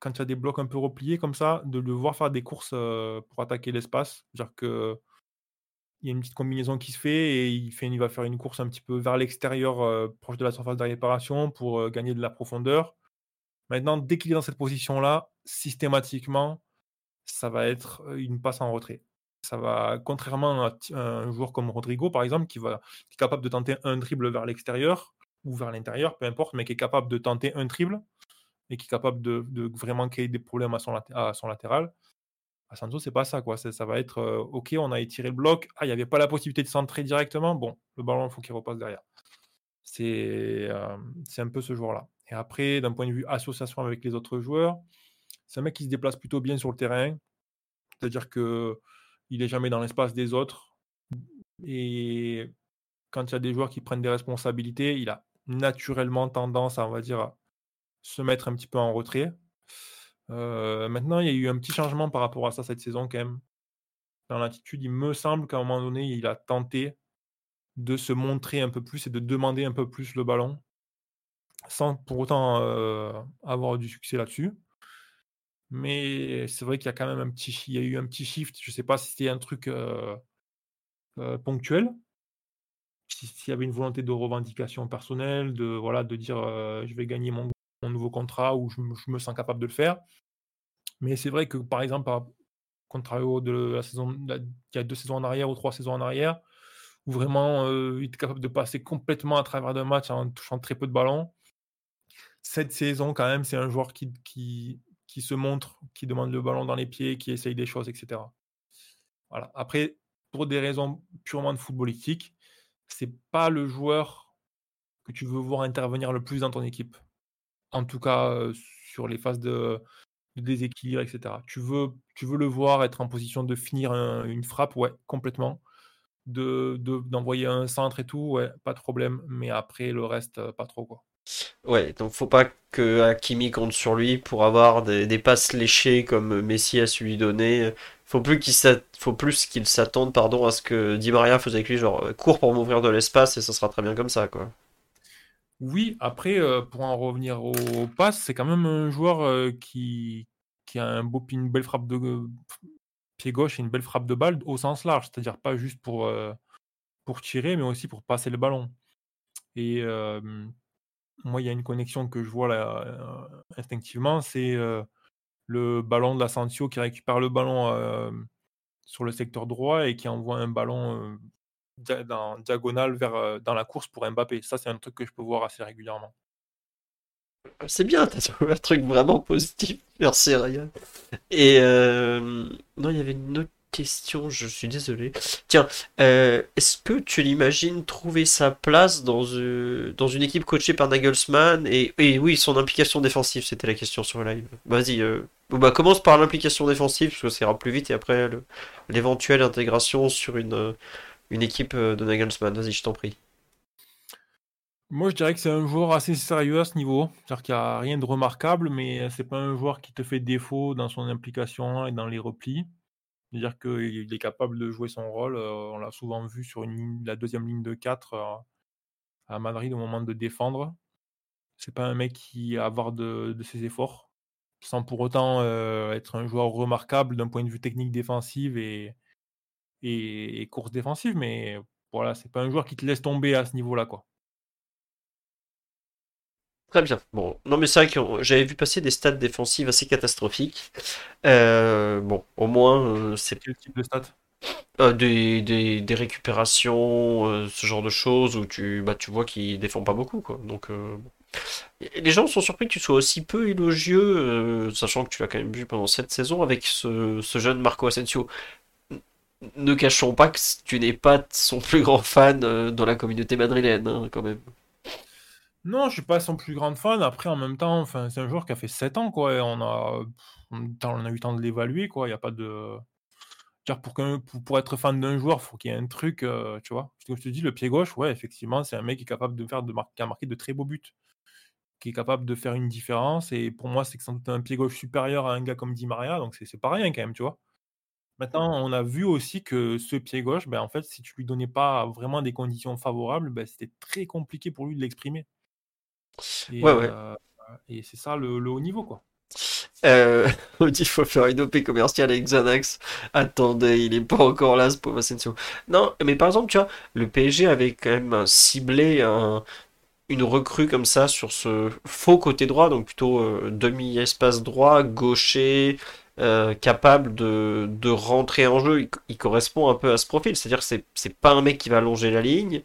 quand il y a des blocs un peu repliés comme ça, de le voir faire des courses pour attaquer l'espace. C'est-à-dire que il y a une petite combinaison qui se fait et il, fait, il va faire une course un petit peu vers l'extérieur, proche de la surface de réparation, pour gagner de la profondeur. Maintenant, dès qu'il est dans cette position-là, systématiquement, ça va être euh, une passe en retrait. Ça va, contrairement à un joueur comme Rodrigo, par exemple, qui, va, qui est capable de tenter un dribble vers l'extérieur ou vers l'intérieur, peu importe, mais qui est capable de tenter un dribble et qui est capable de, vraiment créer des problèmes à son, à son latéral. À Sancho, c'est pas ça, quoi. Ça va être euh, OK, on a étiré le bloc. Ah, il n'y avait pas la possibilité de centrer directement. Bon, le ballon, il faut qu'il repasse derrière. C'est euh, c'est un peu ce joueur-là. Et après, d'un point de vue association avec les autres joueurs, c'est un mec qui se déplace plutôt bien sur le terrain. C'est-à-dire que il est jamais dans l'espace des autres. Et quand il y a des joueurs qui prennent des responsabilités, il a naturellement tendance à, on va dire, se mettre un petit peu en retrait. Euh, maintenant, il y a eu un petit changement par rapport à ça cette saison quand même. Dans l'attitude, il me semble qu'à un moment donné, il a tenté de se montrer un peu plus et de demander un peu plus le ballon, sans pour autant euh, avoir du succès là-dessus. Mais c'est vrai qu'il y a quand même un petit, il y a eu un petit shift. Je ne sais pas si c'était un truc euh, euh, ponctuel, si- s'il y avait une volonté de revendication personnelle, de voilà, de dire je vais gagner mon, nouveau contrat ou je, me- sens capable de le faire. Mais c'est vrai que par exemple, par contrario de la saison, il y a deux saisons en arrière ou trois saisons en arrière, où vraiment euh, il était capable de passer complètement à travers d'un match en touchant très peu de ballons. Cette saison, quand même, c'est un joueur qui, se montre, qui demande le ballon dans les pieds, qui essaye des choses, etc. Voilà. Après, pour des raisons purement de footballistique, c'est pas le joueur que tu veux voir intervenir le plus dans ton équipe. En tout cas, euh, sur les phases de, déséquilibre, etc. Tu veux, le voir être en position de finir un- une frappe, ouais, complètement. De, de- d'envoyer un centre et tout, ouais, pas de problème. Mais après, le reste, euh, pas trop, quoi. Ouais, donc faut pas que Hakimi compte sur lui pour avoir des, passes léchées comme Messi a su lui donner. Faut plus qu'il faut plus qu'il s'attende, pardon, à ce que Di Maria faisait avec lui, genre euh, cours pour m'ouvrir de l'espace et ça sera très bien comme ça, quoi. Oui, après, euh, pour en revenir au, au pass, c'est quand même un joueur euh, qui, a un beau, une belle frappe de pied gauche et une belle frappe de balle au sens large, c'est-à-dire pas juste pour, pour tirer, mais aussi pour passer le ballon. Et moi, il y a une connexion que je vois là euh, instinctivement, c'est euh, le ballon de la qui récupère le ballon euh, sur le secteur droit et qui envoie un ballon dia- dans, diagonale vers, dans la course pour Mbappé. Ça, c'est un truc que je peux voir assez régulièrement. C'est bien, t'as trouvé un truc vraiment positif. Merci, Ryan. Et non, il y avait une autre question, je suis désolé. Tiens, euh, est-ce que tu l'imagines trouver sa place dans, euh, une équipe coachée par Nagelsmann et, oui, son implication défensive, c'était la question sur le live. Vas-y, euh, bah, commence par l'implication défensive, parce que ça ira plus vite, et après le- l'éventuelle intégration sur une, une équipe de Nagelsmann. Vas-y, je t'en prie. Moi, je dirais que c'est un joueur assez sérieux à ce niveau. C'est-à-dire qu'il n'y a rien de remarquable, mais c'est pas un joueur qui te fait défaut dans son implication et dans les replis. C'est-à-dire qu'il est capable de jouer son rôle. On l'a souvent vu sur la deuxième ligne de 4 euh, à Madrid au moment de défendre. C'est pas un mec qui a avoir de, de ses efforts, sans pour autant être un joueur remarquable d'un point de vue technique défensive et, course défensive, mais voilà, c'est pas un joueur qui te laisse tomber à ce niveau-là. Très bien. Bon, non mais c'est vrai que j'avais vu passer des stats défensives assez catastrophiques. Euh, bon, au moins euh, c'est quel type de stats? Euh, des, des, récupérations, ce genre de choses où tu bah tu vois qu'il défend pas beaucoup quoi. Donc les gens sont surpris que tu sois aussi peu élogieux, sachant que tu l'as quand même vu pendant cette saison avec ce, ce jeune Marco Asensio ne cachons pas que tu n'es pas son plus grand fan dans la communauté madrilène, hein, quand même. Non, je suis pas son plus grand fan. Après, en même temps, enfin, c'est un joueur qui a fait 7 ans, quoi. Et on a, on a eu le temps de l'évaluer, quoi. Il n'y a pas de. Pour, pour, être fan d'un joueur, il faut qu'il y ait un truc, euh, tu vois. Comme je te dis, le pied gauche, ouais, effectivement, c'est un mec qui est capable de faire de qui a marqué de très beaux buts, qui est capable de faire une différence. Et pour moi, c'est que sans doute un pied gauche supérieur à un gars comme Di Maria, donc c'est pas rien quand même, tu vois. Maintenant, on a vu aussi que ce pied gauche, ben, en fait, si tu lui donnais pas vraiment des conditions favorables, ben, c'était très compliqué pour lui de l'exprimer. Et, ouais, ouais. Euh, et c'est ça le, haut niveau, quoi. Euh, il faut faire une OP commerciale avec Xanax. Attendez, il est pas encore là, ce pauvre Asensio. Non, mais par exemple, tu vois, le PSG avait quand même ciblé une recrue comme ça sur ce faux côté droit, donc plutôt euh, demi-espace droit, gaucher, euh, capable de, de, rentrer en jeu. Il, il, correspond un peu à ce profil, c'est-à-dire que c'est pas un mec qui va longer la ligne,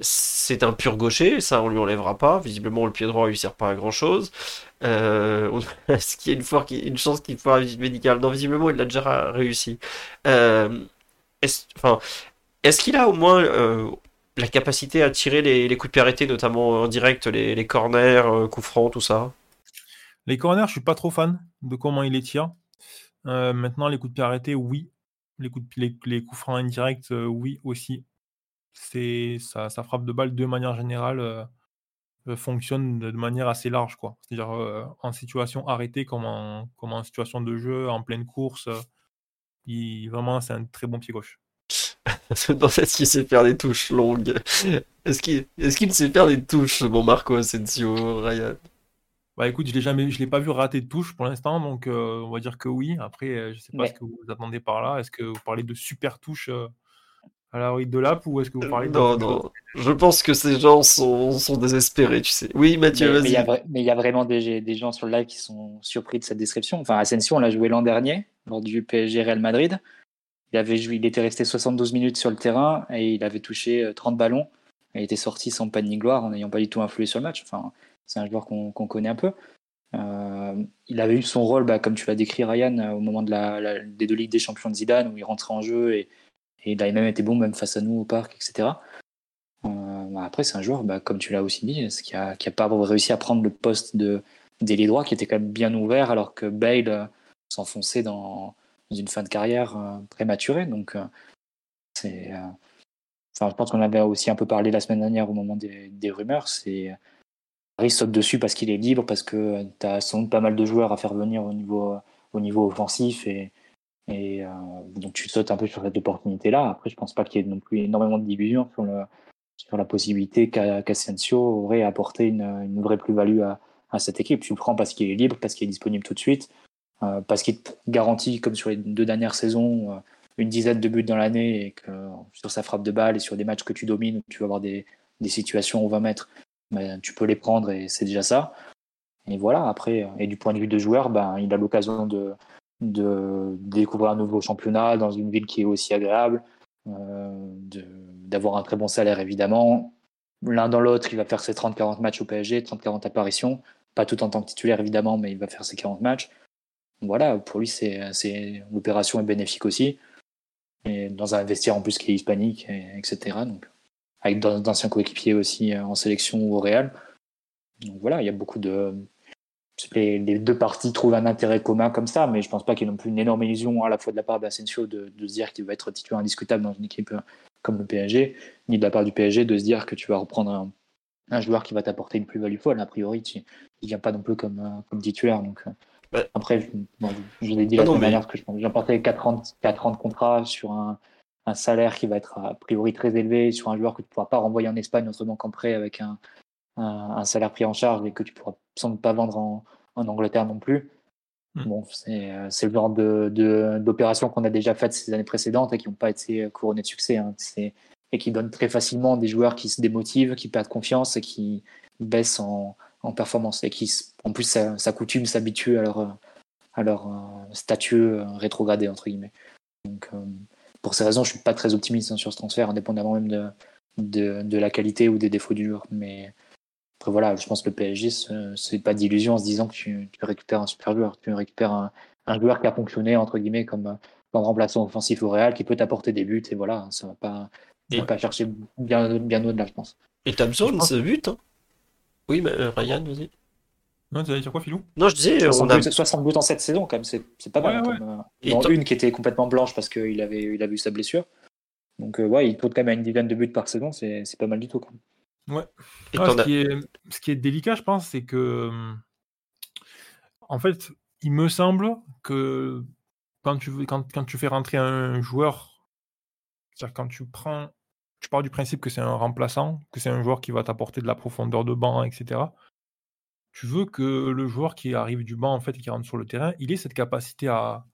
c'est un pur gaucher, ça on lui enlèvera pas. Visiblement, le pied droit lui sert pas à grand chose. Euh, Est-ce qu'il y a une, une chance qu'il fasse visite médicale Non, visiblement, il l'a déjà réussi. Euh, est-ce enfin, est qu'il a au moins euh, la capacité à tirer les, coups de pied arrêtés, notamment en direct, les, les corners, euh, coups francs, tout ça? Les corners, je suis pas trop fan de comment il les tire. maintenant, les coups de pied arrêtés, oui. Les coups, de, les, les coups francs indirects, oui aussi c'est ça, frappe de balle de manière générale euh, euh, fonctionne de, manière assez large quoi. C'est-à-dire euh, en situation arrêtée comme en, comme en situation de jeu, en pleine course, il, vraiment c'est un très bon pied gauche. Est-ce qu'il sait faire des touches longues Est-ce qu'il est qu'il sait faire des touches, bon Marco Asensio, Ryan? Bah écoute, je l'ai jamais, je l'ai pas vu rater de touche pour l'instant, donc on va dire que oui. Après, je sais pas ce que vous attendez par là. Est-ce que vous parlez de super touches à la de Lap ou est-ce que vous parlez de Non, non. Je pense que ces gens sont, sont désespérés, tu sais. Oui, Mathieu, vas-y. Mais il y, a vraiment des, des, gens sur le live qui sont surpris de cette description. Enfin, Asensio, on l'a joué l'an dernier, lors du PSG Real Madrid. Il, avait joué, il était resté 72 minutes sur le terrain et il avait touché 30 euh, ballons. Il était sorti sans pas ni gloire en n'ayant pas du tout influé sur le match. Enfin, c'est un joueur qu'on connaît un peu. Euh, il avait eu son rôle, bah, comme tu l'as décrit, Ryan, euh, au moment de la, des deux Ligues des Champions de Zidane, où il rentrait en jeu et et il a même été bon, même face à nous au parc, etc. Euh, bah, après, c'est un joueur, bah, comme tu l'as aussi dit, qui n'a a pas réussi à prendre le poste de d'ailier droit, qui était quand même bien ouvert, alors que Bale euh, s'enfonçait dans, une fin de carrière euh, prématurée. Donc, je pense qu'on avait aussi un peu parlé la semaine dernière au moment des, des rumeurs. C'est Paris saute dessus parce qu'il est libre, parce que tu as sans doute pas mal de joueurs à faire venir au niveau, au niveau offensif et, et euh, donc tu sautes un peu sur cette opportunité-là. Après, je pense pas qu'il y ait non plus énormément de division sur, la possibilité qu'Asensio aurait apporté une, vraie plus-value à, cette équipe. Tu le prends parce qu'il est libre, parce qu'il est disponible tout de suite, euh, parce qu'il te garantit, comme sur les deux dernières saisons, euh, une dizaine de buts dans l'année et que sur sa frappe de balle et sur des matchs que tu domines, tu vas avoir des, des situations où 20 mètres, ben, tu peux les prendre et c'est déjà ça. Et voilà, après, et du point de vue de joueur, ben, il a l'occasion de, de découvrir un nouveau championnat dans une ville qui est aussi agréable, euh, d'avoir un très bon salaire évidemment. L'un dans l'autre, il va faire ses 30-40 matchs au PSG, 30-40 apparitions, pas tout en tant que titulaire évidemment, mais il va faire ses 40 matchs. Voilà, pour lui, c'est l'opération est bénéfique aussi. Et dans un vestiaire en plus qui est hispanique, etc. Donc, avec d'anciens coéquipiers aussi euh, en sélection ou au Real. Donc voilà, il y a beaucoup de, les, les, deux parties trouvent un intérêt commun comme ça, mais je pense pas qu'il y ait non plus une énorme illusion à la fois de la part d'Asensio de, de se dire qu'il va être titulaire indiscutable dans une équipe euh, comme le PSG, ni de la part du PSG de se dire que tu vas reprendre un, un joueur qui va t'apporter une plus-value folle. A priori, tu, il vient pas non plus comme, euh, comme titulaire. Donc, euh, après, je, bon, je l'ai dit la semaine dernière que j'ai emporté 4 ans, 4 ans de contrat sur un, un, salaire qui va être a priori très élevé, sur un joueur que tu ne pourras pas renvoyer en Espagne autrement qu'en prêt avec un, un, salaire pris en charge et que tu pourras sans doute pas vendre en, en Angleterre non plus. Hmm. Bon, c'est le genre d'opération de, qu'on a déjà faites ces années précédentes et qui n'ont pas été couronnées de succès. Hein. Et qui donnent très facilement des joueurs qui se démotivent, qui perdent confiance et qui baissent en, en performance et qui, en plus, s'accoutument, s'habituent à leur, à leur statut rétrogradé, entre guillemets. Donc, euh, pour ces raisons, je suis pas très optimiste hein, sur ce transfert, indépendamment même de, de, de, la qualité ou des défauts du joueur. Mais après, voilà, je pense que le PSG, c'est pas d'illusion en se disant que tu, tu, récupères un super joueur. Tu récupères un, un, joueur qui a fonctionné, entre guillemets, comme, comme remplaçant offensif au Real, qui peut t'apporter des buts, et voilà, ça va pas, va pas chercher bien, bien au-delà, je pense. Et t'as besoin de ce but hein Oui, mais euh, Ryan, vas-y. Non, tu allais dire quoi, Philou? Non, je disais. 60, on a... buts, 60 buts en cette saison, quand même, c'est pas mal. Ouais, hein, ouais. une qui était complètement blanche parce qu'il avait, il avait eu sa blessure. Donc, euh, ouais, il tourne quand même à une dizaine de buts par saison, c'est pas mal du tout. Quand même. Ouais. Ah, ce, qui est, ce, qui est, délicat, je pense, c'est que. En fait, il me semble que quand tu, quand, quand tu fais rentrer un joueur, c'est-à-dire quand tu prends. Tu pars du principe que c'est un remplaçant, que c'est un joueur qui va t'apporter de la profondeur de banc, etc tu veux que le joueur qui arrive du banc, en fait, qui rentre sur le terrain, il ait cette capacité à,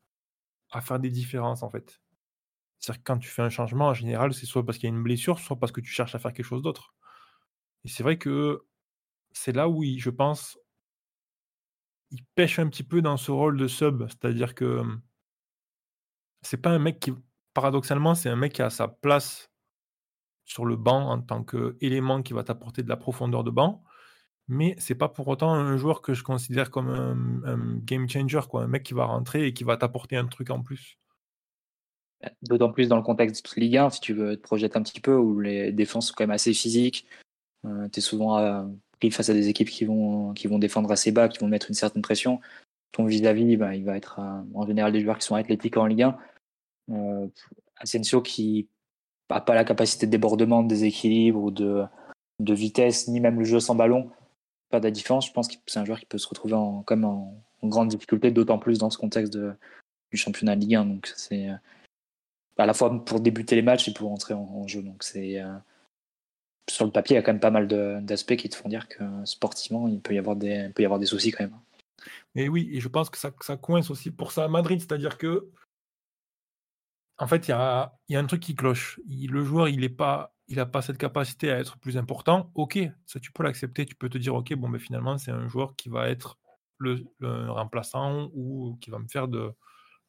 à faire des différences, en fait. C'est-à-dire que quand tu fais un changement, en général, c'est soit parce qu'il y a une blessure, soit parce que tu cherches à faire quelque chose d'autre. Et c'est vrai que c'est là où, je pense, il pêche un petit peu dans ce rôle de sub. C'est-à-dire que c'est pas un mec qui, paradoxalement, c'est un mec qui a sa place sur le banc en tant qu'élément qui va t'apporter de la profondeur de banc mais c'est pas pour autant un joueur que je considère comme un, game changer, quoi, un mec qui va rentrer et qui va t'apporter un truc en plus. D'autant plus dans le contexte de Ligue 1, si tu veux te projeter un petit peu, où les défenses sont quand même assez physiques. Euh, tu es souvent euh, pris face à des équipes qui vont, qui vont défendre assez bas, qui vont mettre une certaine pression. Ton vis-à-vis, bah, il va être euh, en général des joueurs qui sont athlétiques en Ligue 1. Euh, Asensio qui n'a pas la capacité de débordement, de déséquilibre ou de, de vitesse, ni même le jeu sans ballon pas de la différence. Je pense que c'est un joueur qui peut se retrouver en, comme en, grande difficulté, d'autant plus dans ce contexte de, du championnat de Ligue 1. Donc c'est euh, à la fois pour débuter les matchs et pour entrer en, jeu. Donc c'est sur le papier, il y a quand même pas mal d'aspects qui te font dire que sportivement, il peut y avoir des, peut y avoir des soucis quand même. Et oui, et je pense que ça, ça coince aussi pour ça à Madrid, c'est-à-dire que en fait, il y a, y a, un truc qui cloche. le joueur, il n'est pas n'a pas cette capacité à être plus important, ok, ça tu peux l'accepter, tu peux te dire, ok, bon, mais finalement, c'est un joueur qui va être le, remplaçant ou qui va me faire de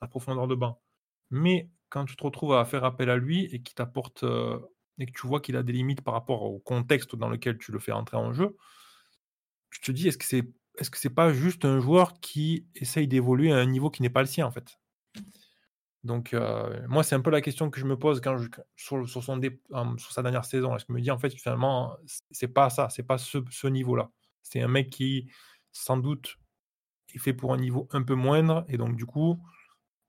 la profondeur de banc. Mais quand tu te retrouves à faire appel à lui et qu'il t'apporte euh, et que tu vois qu'il a des limites par rapport au contexte dans lequel tu le fais entrer en jeu, tu te dis, est-ce que c'est est-ce que c'est pas juste un joueur qui essaye d'évoluer à un niveau qui n'est pas le sien en fait? Donc, euh, moi, c'est un peu la question que je me pose quand sur, son sur sa dernière saison. Je me dis, en fait, finalement, c'est pas ça, c'est pas ce, ce niveau-là. C'est un mec qui, sans doute, est fait pour un niveau un peu moindre, et donc, du coup,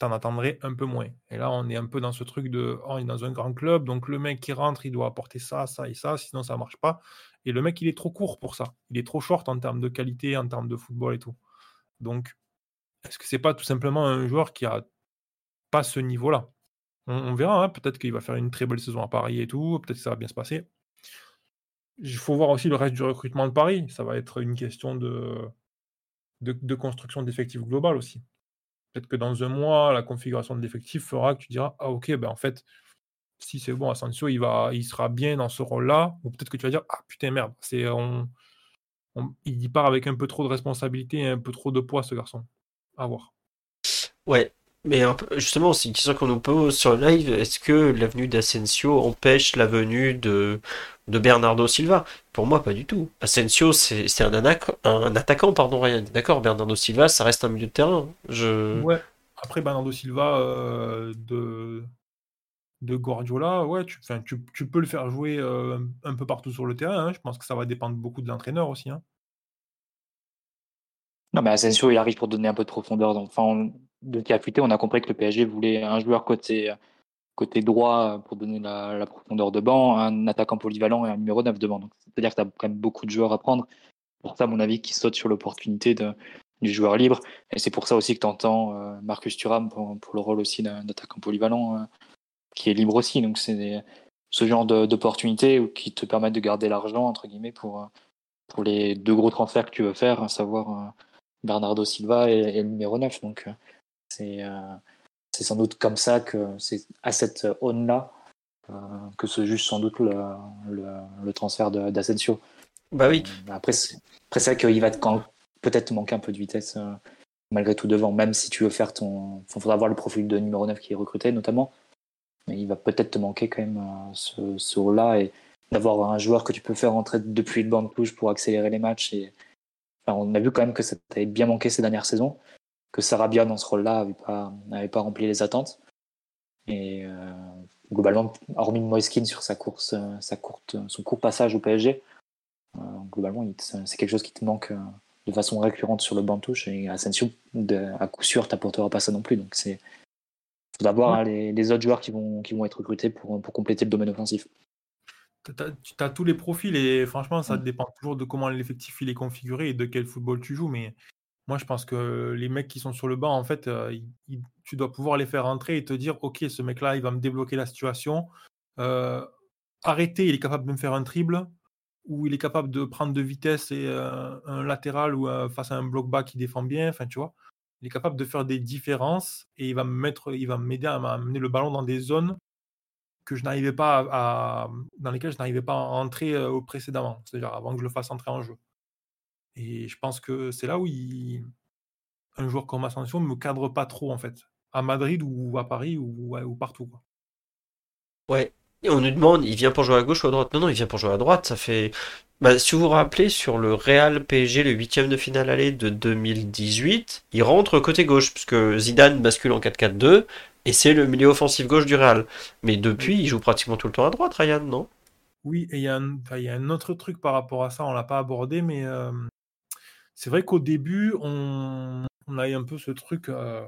t'en attendrais un peu moins. Et là, on est un peu dans ce truc de, oh, on est dans un grand club, donc le mec qui rentre, il doit apporter ça, ça et ça, sinon ça marche pas. Et le mec, il est trop court pour ça. Il est trop short en termes de qualité, en termes de football et tout. Donc, est-ce que c'est pas tout simplement un joueur qui a pas ce niveau-là? On, verra, hein, peut-être qu'il va faire une très belle saison à Paris et tout, peut-être que ça va bien se passer. Il faut voir aussi le reste du recrutement de Paris. Ça va être une question de, de, construction d'effectifs global aussi. Peut-être que dans un mois, la configuration de l'effectif fera que tu diras Ah, ok, ben en fait, si c'est bon, Asensio, il, va, il sera bien dans ce rôle-là. Ou peut-être que tu vas dire Ah, putain, merde, c'est, on, il part avec un peu trop de responsabilité et un peu trop de poids, ce garçon. À voir. Ouais, mais justement, c'est une question qu'on nous pose sur le live. Est-ce que l'avenue d'Asensio empêche la venue de, de Bernardo Silva? Pour moi, pas du tout. Asensio, c'est un, un attaquant, pardon, rien. D'accord, Bernardo Silva, ça reste un milieu de terrain. Je... Ouais. Après, Bernardo Silva euh, de, de Guardiola, ouais, tu, tu, tu, peux le faire jouer euh, un peu partout sur le terrain. Hein. Je pense que ça va dépendre beaucoup de l'entraîneur aussi. Hein. Non, mais Asensio, il arrive pour donner un peu de profondeur. Donc, enfin, de qui on a compris que le PSG voulait un joueur côté, côté droit pour donner la, profondeur de banc, un attaquant polyvalent et un numéro 9 de banc. C'est-à-dire que tu as quand même beaucoup de joueurs à prendre. Pour ça, à mon avis, qui saute sur l'opportunité du joueur libre. Et c'est pour ça aussi que tu entends euh, Marcus Thuram pour, le rôle aussi d'un attaquant polyvalent euh, qui est libre aussi. Donc c'est ce genre d'opportunité qui te permettent de garder l'argent, entre guillemets, pour, pour les deux gros transferts que tu veux faire, à savoir Bernardo Silva et, le numéro 9. Donc c'est c'est sans doute comme ça que c'est à cette aune-là que se juge sans doute le, le, transfert d'Asensio. Bah oui. Après, c'est ça qu'il va peut-être manquer un peu de vitesse malgré tout devant, même si tu veux faire ton. Il faudra voir le profil de numéro 9 qui est recruté notamment. Mais il va peut-être te manquer quand même euh, ce, ce rôle-là et d'avoir un joueur que tu peux faire rentrer depuis le banc de touche pour accélérer les matchs. Et... on a vu quand même que ça t'avait bien manqué ces dernières saisons, que Sarabia dans ce rôle-là n'avait pas, pas rempli les attentes. Et euh, globalement, hormis Moiskin sur sa course, euh, sa courte, son court passage au PSG, globalement, c'est quelque chose qui te manque de façon récurrente sur le banc de touche. Et Asensio, à coup sûr, t'apportera pas ça non plus. Donc c'est faut d'abord hein, les, autres joueurs qui vont, qui vont être recrutés pour, pour compléter le domaine offensif. Tu as, tous les profils et franchement, ça dépend toujours de comment l'effectif il est configuré et de quel football tu joues. Mais moi, je pense que les mecs qui sont sur le banc, en fait, euh, tu dois pouvoir les faire entrer et te dire Ok, ce mec-là, il va me débloquer la situation. Euh, arrêter, il est capable de me faire un triple où il est capable de prendre de vitesse et euh, un latéral ou euh, face à un bloc bas qui défend bien. Enfin, tu vois, il est capable de faire des différences et il va me mettre, il va m'aider à amener le ballon dans des zones que je n'arrivais pas à, dans lesquelles je n'arrivais pas à entrer précédemment, c'est-à-dire avant que je le fasse entrer en jeu. Et je pense que c'est là où un joueur comme Ascension ne me cadre pas trop en fait, à Madrid ou à Paris ou, ou partout. Quoi. Ouais, et on nous demande, il vient pour jouer à gauche ou à droite? Non, non, il vient pour jouer à droite. Ça fait. Bah, si vous vous rappelez, sur le Real PSG, le huitième de finale aller de 2018, il rentre côté gauche, puisque Zidane bascule en 4-4-2, et c'est le milieu offensif gauche du Real. Mais depuis, il joue pratiquement tout le temps à droite, Ryan, non? Oui, et il y, a un autre truc par rapport à ça, on l'a pas abordé, mais euh, c'est vrai qu'au début, on... a eu un peu ce truc, euh,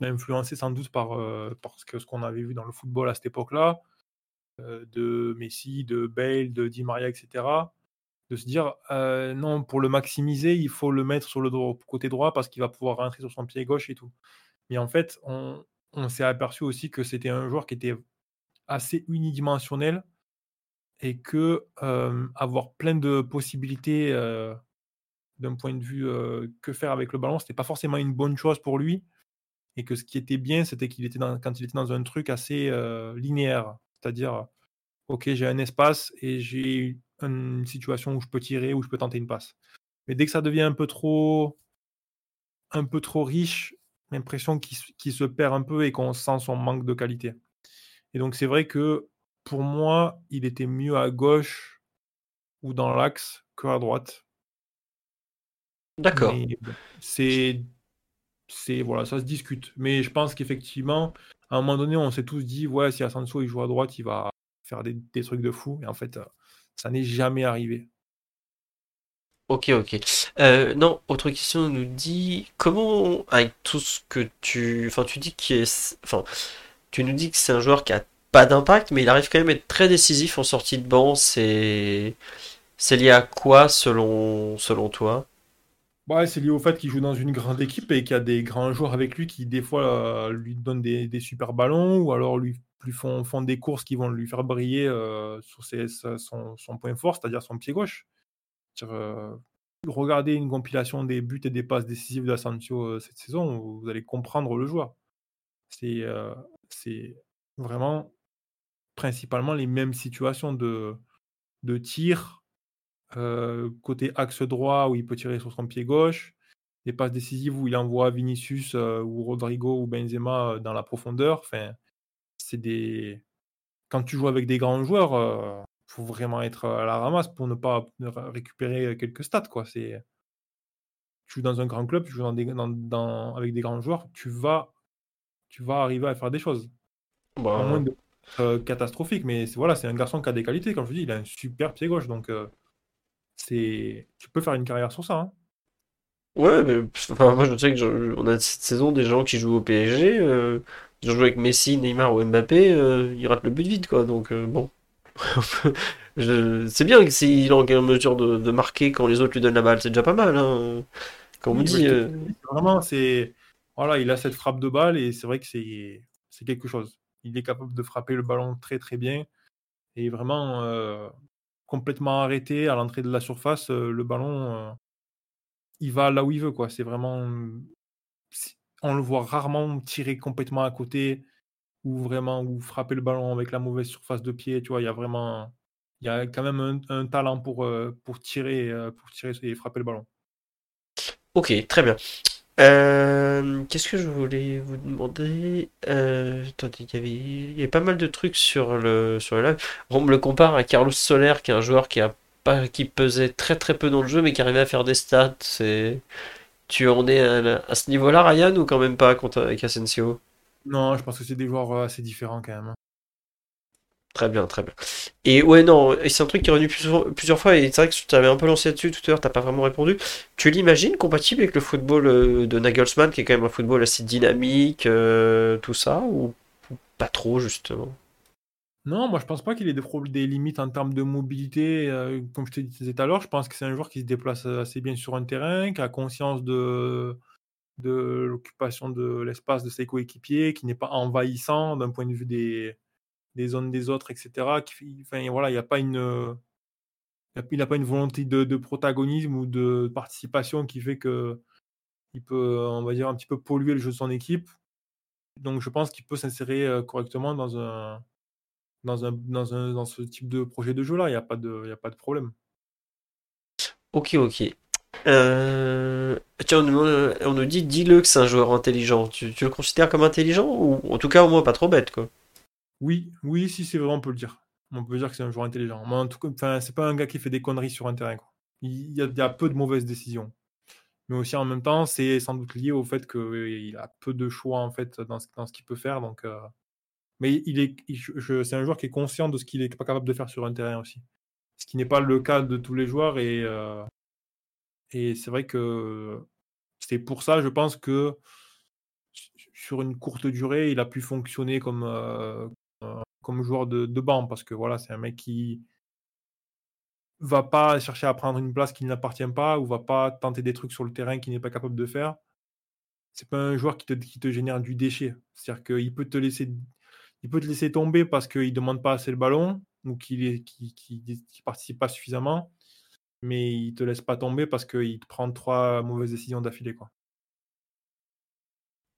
influencé sans doute par euh, que ce qu'on avait vu dans le football à cette époque-là euh, de Messi, de Bale, de Di Maria, etc. De se dire non, pour le maximiser, il faut le mettre sur le côté droit parce qu'il va pouvoir rentrer sur son pied gauche et tout. Mais en fait, on, s'est aperçu aussi que c'était un joueur qui était assez unidimensionnel et que avoir plein de possibilités d'un point de vue que faire avec le ballon, c'était pas forcément une bonne chose pour lui. Et que ce qui était bien, c'était qu'il était dans, quand il était dans un truc assez linéaire. C'est-à-dire, ok, j'ai un espace et j'ai une situation où je peux tirer, où je peux tenter une passe. Mais dès que ça devient un peu trop, un peu trop riche, l'impression qu'il se perd un peu et qu'on sent son manque de qualité. Et donc c'est vrai que pour moi, il était mieux à gauche ou dans l'axe que à droite. D'accord. C'est, c'est voilà, ça se discute. Mais je pense qu'effectivement, à un moment donné, on s'est tous dit, ouais, si Asensio il joue à droite, il va faire des, trucs de fou. Et en fait, ça n'est jamais arrivé. Ok, ok. Euh, non, autre question nous dit comment, avec tout ce que tu, enfin, tu dis qu'il est, enfin, tu nous dis que c'est un joueur qui a pas d'impact, mais il arrive quand même à être très décisif en sortie de banc. C'est, c'est lié à quoi selon, selon toi? Ouais, c'est lié au fait qu'il joue dans une grande équipe et qu'il y a des grands joueurs avec lui qui, des fois, euh, lui donnent des, super ballons ou alors lui, font, des courses qui vont lui faire briller euh, sur son, point fort, c'est-à-dire son pied gauche. Euh, regardez une compilation des buts et des passes décisives d'Asensio cette saison, vous allez comprendre le joueur. C'est vraiment principalement les mêmes situations de tir euh, côté axe droit où il peut tirer sur son pied gauche, des passes décisives où il envoie Vinicius euh, ou Rodrigo ou Benzema euh, dans la profondeur. Enfin, c'est des. Quand tu joues avec des grands joueurs, il faut vraiment être à la ramasse pour ne pas récupérer quelques stats. Quoi. C'est... Tu joues dans un grand club, tu joues dans avec des grands joueurs, tu vas, tu vas arriver à faire des choses. Bah... moins de, catastrophique, mais c'est, voilà, c'est un garçon qui a des qualités. Comme je dis, il a un super pied gauche. Donc, c'est tu peux faire une carrière sur ça. Hein. Ouais, mais moi je sais que on a cette saison des gens qui jouent au PSG, euh, ils ont joué avec Messi, Neymar ou Mbappé, euh, ils ratent le but vide quoi. Donc euh, bon, c'est bien que s'il est en mesure de, marquer quand les autres lui donnent la balle, c'est déjà pas mal. Hein. Quand on dit. Vraiment, c'est voilà, il a cette frappe de balle et c'est vrai que c'est c'est quelque chose. Il est capable de frapper le ballon très très bien et vraiment complètement arrêté à l'entrée de la surface, le ballon, il va là où il veut. quoi. C'est vraiment. On le voit rarement tirer complètement à côté ou vraiment ou frapper le ballon avec la mauvaise surface de pied. Tu vois, il y a vraiment. Il y a quand même un, talent pour, pour, tirer, pour tirer et frapper le ballon. Ok, très bien. Euh, qu'est-ce que je voulais vous demander? Euh, il y avait, pas mal de trucs sur le sur le live. On me le compare à Carlos Soler, qui est un joueur qui a pas, qui pesait très très peu dans le jeu, mais qui arrivait à faire des stats. C'est, tu en es à, ce niveau-là, Ryan, ou quand même pas avec Asensio? Non, je pense que c'est des joueurs euh, assez différents quand même. Très bien, très bien. Et ouais, non, c'est un truc qui est revenu plusieurs, fois, et c'est vrai que tu avais un peu lancé là-dessus tout à l'heure, t'as pas vraiment répondu. Tu l'imagines compatible avec le football euh, de Nagelsmann, qui est quand même un football assez dynamique, euh, tout ça, ou, pas trop, justement? Non, moi je pense pas qu'il ait des, limites en termes de mobilité. Euh, comme je te disais tout à l'heure, je pense que c'est un joueur qui se déplace assez bien sur un terrain, qui a conscience de l'occupation de l'espace de ses coéquipiers, qui n'est pas envahissant d'un point de vue des des zones des autres, etc. Enfin, voilà, il n'y a pas une, il n'a pas une volonté de, protagonisme ou de participation qui fait que il peut, on va dire, un petit peu polluer le jeu de son équipe. Donc, je pense qu'il peut s'insérer euh, correctement dans un, dans un, dans un, dans ce type de projet de jeu-là. Il n'y a pas de, a pas de problème. Ok, ok. Euh, tiens, on nous, on nous dit, dis-le que c'est un joueur intelligent. Tu, tu, le considères comme intelligent ou en tout cas au moins pas trop bête, quoi. Oui, oui, si c'est vrai, on peut le dire. On peut dire que c'est un joueur intelligent. Mais en tout cas, c'est pas un gars qui fait des conneries sur un terrain. Il, y a, peu de mauvaises décisions. Mais aussi en même temps, c'est sans doute lié au fait qu'il a peu de choix en fait dans ce, qu'il peut faire. Euh, Mais il est, c'est un joueur qui est conscient de ce qu'il est pas capable de faire sur un terrain aussi. Ce qui n'est pas le cas de tous les joueurs. Et, euh, c'est vrai que c'est pour ça, je pense que sur une courte durée, il a pu fonctionner comme, euh, comme joueur de, banc parce que voilà, c'est un mec qui va pas chercher à prendre une place qui n'appartient pas ou va pas tenter des trucs sur le terrain qu'il n'est pas capable de faire. C'est pas un joueur qui te, qui te génère du déchet. C'est-à-dire qu'il peut te laisser il peut te laisser tomber parce qu'il ne demande pas assez le ballon ou qu'il ne qui, qui, participe pas suffisamment, mais il te laisse pas tomber parce qu'il te prend trois mauvaises décisions d'affilée.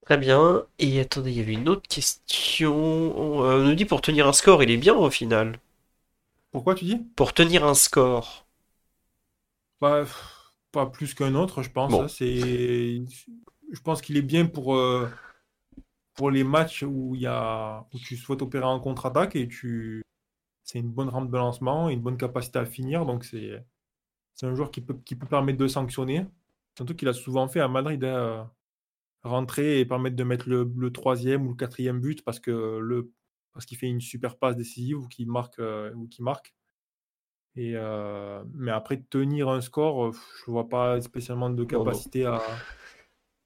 Très bien. Et attendez, il y avait une autre question. Euh, on nous dit pour tenir un score, il est bien au final. Pourquoi tu dis? Pour tenir un score. Pas, pas plus qu'un autre, je pense. Hein. c'est, je pense qu'il est bien pour, euh, pour les matchs où, y a, où tu souhaites opérer en contre-attaque et tu, c'est une bonne rampe de lancement, une bonne capacité à finir. Donc c'est, c'est un joueur qui peut, qui peut permettre de sanctionner. Surtout qu'il a souvent fait à Madrid. Hein, rentrer et permettre de mettre le, troisième ou le quatrième but parce que le parce qu'il fait une super passe décisive ou qu'il marque euh, ou qui marque. Et euh, mais après tenir un score, je vois pas spécialement de capacité à.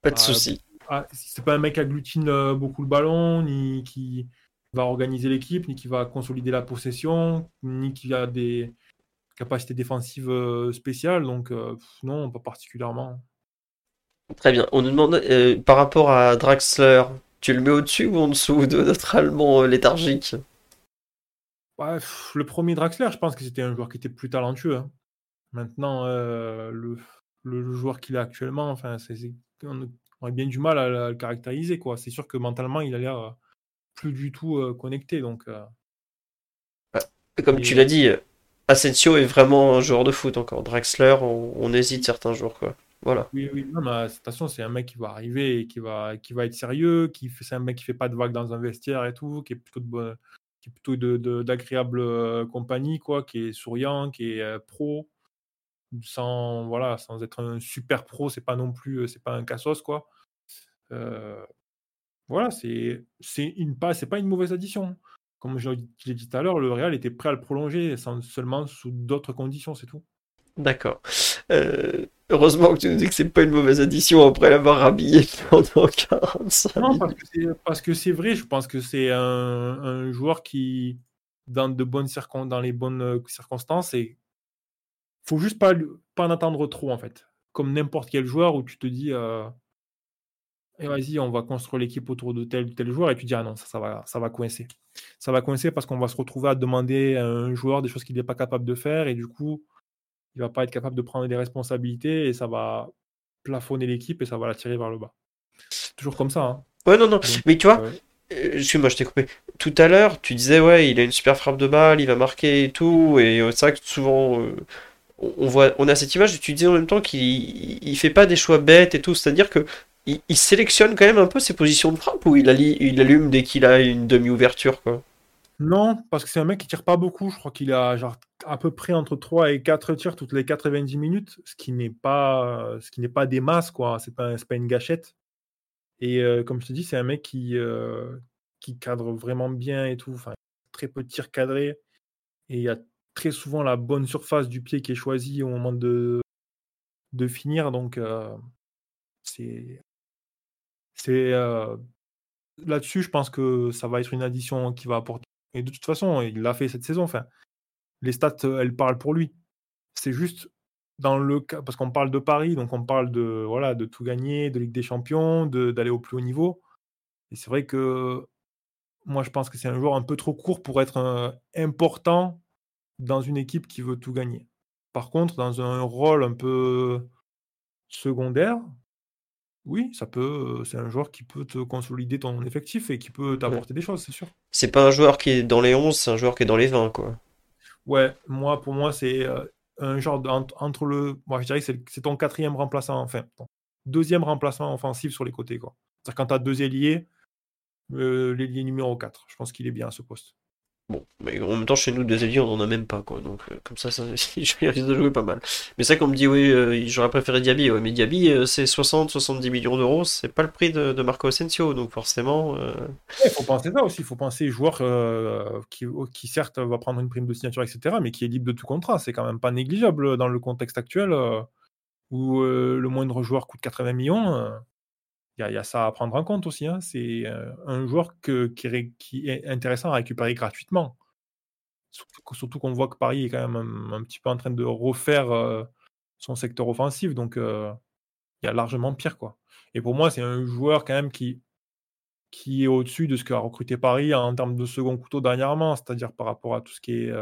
Pas de souci. C'est pas un mec qui agglutine euh, beaucoup le ballon, ni qui va organiser l'équipe, ni qui va consolider la possession, ni qui a des capacités défensives spéciales. Donc non, pas particulièrement. Très bien. On nous demande euh, par rapport à Draxler, tu le mets au-dessus ou en dessous de notre allemand euh, léthargique? Le premier Draxler, je pense que c'était un joueur qui était plus talentueux. Hein. Maintenant, euh, le, joueur qu'il a actuellement, enfin, on a bien du mal à, le caractériser. quoi. C'est sûr que mentalement, il a l'air plus du tout connecté. Donc, Comme tu l'as dit, Asensio est vraiment un joueur de foot encore. Draxler, on, on hésite certains jours. quoi. Voilà. Oui, oui, non, mais façon, c'est un mec qui va arriver et qui va, qui va être sérieux, qui fait, c'est un mec qui fait pas de vagues dans un vestiaire et tout, qui est plutôt de qui est plutôt de, d'agréable euh, compagnie, quoi, qui est souriant, qui est euh, pro, sans, voilà, sans être un super pro, c'est pas non plus, euh, c'est pas un cassos, quoi. voilà, c'est, c'est une pas, c'est pas une mauvaise addition. Comme je l'ai dit tout à l'heure, le Real était prêt à le prolonger, sans, seulement sous d'autres conditions, c'est tout. D'accord. Euh, heureusement que tu nous dis que c'est pas une mauvaise addition après l'avoir habillé pendant 45 Non, parce que c'est vrai, je pense que c'est un, joueur qui, dans, de bonnes dans les bonnes euh, circonstances, et faut juste pas, pas en attendre trop, en fait. Comme n'importe quel joueur où tu te dis, euh, et vas-y, on va construire l'équipe autour de tel ou tel joueur, et tu dis, ah non, ça, ça, va, ça va coincer. Ça va coincer parce qu'on va se retrouver à demander à un joueur des choses qu'il n'est pas capable de faire, et du coup, il va pas être capable de prendre des responsabilités, et ça va plafonner l'équipe, et ça va la tirer vers le bas. toujours comme ça. Hein. Ouais, non, non. mais tu vois, euh, excuse-moi, je t'ai coupé. Tout à l'heure, tu disais, ouais, il a une super frappe de balle, il va marquer et tout, et euh, c'est vrai que souvent. Euh, on voit, on a cette image, et tu disais en même temps qu'il il fait pas des choix bêtes et tout, c'est-à-dire que il, sélectionne quand même un peu ses positions de frappe ou il, il allume dès qu'il a une demi-ouverture quoi? Non, parce que c'est un mec qui tire pas beaucoup. Je crois qu'il a genre à peu près entre 3 et 4 tirs toutes les 90 minutes, ce qui n'est pas, ce qui n'est pas des masses quoi. C'est pas, une gâchette. Et euh, comme je te dis, c'est un mec qui, euh, qui cadre vraiment bien et tout. Enfin, très peu de tirs cadrés. Et il y a très souvent la bonne surface du pied qui est choisie au moment de, de finir. Donc, euh, c'est c'est là-dessus, je pense que ça va être une addition qui va apporter. Et de toute façon, il l'a fait cette saison. Enfin, les stats, elles parlent pour lui. C'est juste dans le cas, parce qu'on parle de Paris, donc on parle de voilà, de tout gagner, de Ligue des Champions, d'aller au plus haut niveau. Et c'est vrai que moi, je pense que c'est un joueur un peu trop court pour être important dans une équipe qui veut tout gagner. Par contre, dans un rôle un peu secondaire, oui, ça peut. C'est un joueur qui peut te consolider ton effectif et qui peut t'apporter des choses, c'est sûr. C'est pas un joueur qui est dans les 11, c'est un joueur qui est dans les 20, quoi. Ouais, moi, pour moi, c'est un genre entre, le. Moi, je dirais que c'est ton quatrième remplaçant, enfin, deuxième remplaçant offensif sur les côtés, quoi. C'est-à-dire quand tu as deux ailiers, l'ailier numéro 4, je pense qu'il est bien à ce poste. Bon, mais en même temps, chez nous, des alliés, on en a même pas, quoi. Donc, euh, comme ça, ça je risque de jouer pas mal. Mais vrai qu'on me dit, oui, euh, j'aurais préféré Diaby. Ouais, mais Diaby, euh, c'est 60-70 millions d'euros. C'est pas le prix de, Marco Asensio. Donc, forcément. Il faut penser ça aussi. Il faut penser joueur qui, qui, certes, va prendre une prime de signature, etc., mais qui est libre de tout contrat. C'est quand même pas négligeable dans le contexte actuel où le moindre joueur coûte 80 millions il y, a ça à prendre en compte aussi. Hein. C'est euh, un joueur qui, est intéressant à récupérer gratuitement. Surtout, qu'on voit que Paris est quand même un, petit peu en train de refaire euh, son secteur offensif. Donc, euh, il y a largement pire. quoi. Et pour moi, c'est un joueur quand même qui, qui est au-dessus de ce qu'a recruté Paris en termes de second couteau dernièrement, c'est-à-dire par rapport à tout ce qui est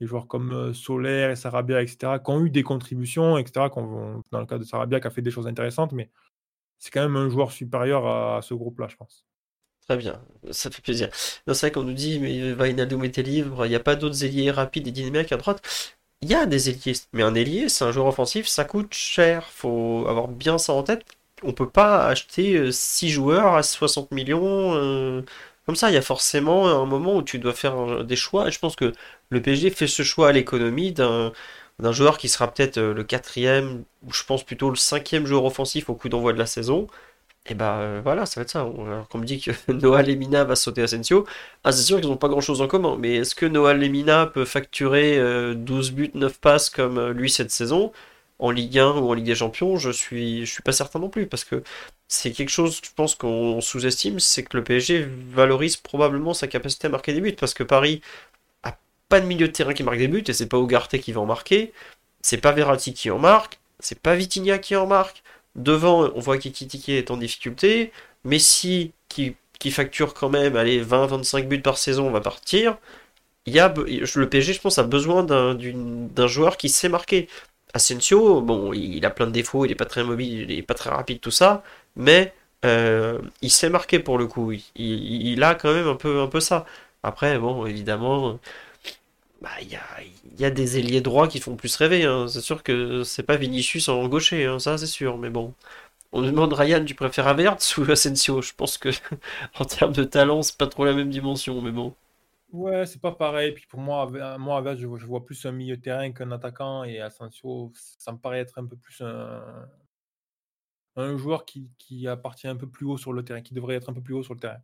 les joueurs comme Solaire et Sarabia, etc., qui ont eu des contributions, etc., dans le cas de Sarabia, qui a fait des choses intéressantes, mais c'est quand même un joueur supérieur à, ce groupe-là, je pense. Très bien, ça fait plaisir. C'est vrai qu'on nous dit, mais Vainaldum était libre, il n'y a pas d'autres ailiers rapides et dynamiques à droite. Il y a des ailiers, mais un ailier, c'est un joueur offensif, ça coûte cher. faut avoir bien ça en tête. On peut pas acheter 6 euh, joueurs à 60 millions. Euh, comme ça, il y a forcément un moment où tu dois faire des choix. Et je pense que le PSG fait ce choix à l'économie d'un d'un joueur qui sera peut-être euh, le quatrième, ou je pense plutôt le cinquième joueur offensif au coup d'envoi de la saison. Et bah voilà, ça va être ça. Alors qu'on me dit que Noah Lemina va sauter Asensio, ah c'est sûr qu'ils n'ont pas grand chose en commun, mais est-ce que Noah Lemina peut facturer 12 euh, buts, 9 passes comme euh, lui cette saison en Ligue 1 ou en Ligue des Champions? Je suis, je suis pas certain non plus, parce que c'est quelque chose, je pense qu'on sous-estime, c'est que le PSG valorise probablement sa capacité à marquer des buts, parce que Paris pas de milieu de terrain qui marque des buts, et c'est pas Ugarte qui va en marquer, c'est pas Verratti qui en marque, c'est pas Vitinha qui en marque. Devant, on voit qu'Ikitike est en difficulté. Messi, qui, qui facture quand même allez, 20-25 buts par saison, va partir. Il le PSG, je pense, a besoin d'un joueur qui sait marquer. Asensio, bon, il a plein de défauts, il est pas très mobile, il est pas très rapide, tout ça, mais euh, il sait marquer pour le coup. Il, a quand même un un peu ça. Après, bon, évidemment, bah, il y a, des ailiers droits qui font plus rêver. Hein. C'est sûr que c'est pas Vinicius en gaucher, hein, ça c'est sûr. Mais bon, on demande Ryan, tu préfères Havertz ou Asensio? Je pense que en termes de talent, c'est pas trop la même dimension, mais bon. Ouais, c'est pas pareil. Puis pour moi, moi Havertz, je vois, plus un milieu terrain qu'un attaquant. Et Asensio, ça me paraît être un peu plus un, un joueur qui appartient un peu plus haut sur le terrain, qui devrait être un peu plus haut sur le terrain.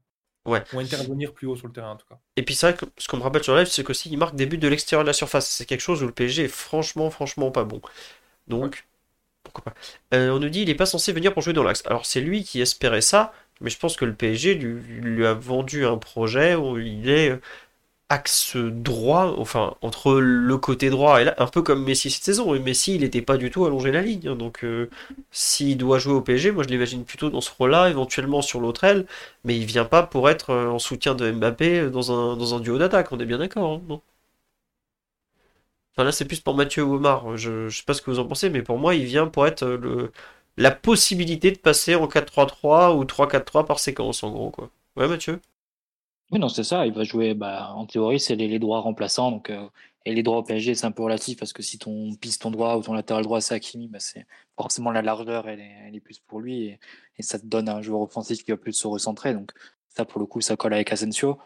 Ouais. Ou intervenir plus haut sur le terrain en tout cas. Et puis c'est vrai que ce qu'on me rappelle sur live, c'est qu'aussi il marque des buts de l'extérieur de la surface. C'est quelque chose où le PSG est franchement, franchement pas bon. Donc, pourquoi pas. Euh, on nous dit il n'est pas censé venir pour jouer dans l'axe. Alors c'est lui qui espérait ça, mais je pense que le PSG lui, lui, a vendu un projet où il est. axe droit, enfin entre le côté droit et là, un peu comme Messi cette saison. Et Messi, il n'était pas du tout allongé la ligne. Hein. donc euh, s'il doit jouer au PSG, moi je l'imagine plutôt dans ce rôle-là, éventuellement sur l'autre aile, mais il vient pas pour être euh, en soutien de Mbappé dans un, dans un duo d'attaque, on est bien d'accord, hein, non? Enfin là c'est plus pour Mathieu Omar, je, je sais pas ce que vous en pensez, mais pour moi il vient pour être euh, le, la possibilité de passer en 4-3-3 ou 3-4-3 par séquence en gros quoi. Ouais Mathieu? Oui, non, c'est ça. Il va jouer, bah, en théorie, c'est les, droits remplaçants. Donc, euh, et les droits au PSG, c'est un peu relatif parce que si ton piston droit ou ton latéral droit, c'est Hakimi, bah, c'est forcément la largeur, elle est, plus pour lui. Et, ça te donne un joueur offensif qui va plus se recentrer. Donc, ça, pour le coup, ça colle avec Asensio.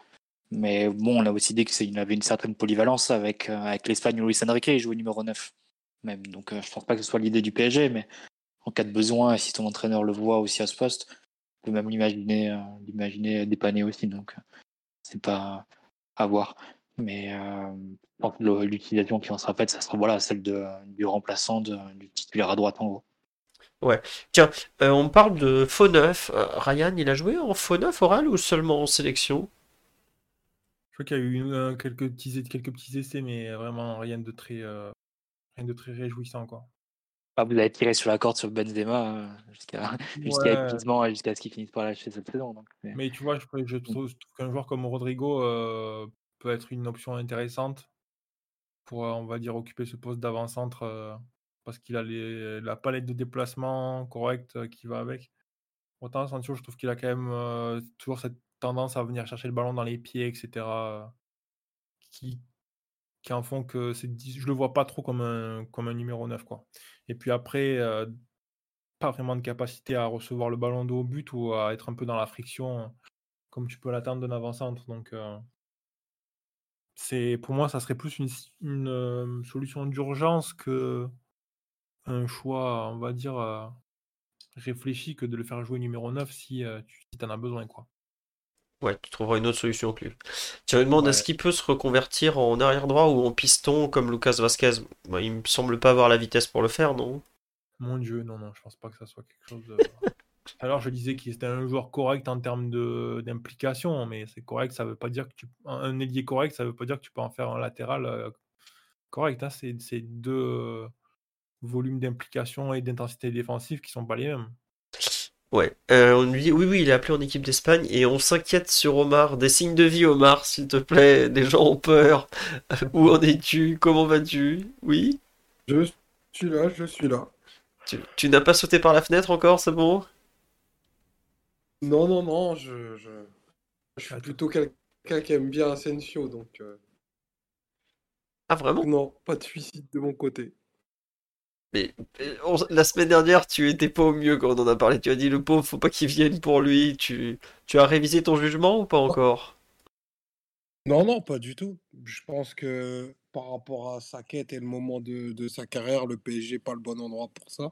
Mais bon, on a aussi dit qu'il avait une certaine polyvalence avec, euh, avec l'Espagne Luis Enrique, il jouait numéro 9. Même. Donc, euh, je pense pas que ce soit l'idée du PSG, mais en cas de besoin, si ton entraîneur le voit aussi à ce poste, tu peux même l'imaginer, l'imaginer dépanner aussi. Donc, c'est pas à voir. Mais euh, l'utilisation qui en sera faite, ça sera voilà, celle de, du remplaçant de, du titulaire à droite en gros. Ouais. Tiens, euh, on parle de faux neuf. Euh, Ryan, il a joué en faux neuf oral ou seulement en sélection? Je crois qu'il y a eu quelques, petits, quelques petits essais, mais vraiment rien de très, rien de très réjouissant. Quoi. Ah, vous avez tiré sur la corde sur Benzema euh, jusqu'à jusqu'à jusqu'à ce qu'il finisse par lâcher cette saison. mais... tu vois, je, je trouve, qu'un joueur comme Rodrigo euh, peut être une option intéressante pour, euh, on va dire, occuper ce poste d'avant-centre parce qu'il a la palette de déplacement correcte qui va avec. Autant Sancho, je trouve qu'il a quand même toujours cette tendance à venir chercher le ballon dans les pieds, etc. qui, qui en font que c'est, je le vois pas trop comme un, comme un numéro 9. Quoi. Et puis après, euh, pas vraiment de capacité à recevoir le ballon de haut but ou à être un peu dans la friction comme tu peux l'attendre d'un avant-centre. Donc, euh, c'est, pour moi, ça serait plus une, euh, solution d'urgence que un choix, on va dire, réfléchi que de le faire jouer numéro 9 si tu en as besoin. quoi. Ouais, tu trouveras une autre solution que lui. Tu me demandes est-ce qu'il peut se reconvertir en arrière droit ou en piston comme Lucas Vasquez? Bah, Il me semble pas avoir la vitesse pour le faire, non? Mon dieu, non, non, je pense pas que ça soit quelque chose de... Alors je disais qu'il était un joueur correct en termes d'implication, mais c'est correct, ça veut pas dire que tu... Un ailier correct, ça veut pas dire que tu peux en faire un latéral euh, correct. Hein. C'est deux volumes d'implication et d'intensité défensive qui sont pas les mêmes. Ouais, euh, on lui dit oui, oui, il est appelé en équipe d'Espagne et on s'inquiète sur Omar. Des signes de vie, Omar, s'il te plaît. Des gens ont peur. Où en es-tu? Comment vas-tu? Oui? Je suis là, je suis là. Tu, n'as pas sauté par la fenêtre encore, c'est bon? Non, non, non, je, je, suis plutôt quelqu'un qui aime bien Asensio, donc. Euh. Ah, vraiment? Non, pas de suicide de mon côté. Mais la semaine dernière, tu étais pas au mieux quand on en a parlé. Tu as dit le pauvre, faut pas qu'il vienne pour lui. Tu, as révisé ton jugement ou pas encore? Non, non, pas du tout. Je pense que par rapport à sa quête et le moment de, sa carrière, le PSG n'est pas le bon endroit pour ça.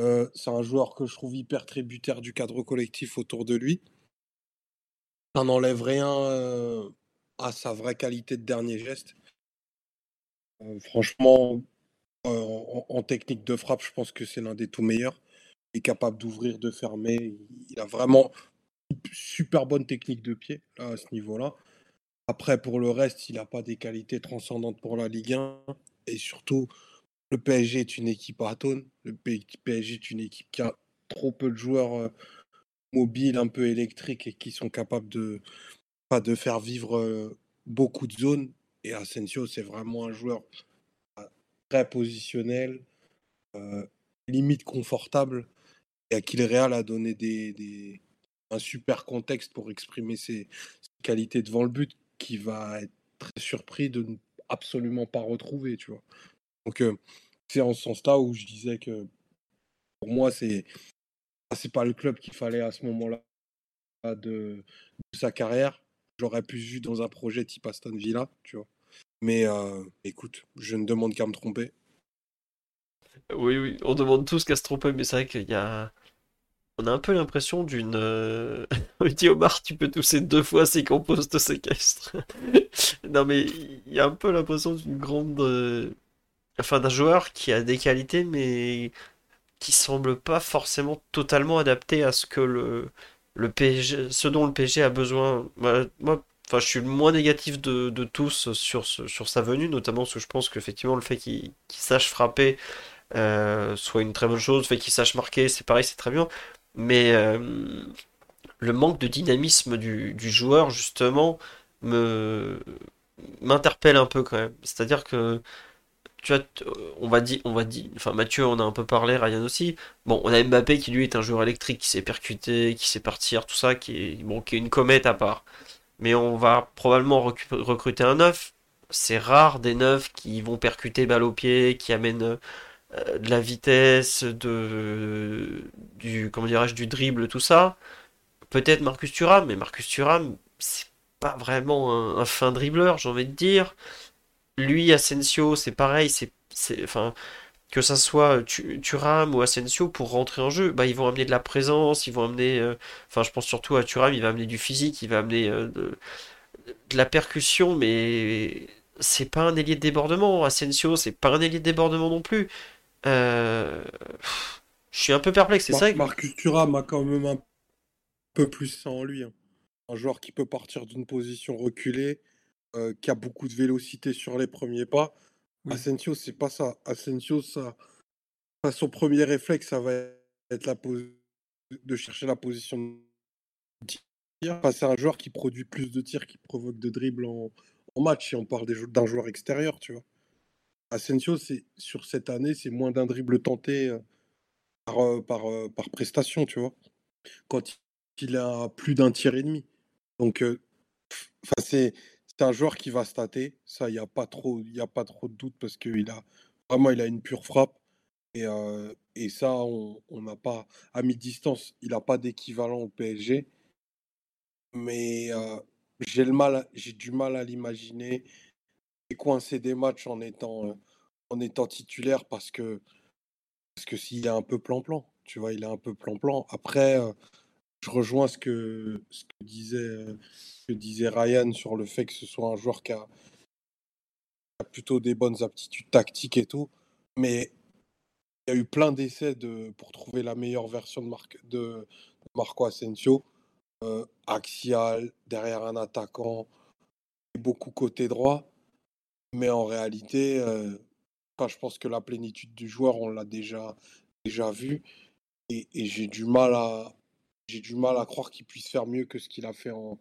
Euh, c'est un joueur que je trouve hyper tributaire du cadre collectif autour de lui. Ça n'enlève rien euh, à sa vraie qualité de dernier geste. Euh, franchement, en, technique de frappe, je pense que c'est l'un des tout meilleurs. Il est capable d'ouvrir, de fermer. Il a vraiment super bonne technique de pied à ce niveau-là. Après, pour le reste, il n'a pas des qualités transcendantes pour la Ligue 1. Et surtout, le PSG est une équipe atone. Le PSG est une équipe qui a trop peu de joueurs mobiles, un peu électriques et qui sont capables de, de faire vivre beaucoup de zones. Et Asensio, c'est vraiment un joueur très positionnel, euh, limite confortable, et à qui le Real a donné des, un super contexte pour exprimer ses, qualités devant le but, qui va être très surpris de ne absolument pas retrouver, tu vois. Donc euh, c'est en ce sens-là où je disais que pour moi c'est c'est pas le club qu'il fallait à ce moment-là de, sa carrière. J'aurais pu vu dans un projet type Aston Villa, tu vois. Mais euh, écoute, je ne demande qu'à me tromper. Oui, oui, on demande tous qu'à se tromper, mais c'est vrai qu'il y a. On a un peu l'impression d'une. Euh... dit Omar, tu peux tousser deux fois si qu'on pose te séquestre. non, mais il y a un peu l'impression d'une grande. Euh, enfin, d'un joueur qui a des qualités, mais qui semble pas forcément totalement adapté à ce que le, le PSG, ce dont le PSG a besoin. moi enfin, je suis le moins négatif de, tous sur, sur sa venue, notamment parce que je pense qu'effectivement, le fait qu'il sache frapper euh, soit une très bonne chose, le fait qu'il sache marquer, c'est pareil, c'est très bien. Mais le manque de dynamisme du, du joueur, justement, me m'interpelle un peu quand même. C'est-à-dire que tu vois, on va dire, on va dire, enfin Mathieu on a un peu parlé, Ryan aussi. Bon, on a Mbappé qui lui est un joueur électrique, qui sait percuter, qui sait partir, tout ça, qui est bon, qui est une comète à part. Mais on va probablement recruter un neuf. C'est rare des neufs qui vont percuter balle au pied, qui amènent euh, de la vitesse, du comment dirais-je, du dribble, tout ça. Peut-être Marcus Thuram, mais Marcus Thuram, c'est pas vraiment un, un fin dribbleur, j'ai envie de dire lui, Asensio, c'est pareil, c'est, enfin, que ça soit Turam ou Asensio pour rentrer en jeu, bah, ils vont amener de la présence, ils vont amener, euh, enfin, je pense surtout à Turam, il va amener du physique, il va amener euh, de, la percussion, mais c'est pas un ailier de débordement. Asensio, c'est pas un ailier de débordement non plus. Euh, je suis un peu perplexe, c'est ça. Marcus Turam a quand même un peu plus ça en lui. Hein. Un joueur qui peut partir d'une position reculée euh, qui a beaucoup de vélocité sur les premiers pas. Asensio, c'est pas ça. Asensio, ça, son premier réflexe, ça va être la de chercher la position de tir. c'est un joueur qui produit plus de tirs, qui provoque de dribbles en, match, si on parle d'un joueur extérieur, tu vois. Asensio, c'est sur cette année, c'est moins d'un dribble tenté euh, par, euh, par, par, prestation, tu vois. Quand il a plus d'un tir et demi. Donc, enfin, c'est c'est un joueur qui va stater, ça, il n'y a, pas trop, a pas trop de doute parce qu'il a vraiment il a une pure frappe. Et, et ça, on n'a pas, à mi-distance, il n'a pas d'équivalent au PSG. Mais mal, j'ai du mal à l'imaginer et coincer des matchs en étant, en étant titulaire parce que, parce que s'il est un peu plan-plan, tu vois, il est un peu plan-plan. Après, je rejoins ce que, ce que, disait, Ryan sur le fait que ce soit un joueur qui a, plutôt des bonnes aptitudes tactiques et tout. Mais il y a eu plein d'essais de, pour trouver la meilleure version de, Marco Asensio. Euh, axial, derrière un attaquant, beaucoup côté droit. Mais en réalité, euh, je pense que la plénitude du joueur, on l'a déjà, déjà vu. et j'ai du mal à, j'ai du mal à croire qu'il puisse faire mieux que ce qu'il a fait en,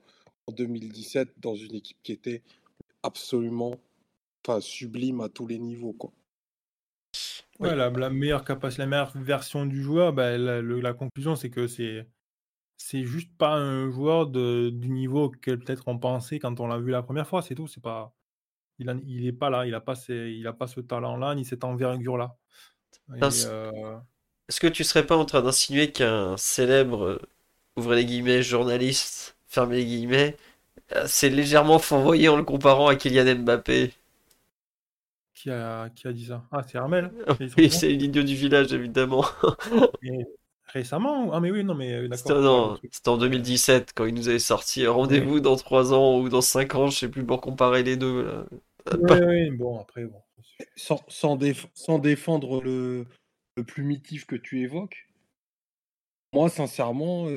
2017 dans une équipe qui était absolument enfin, sublime à tous les niveaux. Quoi. Ouais, la, meilleure capacité, la meilleure version du joueur, bah, la, conclusion, c'est que c'est c'est juste pas un joueur de, du niveau que peut-être on pensait quand on l'a vu la première fois, c'est tout. C'est pas, il, a, il est pas là, il a pas, il a pas ce talent-là ni cette envergure-là. Euh, Est-ce que tu serais pas en train d'insinuer qu'un célèbre ouvrez les guillemets, journaliste, fermez les guillemets, euh, c'est légèrement fourvoyé en le comparant à Kylian Mbappé. Qui a, qui a dit ça? Ah, c'est Armel Oui, c'est l'idiot du village, évidemment. récemment? Ah, mais oui, non, mais euh, d'accord. C'était en 2017, quand il nous avait sorti Rendez-vous dans 3 ans ou dans 5 ans, je sais plus, pour comparer les deux. Oui, oui, bon, après, bon. Sans, sans, sans défendre le, le plumitif que tu évoques, moi, sincèrement,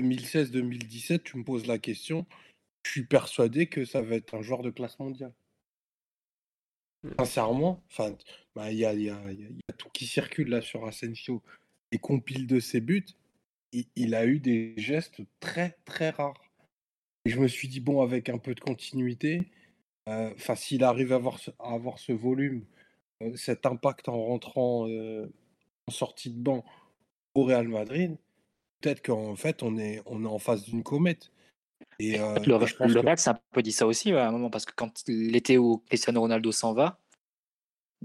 2016-2017, tu me poses la question, je suis persuadé que ça va être un joueur de classe mondiale. Sincèrement, bah, il y, a, tout qui circule là sur Asensio. Et compile de ses buts, il, a eu des gestes très très rares. Et je me suis dit, bon, avec un peu de continuité, enfin, s'il arrive à avoir ce, à avoir ce volume, cet impact en rentrant en sortie de banc, au Real Madrid, peut-être qu'en fait, on est, on est en face d'une comète. Et, euh, le, Real, c'est un peu dit ça aussi à un moment, parce que quand l'été où Cristiano Ronaldo s'en va,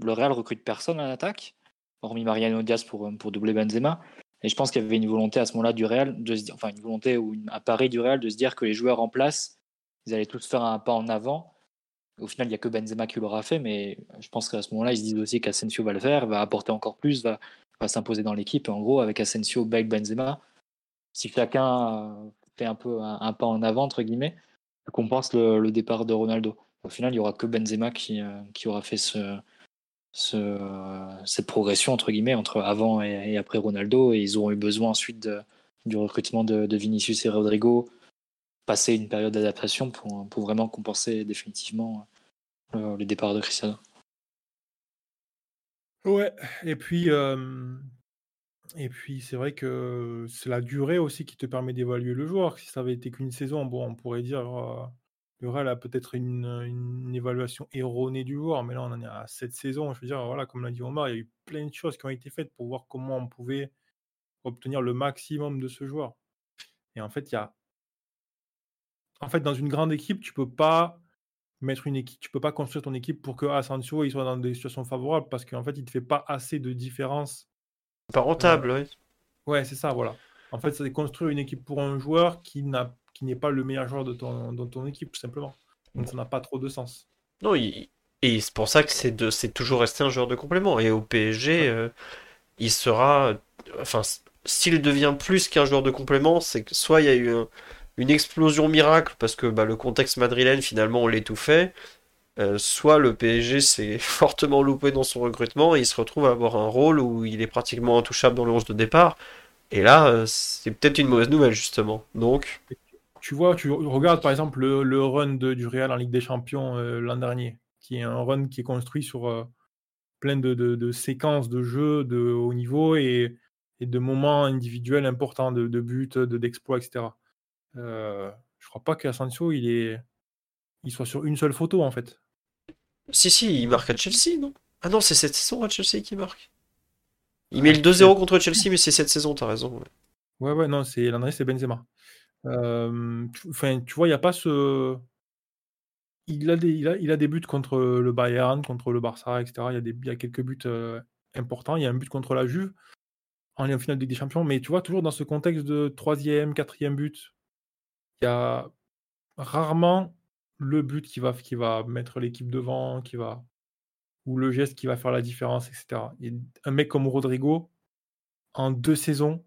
le Real recrute personne en attaque, hormis Mariano Diaz pour, pour doubler Benzema. Et je pense qu'il y avait une volonté à ce moment-là du Real, de se dire, enfin une volonté ou un pari du Real de se dire que les joueurs en place, ils allaient tous faire un pas en avant. Au final, il n'y a que Benzema qui l'aura fait, mais je pense qu'à ce moment-là, ils se disent aussi qu'Asensio va le faire, va apporter encore plus, va, va s'imposer dans l'équipe. En gros, avec Asensio, Bale, Benzema, si chacun fait un peu un, pas en avant, entre guillemets, compense le, départ de Ronaldo. Au final, il n'y aura que Benzema qui, euh, qui aura fait ce, cette progression, entre guillemets, entre avant et, après Ronaldo. Et ils auront eu besoin ensuite du recrutement de, Vinicius et Rodrigo passer une période d'adaptation pour, pour vraiment compenser définitivement euh, le départ de Cristiano. Ouais, et puis, puis c'est vrai que c'est la durée aussi qui te permet d'évaluer le joueur. Si ça avait été qu'une saison, bon, on pourrait dire le Real a peut-être une, une, évaluation erronée du joueur, mais là on en est à cette saison. Je veux dire, voilà, comme l'a dit Omar, il y a eu plein de choses qui ont été faites pour voir comment on pouvait obtenir le maximum de ce joueur. Et en fait, il y a. En fait, dans une grande équipe, tu peux pas mettre une équipe, tu peux pas construire ton équipe pour que Asensio il soit dans des situations favorables parce qu'en fait, il te fait pas assez de différence. Pas rentable, oui. Ouais, c'est ça, voilà. En fait, c'est construire une équipe pour un joueur qui n'a qui n'est pas le meilleur joueur de ton, de ton équipe, tout simplement. Donc ça n'a pas trop de sens. Non, et c'est pour ça que c'est de... toujours resté un joueur de complément. Et au PSG, euh, il sera. Enfin, s'il devient plus qu'un joueur de complément, c'est que soit il y a eu une explosion miracle parce que bah, le contexte madrilène finalement on l'étouffait, euh, soit le PSG s'est fortement loupé dans son recrutement et il se retrouve à avoir un rôle où il est pratiquement intouchable dans le 11 de départ. Et là, euh, c'est peut-être une mauvaise nouvelle justement. Donc. Tu vois, tu regardes par exemple le, run de, du Real en Ligue des Champions euh, l'an dernier, qui est un run qui est construit sur plein de, séquences de jeux de haut niveau et et de moments individuels importants, de buts, d'exploits, etc. Euh, je crois pas qu'Asensio, il, est... il soit sur une seule photo, en fait. Si, si, il marque à Chelsea, non? Ah non, c'est cette saison à Chelsea qui marque. Il met le 2-0 contre Chelsea, mais c'est cette saison, t'as raison. Ouais, ouais, non, c'est l'an c'est Benzema. Euh, enfin, tu vois, il n'y a pas ce. Il a, des, il, a, il a des buts contre le Bayern, contre le Barça, etc. Il y a, des, il y a quelques buts euh, importants. Il y a un but contre la Juve en finale de Ligue des Champions, mais tu vois, toujours dans ce contexte de troisième, quatrième but, il y a rarement le but qui va, qui va mettre l'équipe devant, qui va ou le geste qui va faire la différence, etc. un mec comme Rodrigo, en deux saisons,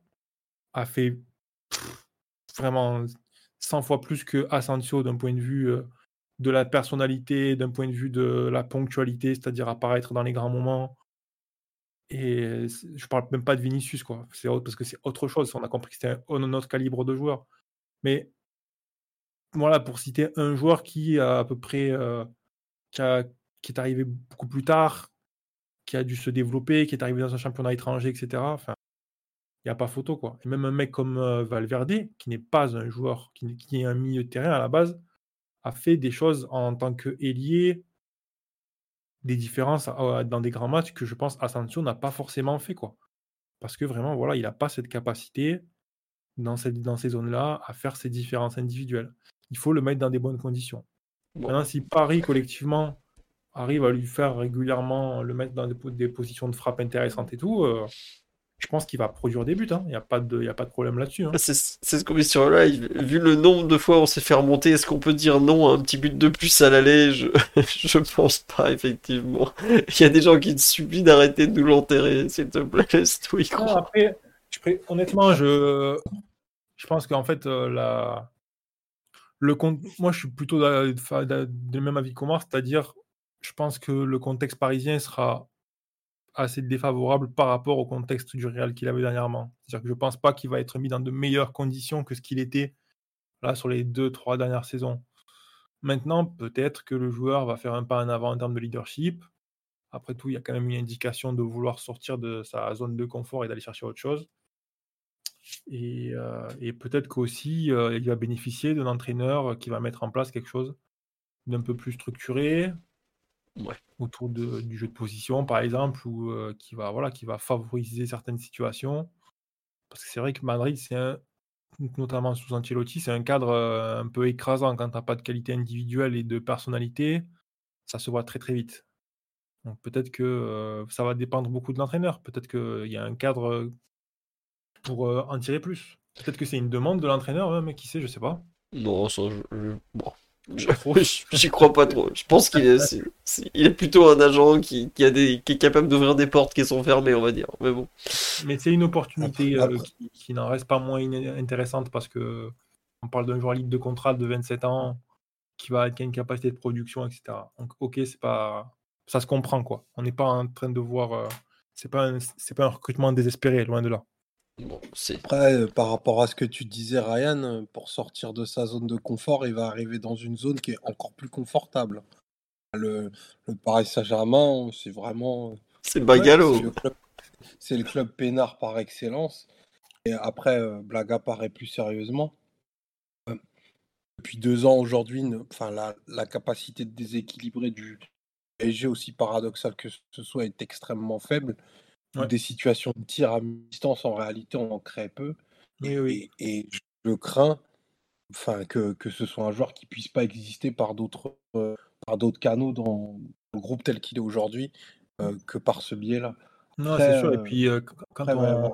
a fait vraiment 100 fois plus que Asensio d'un point de vue euh, de la personnalité, d'un point de vue de la ponctualité, c'est-à-dire apparaître dans les grands moments, et je parle même pas de Vinicius, quoi. C'est parce que c'est autre chose. On a compris que c'était un autre calibre de joueur. Mais voilà, pour citer un joueur qui à peu près euh, qui, est arrivé beaucoup plus tard, qui a dû se développer, qui est arrivé dans un championnat étranger, etc. Enfin, il n'y a pas photo, quoi. Et même un mec comme euh, Valverde, qui n'est pas un joueur, qui, est un milieu de terrain à la base, a fait des choses en tant qu'ailier, des différences dans des grands matchs que je pense Asensio n'a pas forcément fait. quoi. Parce que vraiment, voilà, il n'a pas cette capacité dans, dans ces zones-là à faire ces différences individuelles. Il faut le mettre dans des bonnes conditions. Maintenant, si Paris, collectivement, arrive à lui faire régulièrement le mettre dans des, positions de frappe intéressantes et tout, euh, je pense qu'il va produire des buts. Hein. Il n'y a, pas de, a pas de problème là-dessus. Hein. C'est ce qu'on met sur le live. Vu le nombre de fois où on s'est fait remonter, est-ce qu'on peut dire non à un petit but de plus à l'aller? Je... je pense pas, effectivement. Il y a des gens qui te supplient d'arrêter de nous l'enterrer, s'il te plaît. Laisse-toi y croire. après, honnêtement, je, je pense qu'en fait, euh, la... moi, je suis plutôt du même avis qu'Omar, c'est-à-dire, je pense que le contexte parisien sera assez défavorable par rapport au contexte du Real qu'il avait dernièrement. C'est-à-dire que je ne pense pas qu'il va être mis dans de meilleures conditions que ce qu'il était là sur les deux, trois dernières saisons. Maintenant, peut-être que le joueur va faire un pas en avant en termes de leadership. Après tout, il y a quand même une indication de vouloir sortir de sa zone de confort et d'aller chercher autre chose. Et, euh, peut-être qu'aussi, euh, il va bénéficier d'un entraîneur qui va mettre en place quelque chose d'un peu plus structuré, autour du jeu de position, par exemple, ou euh, qui, va, voilà, qui va favoriser certaines situations. Parce que c'est vrai que Madrid, c'est un, notamment sous Ancelotti, c'est un cadre euh, un peu écrasant quand tu n'as pas de qualité individuelle et de personnalité. Ça se voit très très vite. Donc peut-être que euh, ça va dépendre beaucoup de l'entraîneur. Peut-être qu'il y a un cadre pour en tirer plus. Peut-être que c'est une demande de l'entraîneur, mais qui sait, je sais pas. Non, ça, je... Bon. J'y crois pas trop. Je pense qu'il est, il est plutôt un agent qui, a des, qui est capable d'ouvrir des portes qui sont fermées, on va dire. Mais bon. Mais c'est une opportunité euh, qui, n'en reste pas moins intéressante parce que on parle d'un joueur libre de contrat de 27 ans qui va qui a une capacité de production, etc. Donc, ok, c'est pas, ça se comprend quoi. On n'est pas en train de voir, euh, c'est pas, c'est pas un recrutement désespéré, loin de là. Après, par rapport à ce que tu disais, Ryan, pour sortir de sa zone de confort, il va arriver dans une zone qui est encore plus confortable. Le, le Paris Saint-Germain, c'est vraiment. C'est Bagalo. c'est le, club peinard par excellence. Et après, blague à part plus sérieusement, depuis deux ans aujourd'hui, enfin, la, la, capacité de déséquilibrer du PSG, aussi paradoxal que ce soit, est extrêmement faible. Des situations de tir à distance, en réalité, on en crée peu. Et, et, je crains enfin, que, que, ce soit un joueur qui puisse pas exister par d'autres d'autres canaux dans le groupe tel qu'il est aujourd'hui que par ce biais-là. Non, c'est sûr. Et puis, quand on,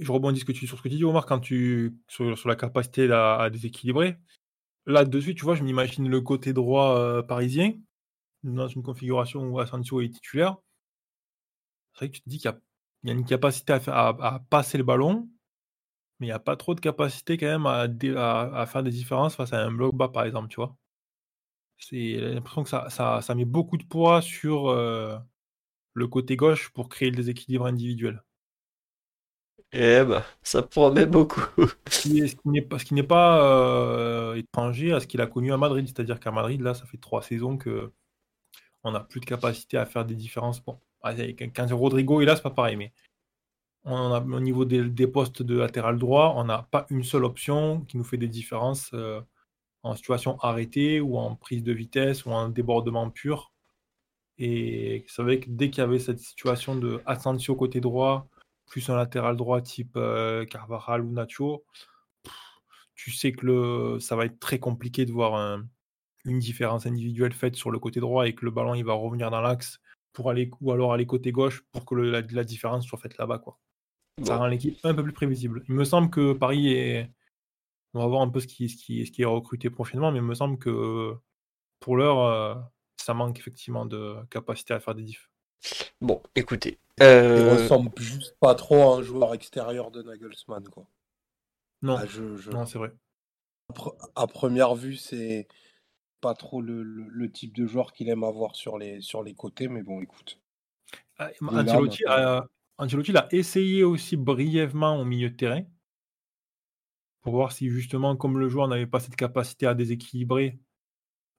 je rebondis sur ce que tu dis, Omar, quand tu sur, la capacité à, déséquilibrer. Là, de suite, tu vois, je m'imagine le côté droit euh, parisien dans une configuration où Asensio est titulaire. C'est vrai que tu te dis qu'il y, a une capacité à, passer le ballon, mais il n'y a pas trop de capacité quand même à, faire des différences face à un bloc bas, par exemple, tu vois? C'est l'impression que ça, ça, met beaucoup de poids sur euh, le côté gauche pour créer le déséquilibre individuel. Eh ben, ça promet beaucoup. Ce qui n'est pas, euh, étranger à ce qu'il a connu à Madrid. C'est-à-dire qu'à Madrid, là, ça fait trois saisons que on n'a plus de capacité à faire des différences. Bon, quand Rodrigo est là, c'est pas pareil, mais au niveau des, postes de latéral droit, on n'a pas une seule option qui nous fait des différences euh, en situation arrêtée ou en prise de vitesse ou en débordement pur. Et vous savez que dès qu'il y avait cette situation de Asensio côté droit, plus un latéral droit type euh, Carvajal ou Nacho, tu sais que ça va être très compliqué de voir une différence individuelle faite sur le côté droit et que le ballon il va revenir dans l'axe pour aller ou alors aller côté gauche pour que la, différence soit faite là-bas quoi. Ça rend l'équipe un peu plus prévisible. Il me semble que Paris est on va voir un peu ce qui, ce qui, ce qui est recruté prochainement, mais il me semble que pour l'heure, euh, ça manque effectivement de capacité à faire des diffs. Bon, écoutez. Euh... Il ressemble juste pas trop à un joueur extérieur de Nagelsmann, quoi. Non, ah, je, non c'est vrai. À première vue, c'est pas trop le, le, type de joueur qu'il aime avoir sur les, sur les côtés, mais bon, écoute. Ah, Ancelotti, a, Ancelotti l'a essayé aussi brièvement au milieu de terrain pour voir si justement, comme le joueur n'avait pas cette capacité à déséquilibrer,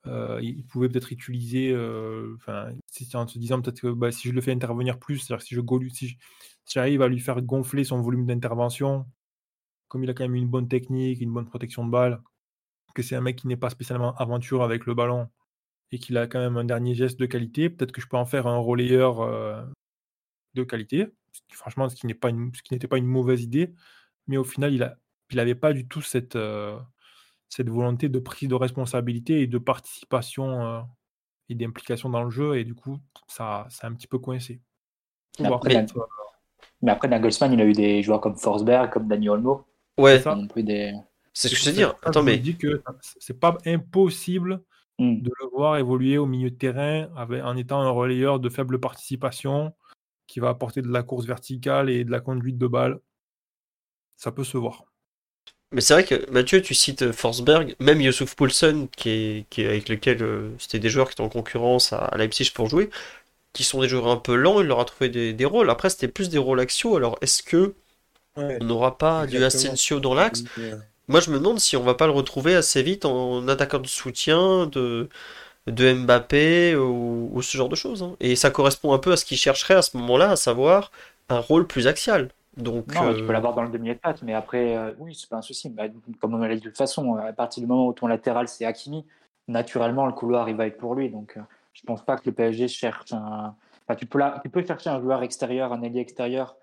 euh, il pouvait peut-être utiliser, euh, enfin, en se disant peut-être que bah, si je le fais intervenir plus, c'est-à-dire si je si j'arrive à lui faire gonfler son volume d'intervention, comme il a quand même une bonne technique, une bonne protection de balle, que c'est un mec qui n'est pas spécialement aventure avec le ballon et qu'il a quand même un dernier geste de qualité, peut-être que je peux en faire un relayeur euh, de qualité. Franchement, ce qui n'est pas ce qui n'était pas une mauvaise idée, mais au final, il a, il n'avait pas du tout cette cette volonté de prise de responsabilité et de participation euh, et d'implication dans le jeu, et du coup, ça, ça a un petit peu coincé. Mais après, mais après, Nagelsmann, il a eu des joueurs comme Forsberg, comme Dani Olmo. Ouais. C'est ce que je veux dire. Attends, mais. dis que c'est pas impossible hmm. de le voir évoluer au milieu de terrain avec, en étant un relayeur de faible participation qui va apporter de la course verticale et de la conduite de balle. Ça peut se voir. Mais c'est vrai que Mathieu, tu cites Forsberg, même Youssouf Poulsen, qui est, qui est avec lequel euh, c'était des joueurs qui étaient en concurrence à, Leipzig pour jouer, qui sont des joueurs un peu lents, il leur a trouvé des, des rôles. Après, c'était plus des rôles axiaux. Alors, est-ce que on n'aura pas du Asensio dans l'axe? Moi, je me demande si on va pas le retrouver assez vite en attaquant de soutien de, de Mbappé ou, ce genre de choses. Hein. Et ça correspond un peu à ce qu'il chercherait à ce moment-là, à savoir un rôle plus axial. Donc, non, tu peux euh, l'avoir dans le demi de patte, mais après, euh, oui, c'est pas un souci. Bah, comme on l'a dit de toute façon, à partir du moment où ton latéral c'est Hakimi, naturellement le couloir il va être pour lui. Donc, euh, je pense pas que le PSG cherche un. Enfin, tu, peux tu peux chercher un joueur extérieur, un allié extérieur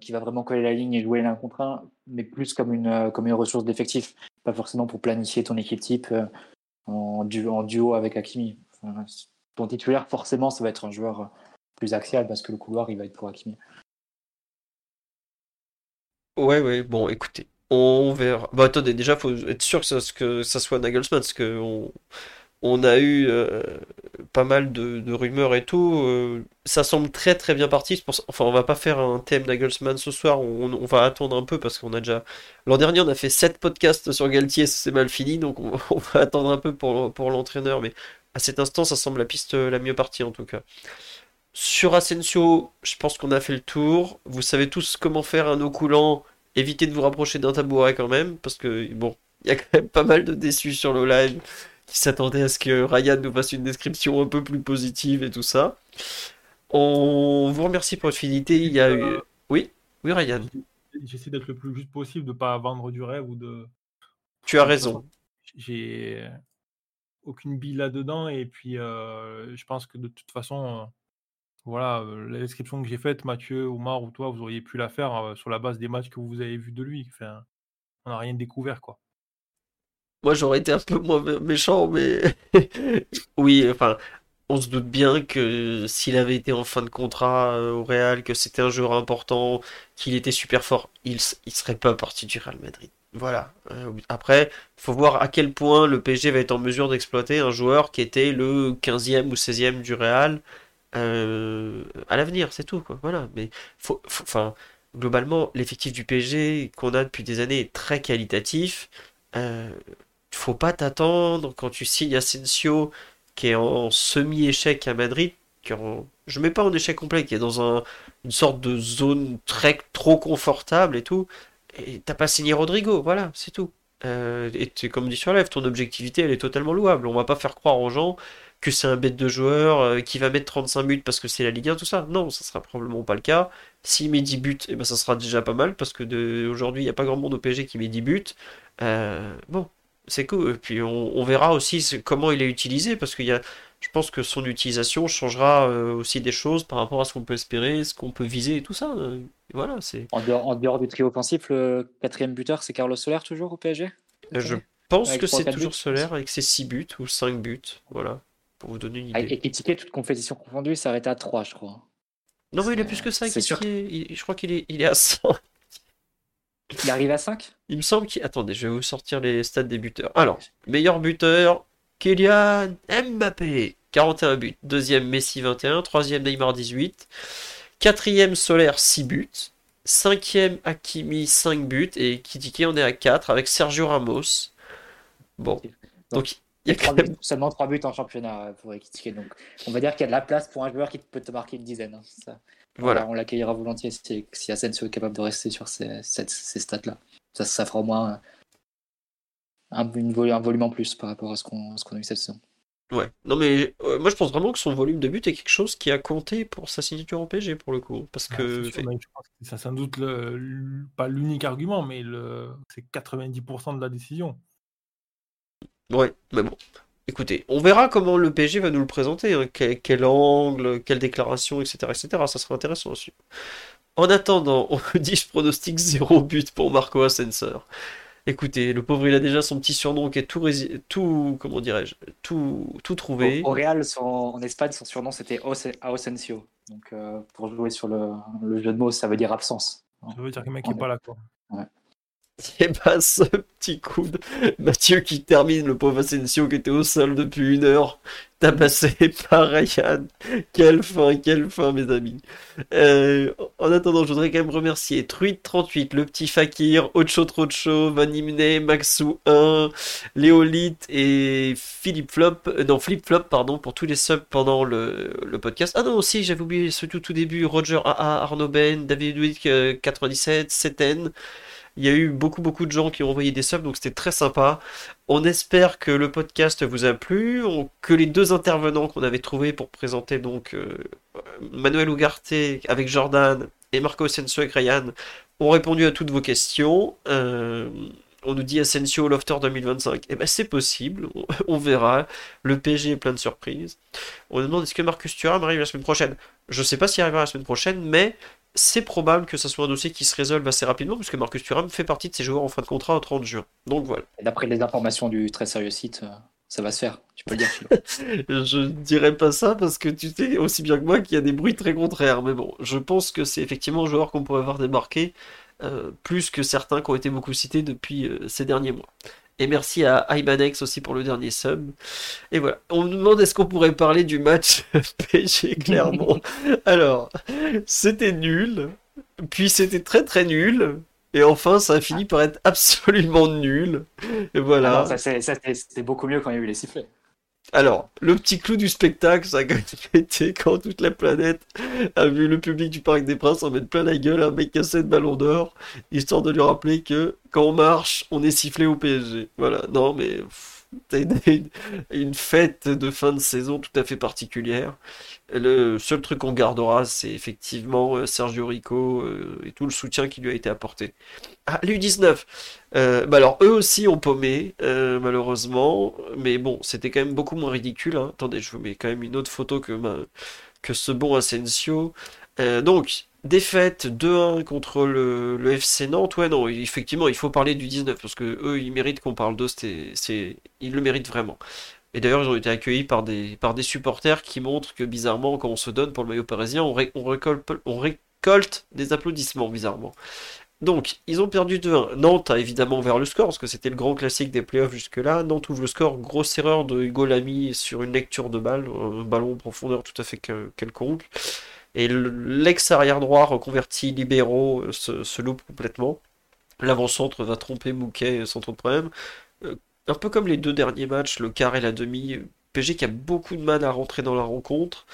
qui va vraiment coller la ligne et jouer l'un contre un, mais plus comme une, comme une ressource d'effectif, pas forcément pour planifier ton équipe type en, duo, en duo avec Hakimi. ton titulaire, forcément, ça va être un joueur plus axial parce que le couloir il va être pour Hakimi. Ouais, ouais, bon, écoutez, on verra. Bah, attendez, déjà, faut être sûr que ça, que ça soit Nagelsmann, parce que on, a eu euh, pas mal de, rumeurs et tout. Euh, ça semble très très bien parti. Enfin, on va pas faire un thème Nagelsmann ce soir, on, va attendre un peu, parce qu'on a déjà. L'an dernier, on a fait 7 podcasts sur Galtier, c'est mal fini, donc on, on, va attendre un peu pour, pour l'entraîneur, mais à cet instant, ça semble la piste la mieux partie en tout cas. Sur Asensio, je pense qu'on a fait le tour. Vous savez tous comment faire un eau coulant. Évitez de vous rapprocher d'un tabouret quand même, parce que bon, il y a quand même pas mal de déçus sur le live qui s'attendaient à ce que Ryan nous fasse une description un peu plus positive et tout ça. On vous remercie pour votre fidélité. Il y a eu. Oui, oui, Ryan. J'essaie d'être le plus juste possible, de ne pas vendre du rêve ou de. Tu as raison. J'ai aucune bille là-dedans et puis euh, je pense que de toute façon, euh, voilà, euh, la description que j'ai faite, Mathieu, Omar ou toi, vous auriez pu la faire sur la base des matchs que vous avez vus de lui. Enfin, on n'a rien découvert, quoi. Moi, j'aurais été un peu moins méchant, mais oui, enfin, on se doute bien que s'il avait été en fin de contrat au Real, que c'était un joueur important, qu'il était super fort, il, il serait pas parti du Real Madrid. Voilà. Euh, après, il faut voir à quel point le PSG va être en mesure d'exploiter un joueur qui était le 15e ou 16e du Real euh, à l'avenir, c'est tout. Quoi. Voilà. Mais faut, enfin, globalement, l'effectif du PSG qu'on a depuis des années est très qualitatif. Euh, faut pas t'attendre quand tu signes Asensio qui est en semi-échec à Madrid. Qui en, je mets pas en échec complet, qui est dans un, une sorte de zone très trop confortable et tout et t'as pas signé Rodrigo, voilà, c'est tout. Euh, et comme dit sur live, ton objectivité, elle est totalement louable. On va pas faire croire aux gens que c'est un bête de joueur euh, qui va mettre 35 buts parce que c'est la Ligue 1, tout ça. Non, ça sera probablement pas le cas. S'il met 10 buts, eh ben, ça sera déjà pas mal parce que de... aujourd'hui, il n'y a pas grand monde au PSG qui met 10 buts. Euh, bon, c'est cool. Et puis on, on verra aussi comment il est utilisé parce qu'il y a je pense que son utilisation changera euh, aussi des choses par rapport à ce qu'on peut espérer, ce qu'on peut viser et tout ça. Euh, voilà, c'est. En dehors, en dehors, du trio offensif, le quatrième buteur, c'est Carlos Soler toujours au PSG euh, Je pense que c'est toujours Soler avec ses 6 buts ou 5 buts. Voilà, pour vous donner une ah, idée. Et critiquer toute compétition confondue, il s'arrête à 3, je crois. Non, mais il a plus que ça. C'est sûr. je crois qu'il est, il est à 100. Il arrive à 5 Il me semble qu'il. Attendez, je vais vous sortir les stats des buteurs. Alors, meilleur buteur, Kylian Mbappé, 41 buts. Deuxième, Messi, 21. Troisième, Neymar, 18. Quatrième, Solaire, 6 buts. Cinquième, Hakimi, 5 buts. Et Kitike, on est à 4 avec Sergio Ramos. Bon. Donc, il y a quand même... seulement 3 buts en championnat euh, pour Kitike. Donc, on va dire qu'il y a de la place pour un joueur qui peut te marquer une dizaine. Hein, voilà. On l'accueillera volontiers si, si Asensio est capable de rester sur ces, ces, stats-là. Ça, ça fera au moins un, un volume en plus par rapport à ce qu'on a eu cette saison. Ouais, non mais moi je pense vraiment que son volume de but est quelque chose qui a compté pour sa signature au PSG pour le coup. Parce ah, que. c'est sans doute le, pas l'unique argument, mais le, c'est 90% de la décision. Ouais, mais bon. Écoutez, on verra comment le PSG va nous le présenter, hein. quel, angle, quelle déclaration, etc., etc. Ça sera intéressant aussi. En attendant, on dit je pronostique zéro but pour Marco Ascenseur. Écoutez, le pauvre, il a déjà son petit surnom qui est tout, tout comment dirais-je, tout, tout trouvé. Au, Real, en Espagne, son surnom c'était Ausencio. Donc, euh, pour jouer sur le, le, jeu de mots, ça veut dire absence. Ça veut dire que le mec n'est pas là, quoi. Ouais. Et bah ce petit coup de Mathieu qui termine le pauvre Asensio qui était au sol depuis une heure, tabassé par Ryan. Quelle fin, quelle fin mes amis. Euh, en attendant, je voudrais quand même remercier Truite38, le petit Fakir, Ocho Trocho, Vanimne, Maxou 1, Léolite et Philippe Flop, euh, non Flip Flop pardon, pour tous les subs pendant le, podcast. Ah non aussi j'avais oublié ce tout, début, Roger AA, Arnaud Ben, David Wick 97, Seten. Il y a eu beaucoup, beaucoup de gens qui ont envoyé des subs, donc c'était très sympa. On espère que le podcast vous a plu, que les deux intervenants qu'on avait trouvés pour présenter donc euh, Manuel Ugarte avec Jordan et Marco Asensio avec Ryan ont répondu à toutes vos questions. Euh, on nous dit Asensio Lofter 2025. Eh ben c'est possible, on, verra. Le PSG est plein de surprises. On nous demande est-ce que Marcus Thuram arrive la semaine prochaine? Je sais pas s'il arrivera la semaine prochaine, mais c'est probable que ce soit un dossier qui se résolve assez rapidement, puisque Marcus Thuram fait partie de ces joueurs en fin de contrat au 30 juin. Donc voilà. D'après les informations du très sérieux site, euh, ça va se faire. Tu peux le dire, Je ne dirais pas ça parce que tu sais aussi bien que moi qu'il y a des bruits très contraires. Mais bon, je pense que c'est effectivement un joueur qu'on pourrait avoir démarqué euh, plus que certains qui ont été beaucoup cités depuis euh, ces derniers mois. Et merci à Ibanex aussi pour le dernier sub. Et voilà. On nous demande est-ce qu'on pourrait parler du match PSG clairement. Alors, c'était nul. Puis c'était très très nul. Et enfin, ça a fini par être absolument nul. Et voilà. Ah c'était beaucoup mieux quand il y a eu les sifflets. Alors, le petit clou du spectacle, ça a été quand toute la planète a vu le public du Parc des Princes en mettre plein la gueule à un mec cassé de ballon d'or, histoire de lui rappeler que quand on marche, on est sifflé au PSG. Voilà, non mais une, une fête de fin de saison tout à fait particulière. Le seul truc qu'on gardera, c'est effectivement euh, Sergio Rico euh, et tout le soutien qui lui a été apporté. Ah, l'U19 euh, bah alors, eux aussi ont paumé, malheureusement. Mais bon, c'était quand même beaucoup moins ridicule. Hein. Attendez, je vous mets quand même une autre photo que, ce bon Asensio. donc, défaite 2-1 contre le, FC Nantes. Ouais, non, effectivement, il faut parler du 19 parce que eux, ils méritent qu'on parle d'eux. Ils le méritent vraiment. Et d'ailleurs, ils ont été accueillis par des, supporters qui montrent que bizarrement, quand on se donne pour le maillot parisien, on, on, récolte, on récolte des applaudissements, bizarrement. Donc, ils ont perdu 2-1. Nantes a évidemment ouvert le score, parce que c'était le grand classique des playoffs jusque-là. Nantes ouvre le score, grosse erreur de Hugo Lamy sur une lecture de balle, un ballon en profondeur tout à fait quelconque. Et l'ex-arrière droit reconverti libéraux euh, se, se loupe complètement. L'avant-centre va tromper Mouquet sans trop de problème. Un peu comme les deux derniers matchs, le quart et la demi, PG qui a beaucoup de mal à rentrer dans la rencontre.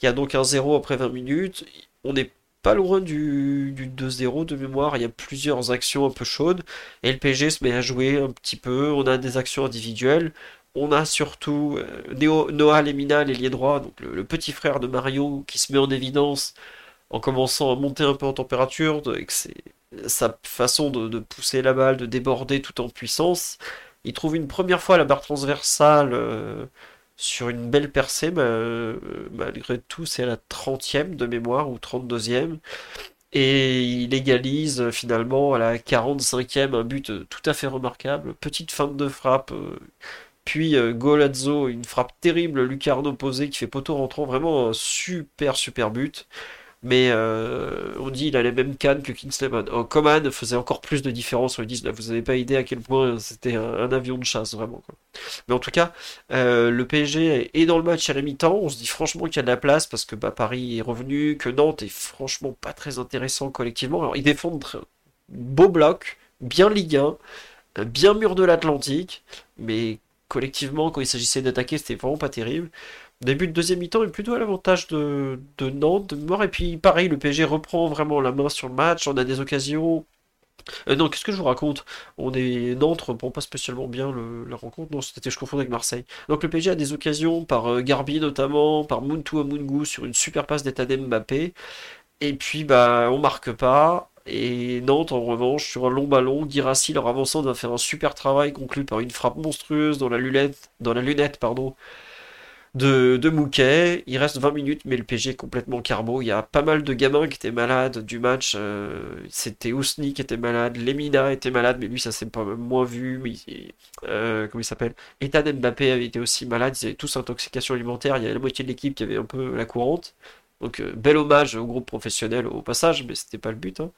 Il y a donc un 0 après 20 minutes. On n'est pas loin du, 2-0 de mémoire. Il y a plusieurs actions un peu chaudes. Et le PG se met à jouer un petit peu. On a des actions individuelles. On a surtout euh, Noah Lemina, l'ailier droit, donc le, petit frère de Mario, qui se met en évidence en commençant à monter un peu en température, avec sa façon de, pousser la balle, de déborder tout en puissance. Il trouve une première fois la barre transversale euh, sur une belle percée, mais euh, malgré tout, c'est la 30e de mémoire ou 32e. Et il égalise euh, finalement à la 45e un but tout à fait remarquable. Petite feinte de frappe. puis Golazzo, une frappe terrible, lucarne opposée qui fait poteau rentrant. Vraiment un super super but mais euh, on dit il a les mêmes cannes que Kingsley Coman faisait encore plus de différence sur le 19. Vous n'avez pas idée à quel point c'était un, avion de chasse, vraiment. Mais en tout cas, euh, le PSG est dans le match à la mi-temps. On se dit franchement qu'il y a de la place parce que bah, Paris est revenu, que Nantes est franchement pas très intéressant collectivement. Alors ils défendent beau bloc, bien Ligue 1, bien mur de l'Atlantique, mais collectivement, quand il s'agissait d'attaquer, c'était vraiment pas terrible. Début de deuxième mi-temps est plutôt à l'avantage de, Nantes, de mémoire. Et puis pareil, le PSG reprend vraiment la main sur le match. On a des occasions. Euh, non, qu'est-ce que je vous raconte? On est Nantes reprend pas spécialement bien la rencontre. Non, c'était je confonds avec Marseille. Donc le PSG a des occasions par euh, Garbi notamment, par Muntu Amungu sur une super passe d'état Mbappé. Et puis bah on marque pas. Et Nantes, en revanche, sur un long ballon, Girassi, leur avançant, va faire un super travail conclu par une frappe monstrueuse dans la lunette, dans la lunette pardon, de, de Mouquet. Il reste 20 minutes, mais le PG est complètement carbo. Il y a pas mal de gamins qui étaient malades du match. Euh, c'était Ousni qui était malade, Lemina était malade, mais lui, ça s'est moins vu. Mais, euh, comment il s'appelle? Mbappé avait été aussi malade. Ils avaient tous intoxication alimentaire. Il y avait la moitié de l'équipe qui avait un peu la courante. Donc, euh, bel hommage au groupe professionnel au passage, mais c'était pas le but. Hein.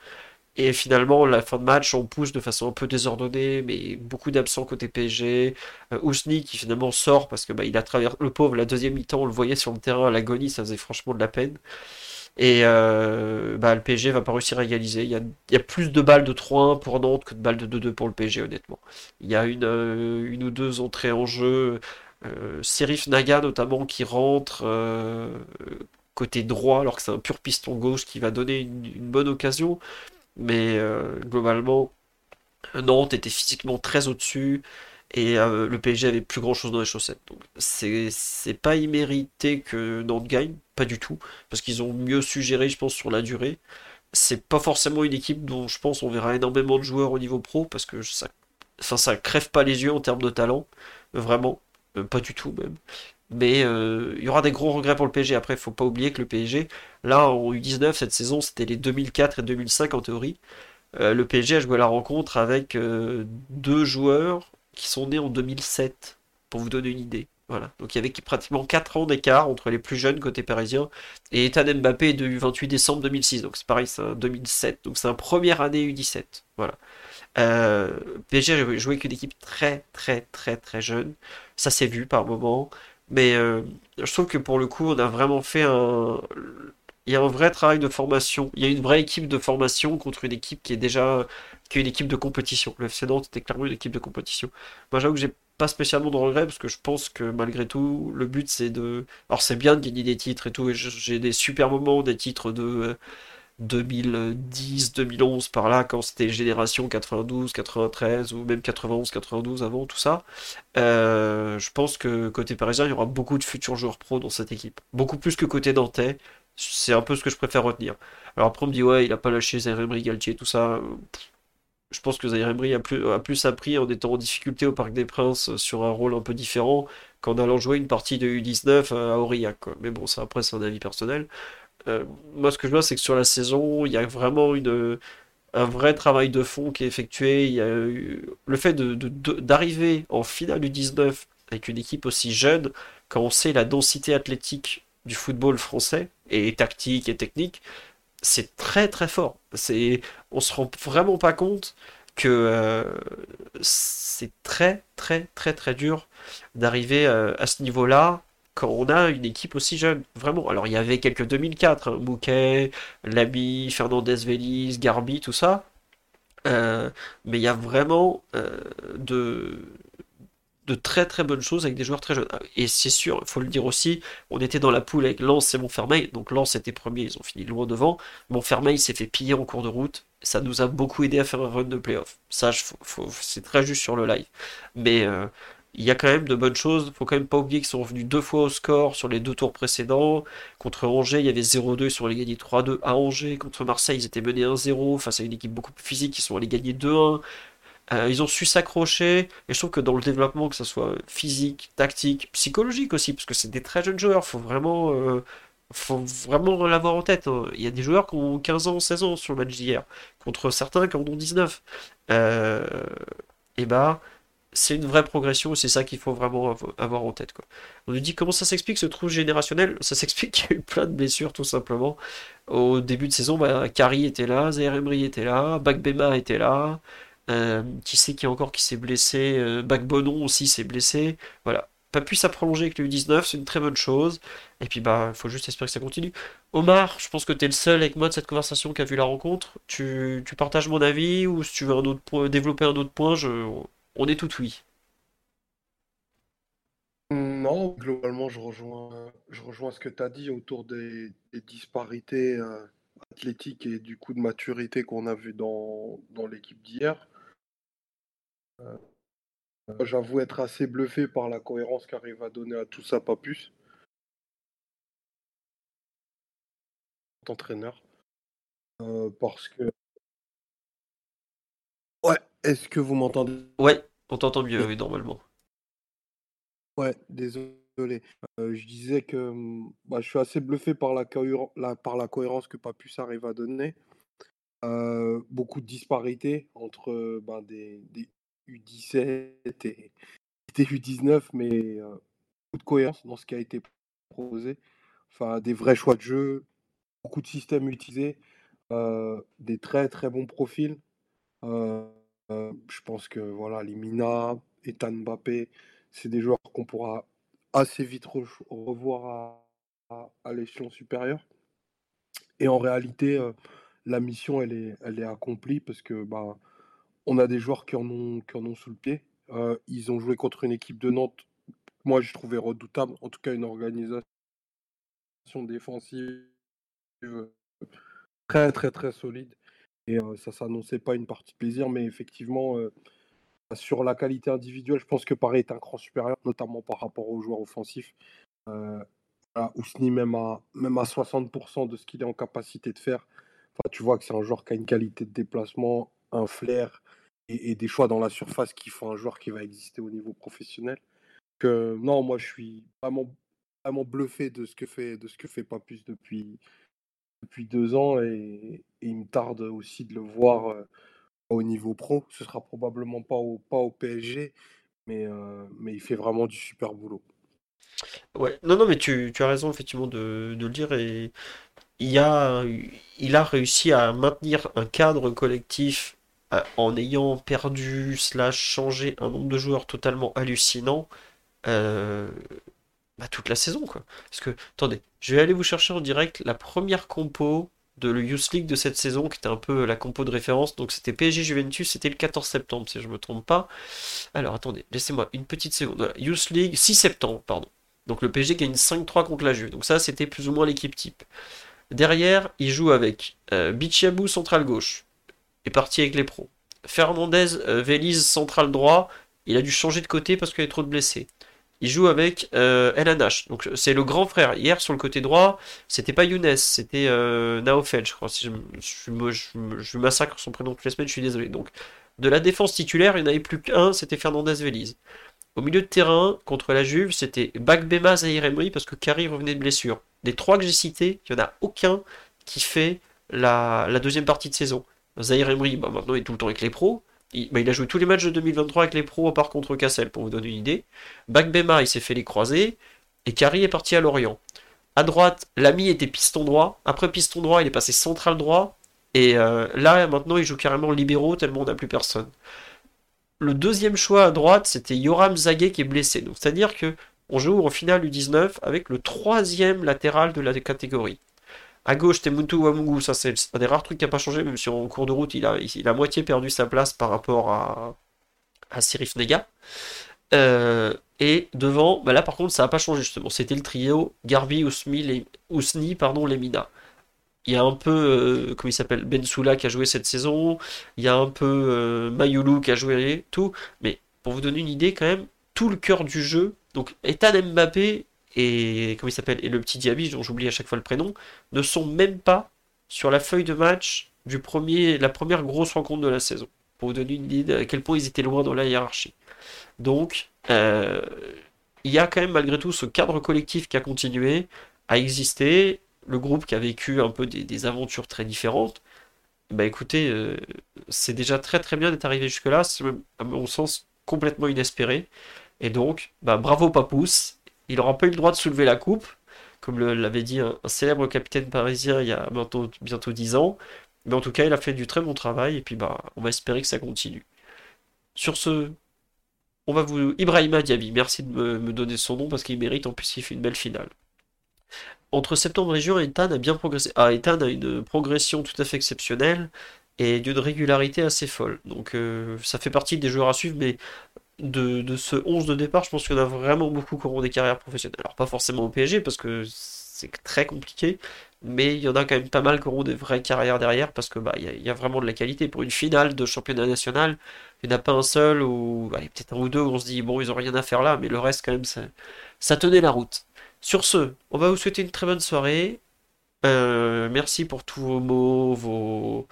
Et finalement, la fin de match, on pousse de façon un peu désordonnée, mais beaucoup d'absents côté PSG. Euh, Ousni qui finalement sort parce que bah, il a traversé le pauvre la deuxième mi-temps, on le voyait sur le terrain à l'agonie, ça faisait franchement de la peine. Et euh, bah, le PSG va pas réussir à égaliser. Il y, a, plus de balles de 3-1 pour Nantes que de balles de 2-2 pour le PSG, honnêtement. Il y a une, euh, une ou deux entrées en jeu. Euh, Serif Naga notamment qui rentre côté droit alors que c'est un pur piston gauche qui va donner une bonne occasion. Mais euh, globalement, Nantes était physiquement très au-dessus et euh, le PSG avait plus grand chose dans les chaussettes. Donc c'est pas immérité que Nantes gagne, pas du tout, parce qu'ils ont mieux suggéré, je pense, sur la durée. C'est pas forcément une équipe dont je pense on verra énormément de joueurs au niveau pro, parce que ça, crève pas les yeux en termes de talent, vraiment, euh, pas du tout même. Mais euh, il y aura des gros regrets pour le PSG. Après, il faut pas oublier que le PSG, là, en U19, cette saison, c'était les 2004 et 2005 en théorie. Euh, le PSG a joué la rencontre avec euh, deux joueurs qui sont nés en 2007, pour vous donner une idée. Voilà. Donc il y avait pratiquement 4 ans d'écart entre les plus jeunes côté parisien et Ethan Mbappé du 28 décembre 2006. Donc c'est pareil, c'est un 2007. Donc c'est un première année U17. Voilà. PSG a joué avec une équipe très très très très jeune. Ça s'est vu par moment. Mais euh, je trouve que pour le coup, on a vraiment fait un. Il y a un vrai travail de formation. Il y a une vraie équipe de formation contre une équipe qui est déjà. qui est une équipe de compétition. Le FC Nantes était clairement une équipe de compétition. Moi, j'avoue que j'ai pas spécialement de regret parce que je pense que malgré tout, le but c'est de. Alors c'est bien de gagner des titres et tout, et j'ai des super moments, des titres de 2010, 2011 par là, quand c'était génération 92, 93 ou même 91, 92 avant tout ça. Euh, je pense que côté parisien, il y aura beaucoup de futurs joueurs pro dans cette équipe. Beaucoup plus que côté nantais. C'est un peu ce que je préfère retenir. Alors après, on me dit, ouais, il a pas lâché Zaire Emery, Galtier, tout ça. Je pense que Zaire Emery a plus, a plus appris en étant en difficulté au Parc des Princes sur un rôle un peu différent qu'en allant jouer une partie de U19 à Aurillac. Mais bon, ça après, c'est un avis personnel. Euh, moi, ce que je vois, c'est que sur la saison, il y a vraiment une, un vrai travail de fond qui est effectué. Il y a eu le fait d'arriver en finale du 19 avec une équipe aussi jeune, quand on sait la densité athlétique du football français, et tactique et technique, c'est très très fort. C'est, on se rend vraiment pas compte que euh, c'est très très très très dur d'arriver euh, à ce niveau-là quand on a une équipe aussi jeune. Vraiment. Alors il y avait quelques 2004, hein, Bouquet, Labi, Fernandez Vélis, Garbi, tout ça. Euh, mais il y a vraiment de, de très très bonnes choses avec des joueurs très jeunes. Et c'est sûr, il faut le dire aussi, on était dans la poule avec Lens et Montfermeil, donc Lens était premier, ils ont fini loin devant. Montfermeil s'est fait piller en cours de route, ça nous a beaucoup aidé à faire un run de playoff. Ça, c'est très juste sur le live. Mais euh, il y a quand même de bonnes choses. Faut quand même pas oublier qu'ils sont revenus deux fois au score sur les deux tours précédents. Contre Angers, il y avait 0-2, ils sont allés gagner 3-2 à Angers. Contre Marseille, ils étaient menés 1-0 face à une équipe beaucoup plus physique, ils sont allés gagner 2-1. Euh, ils ont su s'accrocher, et je trouve que dans le développement, que ce soit physique, tactique, psychologique aussi, parce que c'est des très jeunes joueurs, faut vraiment, euh, faut vraiment l'avoir en tête. Hein. Il y a des joueurs qui ont 15 ans, 16 ans sur le match d'hier, contre certains qui en ont 19. Euh, et bah, c'est une vraie progression, c'est ça qu'il faut vraiment avoir en tête. Quoi. On nous dit comment ça s'explique ce trou générationnel? Ça s'explique qu'il y a eu plein de blessures, tout simplement. Au début de saison, bah, Kari était là, Zaire Emery était là, Bakbema était là. Euh, qui sait qui encore qui s'est blessé euh, Bagbonon aussi s'est blessé. Voilà. Pas pu ça avec le U19, c'est une très bonne chose. Et puis bah, faut juste espérer que ça continue. Omar, je pense que tu es le seul avec moi de cette conversation qui a vu la rencontre. Tu, partages mon avis ou si tu veux un autre point, développer un autre point, je, on est tout oui. Non, globalement, je rejoins, ce que tu as dit autour des, disparités euh, athlétiques et du coup de maturité qu'on a vu dans, l'équipe d'hier. Euh, j'avoue être assez bluffé par la cohérence qu'arrive à donner à tout ça Papus. Entraîneur. Euh, parce que. Est-ce que vous m'entendez? Ouais, on t'entend mieux, oui, normalement. Ouais, désolé. Euh, je disais que bah, je suis assez bluffé par la, par la cohérence que Papus arrive à donner. beaucoup de disparités entre ben, des, U17 et, U19, mais beaucoup de cohérence dans ce qui a été proposé. Enfin, des vrais choix de jeu, beaucoup de systèmes utilisés, des très très bons profils. Je pense que voilà, les Mina, Ethan Mbappé, c'est des joueurs qu'on pourra assez vite revoir à, l'échelon supérieur. Et en réalité, la mission, elle est, elle est accomplie parce que bah, on a des joueurs qui en ont, qui en ont sous le pied. Euh, ils ont joué contre une équipe de Nantes, moi je trouvais redoutable, en tout cas une organisation défensive très très très solide. Et ça s'annonçait pas une partie plaisir, mais effectivement, euh, sur la qualité individuelle, je pense que Paris est un cran supérieur, notamment par rapport aux joueurs offensifs. Ousni, même à, même à 60% de ce qu'il est en capacité de faire, tu vois que c'est un joueur qui a une qualité de déplacement, un flair, et, des choix dans la surface qui font un joueur qui va exister au niveau professionnel. Que non, moi je suis vraiment, vraiment bluffé de ce que fait de ce que fait Papus depuis depuis deux ans et, il me tarde aussi de le voir euh, au niveau pro. Ce sera probablement pas au pas au PSG, mais euh, mais il fait vraiment du super boulot. Ouais, non, non, mais tu, tu as raison effectivement de, de, le dire et il, a, il a réussi à maintenir un cadre collectif euh, en ayant perdu slash changé un nombre de joueurs totalement hallucinant bah, toute la saison quoi. Parce que attendez, je vais aller vous chercher en direct la première compo de le Youth League de cette saison, qui était un peu la compo de référence. Donc c'était PSG Juventus, c'était le 14 septembre, si je ne me trompe pas. Alors attendez, laissez-moi une petite seconde. Youth League, 6 septembre, pardon. Donc le PSG gagne 5-3 contre la Juve. Donc ça, c'était plus ou moins l'équipe type. Derrière, il joue avec euh, Bichiabou, central gauche, est parti avec les pros. Fernandez, euh, Vélize, central droit, il a dû changer de côté parce qu'il y avait trop de blessés. Il joue avec euh, donc c'est le grand frère. Hier sur le côté droit, c'était pas Younes, c'était euh, Naofel, je crois. Si je, je, massacre son prénom toutes les semaines, je suis désolé. Donc de la défense titulaire, il n'y en avait plus qu'un, c'était Fernandez Vélize. Au milieu de terrain, contre la Juve, c'était Bagbema, Zahir parce que Kari revenait de blessure. Des trois que j'ai cités, il n'y en a aucun qui fait la, deuxième partie de saison. Zahir Emery, bah, maintenant, il est tout le temps avec les pros. Bah, il, a joué tous les matchs de 2023 avec les pros, à part contre Cassel, pour vous donner une idée. Bagbema, il s'est fait les croisés. Et Kari est parti à Lorient. À droite, l'ami était piston droit. Après piston droit, il est passé central droit. Et euh, là, maintenant, il joue carrément libéraux, tellement on n'a plus personne. Le deuxième choix à droite, c'était Yoram Zague qui est blessé. C'est-à-dire que on joue en finale U19 avec le troisième latéral de la catégorie. À gauche, Temuntu Wamungu, ça c'est un des rares trucs qui n'a pas changé, même si en cours de route, il a, il a moitié perdu sa place par rapport à, à Sirif Nega. Euh, et devant, bah là par contre, ça n'a pas changé justement. C'était le trio Garbi, Ousmi, Ousni, pardon, Lemina. Il y a un peu, euh, comment il s'appelle, Bensoula qui a joué cette saison. Il y a un peu euh, Mayulu qui a joué tout. Mais pour vous donner une idée, quand même, tout le cœur du jeu, donc Ethan Mbappé et comment il s'appelle? Et le petit Diaby, dont j'oublie à chaque fois le prénom, ne sont même pas sur la feuille de match du premier, la première grosse rencontre de la saison. Pour vous donner une idée à quel point ils étaient loin dans la hiérarchie. Donc, euh, il y a quand même malgré tout ce cadre collectif qui a continué à exister, le groupe qui a vécu un peu des, aventures très différentes. Bah écoutez, euh, c'est déjà très très bien d'être arrivé jusque-là, c'est à mon sens complètement inespéré. Et donc, bah, bravo Papous, il n'aura pas eu le droit de soulever la coupe, comme l'avait dit un, célèbre capitaine parisien il y a bientôt, bientôt 10 ans. Mais en tout cas, il a fait du très bon travail et puis bah, on va espérer que ça continue. Sur ce, on va vous. Ibrahima Diaby, merci de me, donner son nom parce qu'il mérite, en plus il fait une belle finale. Entre septembre et juin, Ethan a bien progressé. Ah, Ethan a une progression tout à fait exceptionnelle et d'une régularité assez folle. Donc euh, ça fait partie des joueurs à suivre, mais de, ce 11 de départ, je pense qu'il y en a vraiment beaucoup qui auront des carrières professionnelles. Alors pas forcément au PSG parce que c'est très compliqué, mais il y en a quand même pas mal qui auront des vraies carrières derrière parce que bah il y, a vraiment de la qualité. Pour une finale de championnat national, il n'y en a pas un seul ou peut-être un ou deux où on se dit bon ils ont rien à faire là, mais le reste quand même ça, ça tenait la route. Sur ce, on va vous souhaiter une très bonne soirée. Euh, merci pour tous vos mots, vos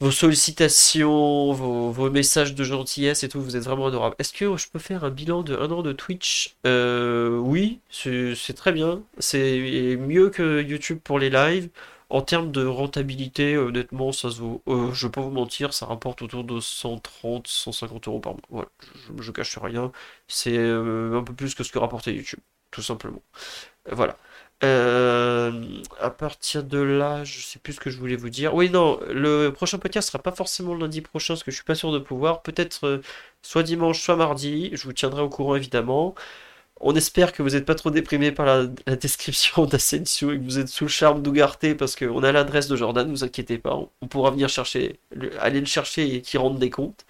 vos sollicitations, vos, messages de gentillesse et tout, vous êtes vraiment adorable. Est-ce que je peux faire un bilan de un an de Twitch? Euh, Oui, c'est très bien. C'est mieux que YouTube pour les lives. En termes de rentabilité, honnêtement, ça se vaut. Euh, je vais pas vous mentir, ça rapporte autour de 130, 150 euros par mois. Je, je cache rien. C'est euh, un peu plus que ce que rapportait YouTube, tout simplement. Voilà. Euh, à partir de là, je sais plus ce que je voulais vous dire. Oui, non, le prochain podcast sera pas forcément lundi prochain, parce que je suis pas sûr de pouvoir. Peut-être euh, soit dimanche, soit mardi. Je vous tiendrai au courant évidemment. On espère que vous n'êtes pas trop déprimé par la, description d'Asensio et que vous êtes sous le charme d'Ougarté parce qu'on a l'adresse de Jordan, ne vous inquiétez pas. On, pourra venir chercher, aller le chercher et qu'il rende des comptes.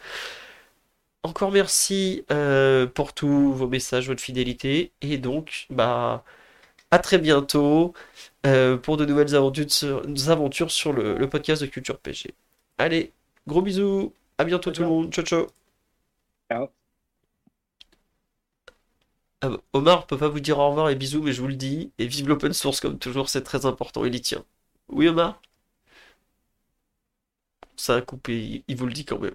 Encore merci euh, pour tous vos messages, votre fidélité. Et donc, bah à très bientôt euh, pour de nouvelles aventures sur, aventures sur le, podcast de Culture PG. Allez, gros bisous, à bientôt tout le monde, ciao ciao. Ciao. Bah, Omar peut pas vous dire au revoir et bisous, mais je vous le dis. Et vive l'open source comme toujours, c'est très important, il y tient. Oui Omar? Ça a coupé, il vous le dit quand même.